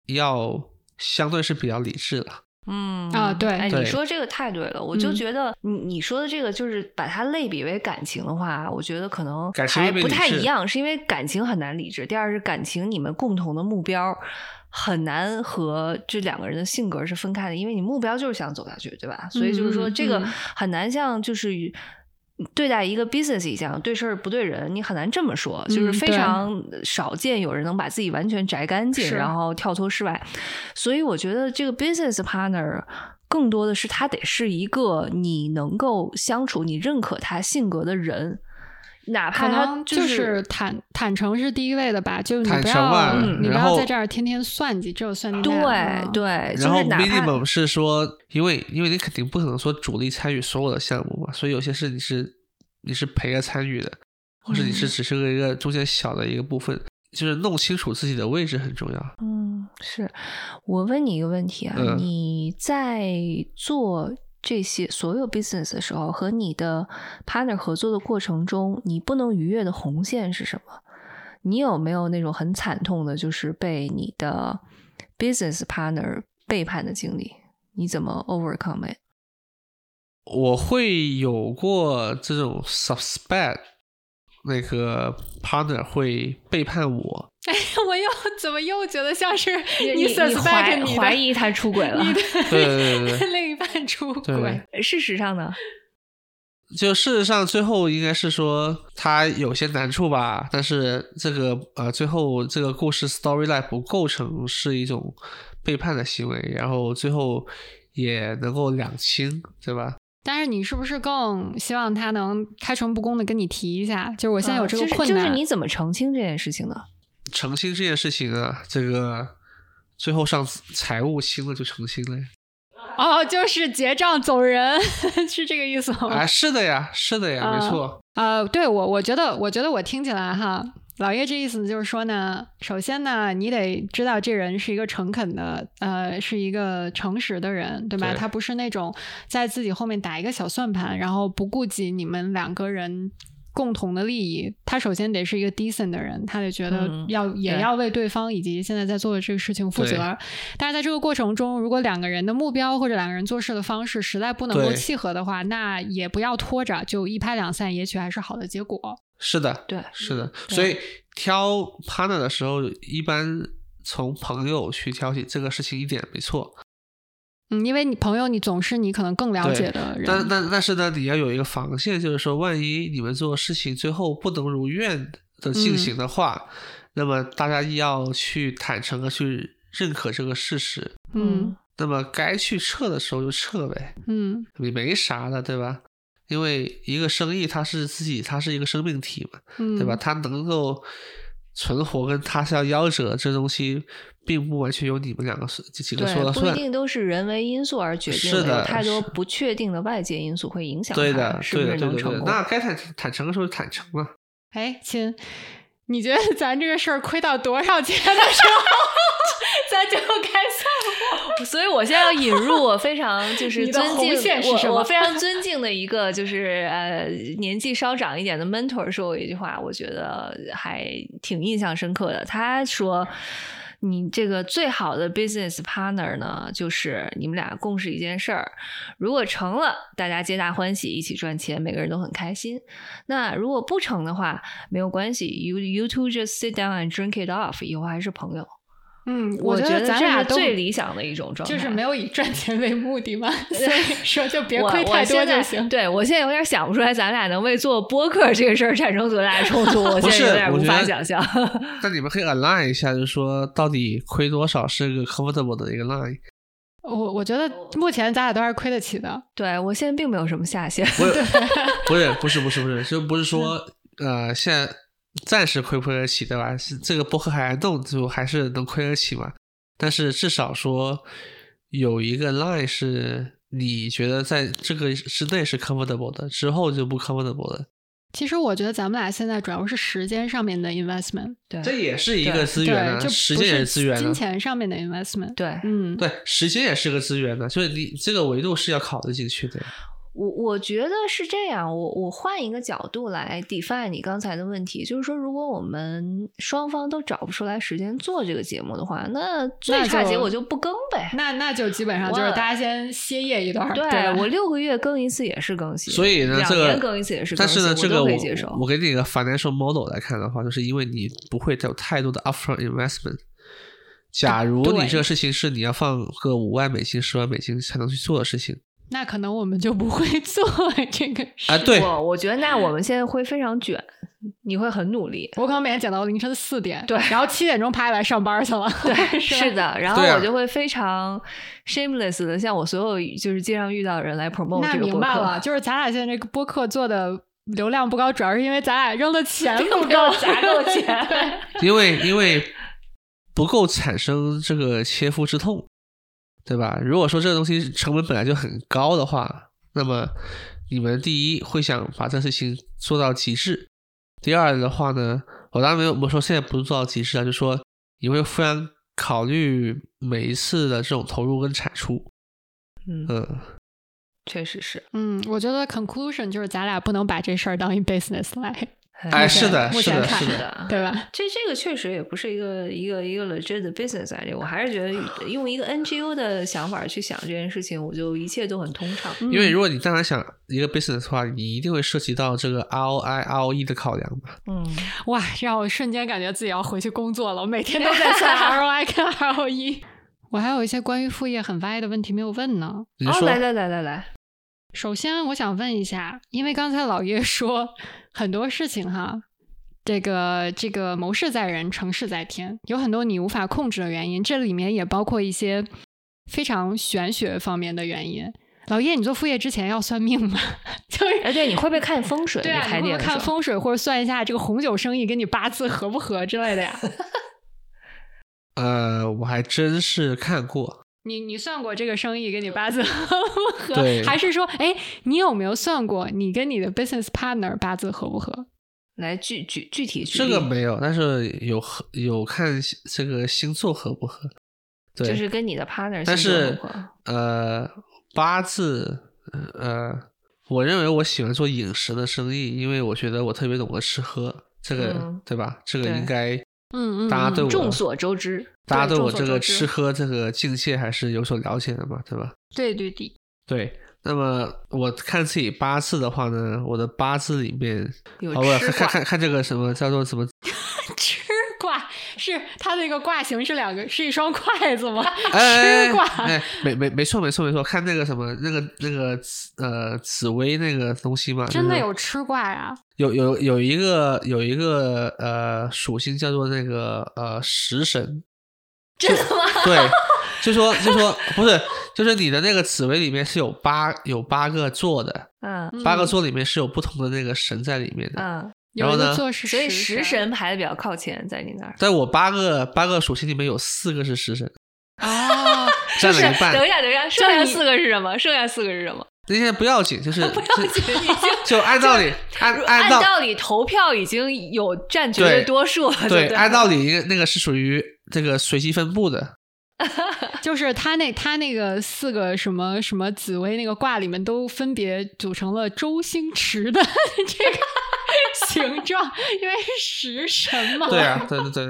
要相对是比较理智的。嗯啊，对，哎，你说这个太对了，我就觉得你你说的这个就是把它类比为感情的话，我觉得可能还不太一样，是因为感情很难理智。第二是感情，你们共同的目标很难和这两个人的性格是分开的，因为你目标就是想走下去，对吧？所以就是说这个很难像就是。对待一个 business 一样，对事儿不对人，你很难这么说，就是非常少见有人能把自己完全摘干净，然后跳脱室外。所以我觉得这个 business partner 更多的是他得是一个你能够相处、你认可他性格的人。哪怕就是坦坦诚是第一位的吧，就你不要你不要在这儿天天算计，只有算计对对。然后 minimum 是说，因为因为你肯定不可能说主力参与所有的项目嘛，所以有些事你是你是陪着参与的，或者你是只是个一个中间小的一个部分，就是弄清楚自己的位置很重要。嗯，是我问你一个问题啊，你在做。这些所有 business 的时候和你的 partner 合作的过程中，你不能逾越的红线是什么？你有没有那种很惨痛的，就是被你的 business partner 背叛的经历？你怎么 overcome it？我会有过这种 suspect，那个 partner 会背叛我。哎，我又怎么又觉得像是你 suspect 你怀疑他出轨了？你对对对，另一半出轨。事实上呢，就事实上最后应该是说他有些难处吧，但是这个呃最后这个故事 storyline 不构成是一种背叛的行为，然后最后也能够两清，对吧？但是你是不是更希望他能开诚布公的跟你提一下？就是我现在有这个困难，就是你怎么澄清这件事情呢？澄清这件事情啊，这个最后上财务清了就澄清了呀。哦，就是结账走人，是这个意思吗？啊，是的呀，是的呀，没错。呃，对我，我觉得，我觉得我听起来哈，老叶这意思就是说呢，首先呢，你得知道这人是一个诚恳的，呃，是一个诚实的人，对吧？他不是那种在自己后面打一个小算盘，然后不顾及你们两个人。共同的利益，他首先得是一个 decent 的人，他得觉得要也要为对方以及现在在做的这个事情负责。但是在这个过程中，如果两个人的目标或者两个人做事的方式实在不能够契合的话，那也不要拖着，就一拍两散，也许还是好的结果。是的，对，是的。所以挑 partner 的时候，一般从朋友去挑起这个事情一点没错。嗯，因为你朋友，你总是你可能更了解的人。但但但是呢，你要有一个防线，就是说，万一你们做事情最后不能如愿的进行的话，那么大家要去坦诚的去认可这个事实。嗯。那么该去撤的时候就撤呗。嗯。也没啥的，对吧？因为一个生意它是自己，它是一个生命体嘛，对吧？它能够存活跟他是要夭折，这东西。并不完全由你们两个是这几个说了算，不一定都是人为因素而决定的，有太多不确定的外界因素会影响对的，是不是能成功？那该坦坦诚的时候坦诚了。哎，亲，你觉得咱这个事儿亏到多少钱的时候，咱就该算？所以我现在要引入我非常 就是尊敬我我非常 尊敬的一个就是呃年纪稍长一点的 mentor 说过一句话，我觉得还挺印象深刻的。他说。你这个最好的 business partner 呢，就是你们俩共事一件事儿，如果成了，大家皆大欢喜，一起赚钱，每个人都很开心。那如果不成的话，没有关系，you you two just sit down and drink it off，以后还是朋友。嗯，我觉得咱俩最理想的一种状态，就是没有以赚钱为目的嘛，所以 说就别亏太多就行。对我现在有点想不出来，咱俩能为做播客这个事儿产生多大的冲突，我现在有点无法想象。那你们可以 align 一下，就是说到底亏多少是个 comfortable 的一个 line。我我觉得目前咱俩都还是亏得起的。对我现在并没有什么下限。不是不是不是不是不是，就不是说呃现在。暂时亏不亏得起对吧？这个薄荷海岸洞就还是能亏得起嘛。但是至少说有一个 line 是你觉得在这个之内是 comfortable 的之后就不 comfortable 的其实我觉得咱们俩现在主要是时间上面的 investment 对这也是一个资源啊时间也是资源金钱上面的 investment 对嗯。对时间也是个资源的所以你这个维度是要考得进去的我我觉得是这样，我我换一个角度来 define 你刚才的问题，就是说，如果我们双方都找不出来时间做这个节目的话，那最差结果就不更呗。那那,就基本上就是大家先歇业一段。对,对我六个月更一次也是更新，所以呢，这个更一次也是更新，但是呢，这个我我给你一个 financial model 来看的话，就是因为你不会有太多的 upfront investment。假如你这个事情是你要放个五万美金、十万美金才能去做的事情，那可能我们就不会 做这个啊。对，我我觉得那我们现在会非常卷，你会很努力。我可能每天讲到凌晨四点，对，然后七点钟爬起来上班去了。对，是的，然后我就会非常 shameless 的向我所有就是街上遇到的人来 promote 这个播客。明白了，就是咱俩现在这个播客做的。流量不高，主要是因为咱俩扔的钱 不够，砸够钱。因为因为不够产生这个切肤之痛。对吧？如果说这个东西成本本来就很高的话，那么你们第一会想把这事情做到极致，第二的话呢，我当然没有，我说现在不是做到极致啊，就说你会忽然考虑每一次的这种投入跟产出。嗯，确实是。嗯，我觉得 conclusion 就是咱俩不能把这事儿当一 business 来。哎，是的，是的，是的。对吧？这这个确实也不是一个一个一个 legit business idea。我还是觉得用一个 NGO 的想法去想这件事情，我就一切都很通畅。因为如果你当然想一个 business 的话，你一定会涉及到这个 ROI，ROE 的考量吧。嗯。哇，让我瞬间感觉自己要回去工作了。我每天都在想 ROI 跟 ROE。我还有一些关于副业很歪的问题没有问呢。然后，来来来来来。首先，我想问一下，因为刚才老叶说很多事情哈，这个这个谋事在人，成事在天，有很多你无法控制的原因，这里面也包括一些非常玄学方面的原因。老叶，你做副业之前要算命吗？就是，哎，对，你会不会看风水？对啊，看风水或者算一下这个红酒生意跟你八字合不合之类的呀？呃，我还真是看过。你你算过这个生意跟你八字 合不合？还是说，哎，你有没有算过你跟你的 business partner 八字合不合？来具具具体具。这个没有，但是有合有看这个星座合不合。对，就是跟你的 partner。但是呃八字呃，我认为我喜欢做饮食的生意，因为我觉得我特别懂得吃喝，这个对吧？这个应该嗯嗯，大家对我众所周知。大家对我这个吃喝这个境界还是有所了解的嘛对吧？对对对。对那么我看自己八字的话呢我的八字里面有吃个看看看这个什么叫做什么 吃卦是它那个卦形是两个是一双筷子吗？吃卦哎没没没错没错没错看那个什么那个那个呃紫薇那个东西吗真的有吃卦呀？有有有一个有一个呃属性叫做那个呃食神真的吗？对就说就说 不是就是你的那个紫薇里面是有八有八个座的嗯八个座里面是有不同的那个神在里面的嗯。然后呢所以食神排的比较靠前在你那儿。在我八个八个属性里面有四个是食神啊 占了一半等一下等一下剩下四个是什么？剩下四个是什么？那些不要紧，就是 不要紧，就按道理，按按道理投票已经有占绝对多数，对，按道理那个是属于这个随机分布的，就是他那他那个四个什么什么紫薇那个卦里面都分别组成了周星驰的 这个形状，因为食神嘛，对呀，对对对。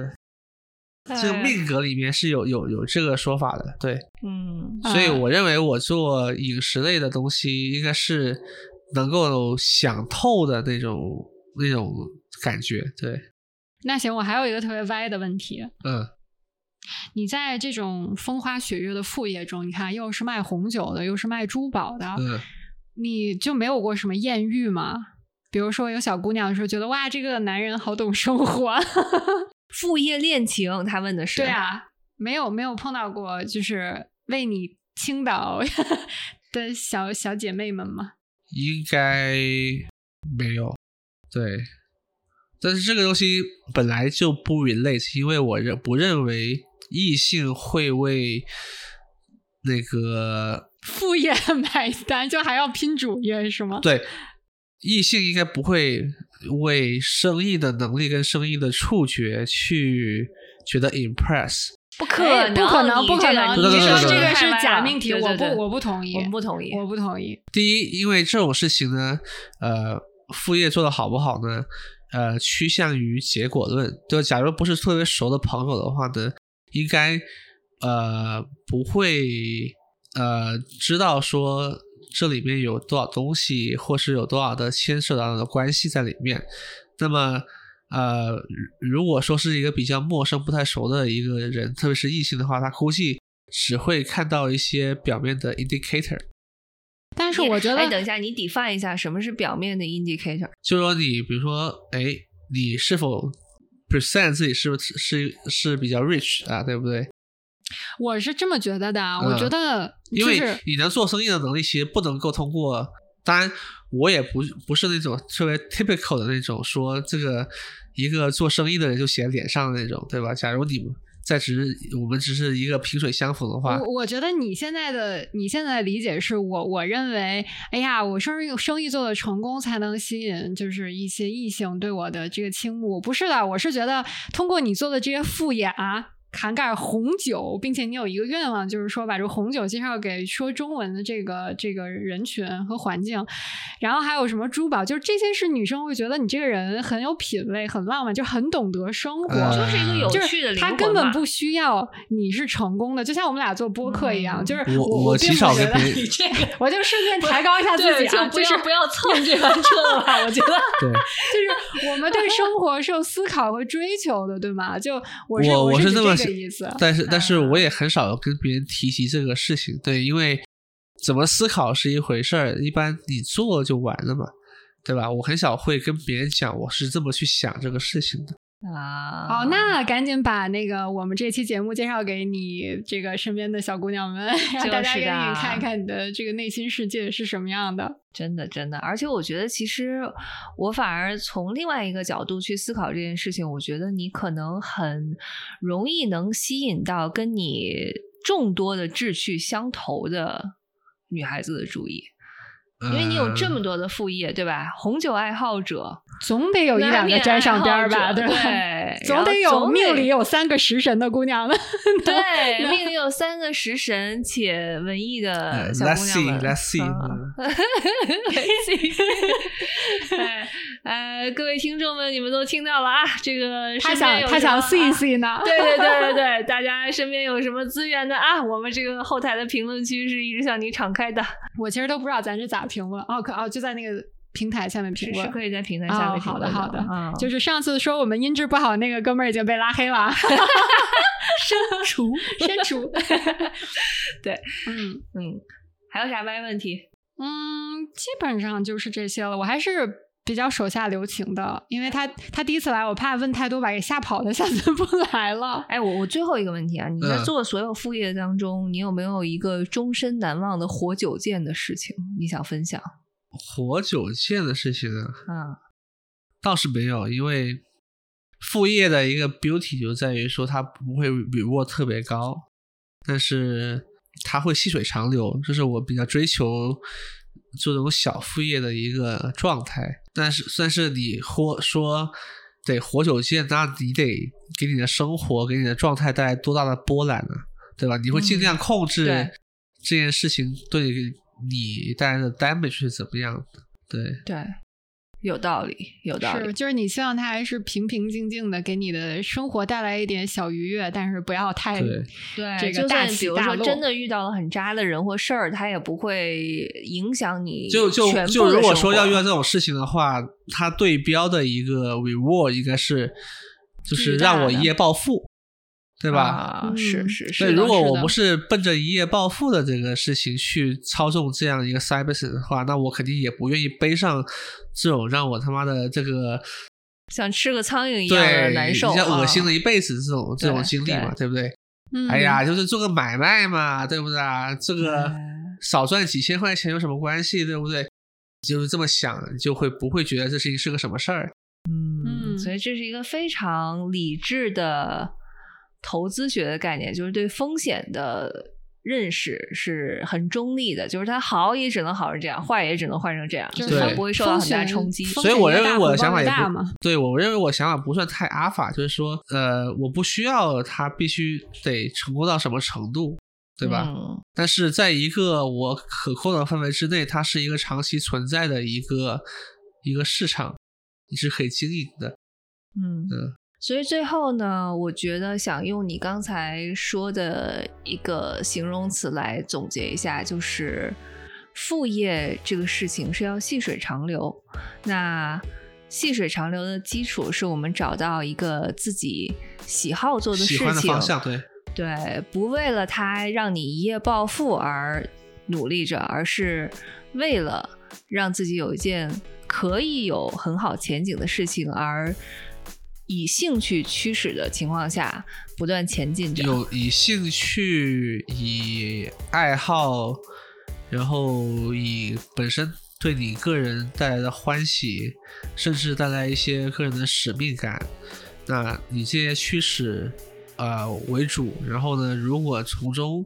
这个命格里面是有有有这个说法的，对，嗯，所以我认为我做饮食类的东西应该是能够想透的那种那种感觉，对。那行，我还有一个特别歪的问题，嗯，你在这种风花雪月的副业中，你看又是卖红酒的，又是卖珠宝的，嗯，你就没有过什么艳遇吗？比如说有小姑娘说觉得哇，这个男人好懂生活。副业恋情他问的是对啊没有没有碰到过就是为你倾倒 的小小姐妹们吗？应该没有对。但是这个东西本来就不 relate 因为我认不认为异性会为那个 副业买单就还要拼主业是吗？对异性应该不会为生意的能力跟生意的触觉去觉得 impress。不可能，不可能，不可能！你说这个是假命题，我不，我不同意，我们不同意，我不同意。第一，因为这种事情呢，呃，副业做的好不好呢？呃，趋向于结果论。就假如不是特别熟的朋友的话呢，应该呃不会呃知道说这里面有多少东西，或是有多少的牵涉到的关系在里面。那么。呃，如果说是一个比较陌生、不太熟的一个人，特别是异性的话，他估计只会看到一些表面的 indicator。但是我觉得，哎，等一下，你 define 一下什么是表面的 indicator？就说你，比如说，哎，你是否 present 自己是不是是是比较 rich 啊，对不对？我是这么觉得的，我觉得，因为你能做生意的能力，其实不能够通过。当然，我也不不是那种特别 typical 的那种说这个。一个做生意的人就写脸上的那种，对吧？假如你们在只是我们只是一个萍水相逢的话，我我觉得你现在的你现在的理解是我我认为，哎呀，我生意生意做的成功才能吸引就是一些异性对我的这个倾慕，不是的，我是觉得通过你做的这些副业啊。涵盖红酒，并且你有一个愿望，就是说把这个红酒介绍给说中文的这个这个人群和环境，然后还有什么珠宝，就是这些是女生会觉得你这个人很有品味、很浪漫，就很懂得生活，就是一个有趣的。他根本不需要你是成功的，就像我们俩做播客一样，就是我我极少跟别人，我就顺便抬高一下自己，就不要不要蹭这班车了。我觉得，对，就是我们对生活是有思考和追求的，对吗？就我是我是这么意思，但是但是我也很少跟别人提及这个事情，对，因为怎么思考是一回事儿，一般你做就完了嘛，对吧？我很少会跟别人讲我是这么去想这个事情的。啊，好，那赶紧把那个我们这期节目介绍给你这个身边的小姑娘们，让大家给你看一看你的这个内心世界是什么样的。真的，真的，而且我觉得，其实我反而从另外一个角度去思考这件事情，我觉得你可能很容易能吸引到跟你众多的志趣相投的女孩子的注意。因为你有这么多的副业，对吧？红酒爱好者总得有一两个沾上边吧，对吧？总得有命里有三个食神的姑娘们。对，命里有三个食神且文艺的小姑娘们。Let's see, let's see. 哎，各位听众们，你们都听到了啊？这个他想他想 see see 呢？对对对对 对，大家身边有什么资源的啊？我们这个后台的评论区是一直向你敞开的。我其实都不知道咱是咋评论哦，可哦就在那个平台下面评论，是可以在平台下面好的好的，嗯，就是上次说我们音质不好那个哥们儿已经被拉黑了，删除删除，对，嗯嗯，还有啥歪问题？嗯，基本上就是这些了。我还是。比较手下留情的，因为他他第一次来，我怕问太多把给吓跑了，下次不来了。哎，我我最后一个问题啊，你在做所有副业当中，你有没有一个终身难忘的活久见的事情你想分享？活久见的事情啊，嗯，倒是没有，因为副业的一个 beauty 就在于说它不会 reward 特别高，但是它会细水长流，这是我比较追求。做这种小副业的一个状态，但是算是你活说得活久见，那你得给你的生活、给你的状态带来多大的波澜呢？对吧？你会尽量控制这件事情对你带来的 damage 是怎么样的？对对。有道理，有道理，是就是你希望他还是平平静静的，给你的生活带来一点小愉悦，但是不要太对这个大起大落。真的遇到了很渣的人或事儿，他也不会影响你。就就就如果说要遇到这种事情的话，他对标的一个 reward 应该是就是让我一夜暴富。对吧？是是是。所以，如果我不是奔着一夜暴富的这个事情去操纵这样一个 cyber 的话，那我肯定也不愿意背上这种让我他妈的这个像吃个苍蝇一样的难受、像恶心了一辈子这种这种经历嘛，对不对？哎呀，就是做个买卖嘛，对不对啊？这个少赚几千块钱有什么关系，对不对？就是这么想，就会不会觉得这事情是个什么事儿？嗯，所以这是一个非常理智的。投资学的概念就是对风险的认识是很中立的，就是它好也只能好成这样，坏也只能坏成这样，就是它不会受到很大冲击。所以我认为我的想法也不对我认为我想法不算太阿法，就是说，呃，我不需要它必须得成功到什么程度，对吧？但是在一个我可控的范围之内，它是一个长期存在的一个一个市场，你是可以经营的。嗯嗯。所以最后呢，我觉得想用你刚才说的一个形容词来总结一下，就是副业这个事情是要细水长流。那细水长流的基础是我们找到一个自己喜好做的事情，方向对对，不为了它让你一夜暴富而努力着，而是为了让自己有一件可以有很好前景的事情而。以兴趣驱使的情况下，不断前进着。有以兴趣、以爱好，然后以本身对你个人带来的欢喜，甚至带来一些个人的使命感，那你这些驱使呃为主。然后呢，如果从中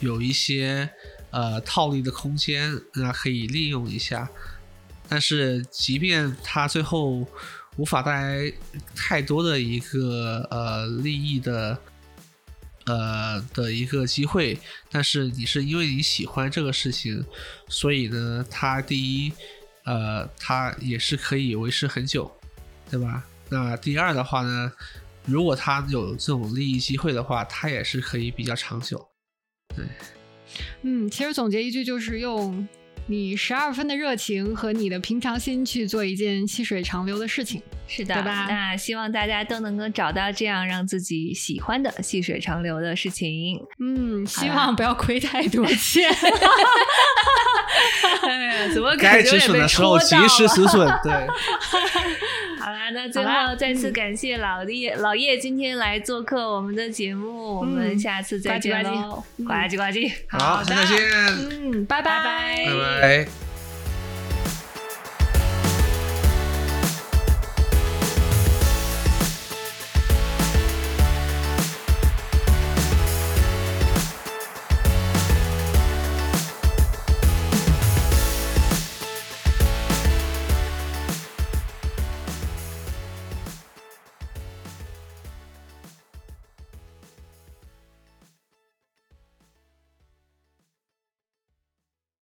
有一些呃套利的空间，那可以利用一下。但是，即便他最后。无法带来太多的一个呃利益的呃的一个机会，但是你是因为你喜欢这个事情，所以呢，它第一呃它也是可以维持很久，对吧？那第二的话呢，如果它有这种利益机会的话，它也是可以比较长久。对，嗯，其实总结一句就是用。你十二分的热情和你的平常心去做一件细水长流的事情，是的，对吧？那希望大家都能够找到这样让自己喜欢的细水长流的事情。嗯，希望不要亏太多钱。怎么该止损的时候及时止损？对。好啦，那最后再次感谢老叶老叶今天来做客我们的节目，我们下次再见喽！呱唧呱唧，好，再见。嗯，拜拜拜拜拜。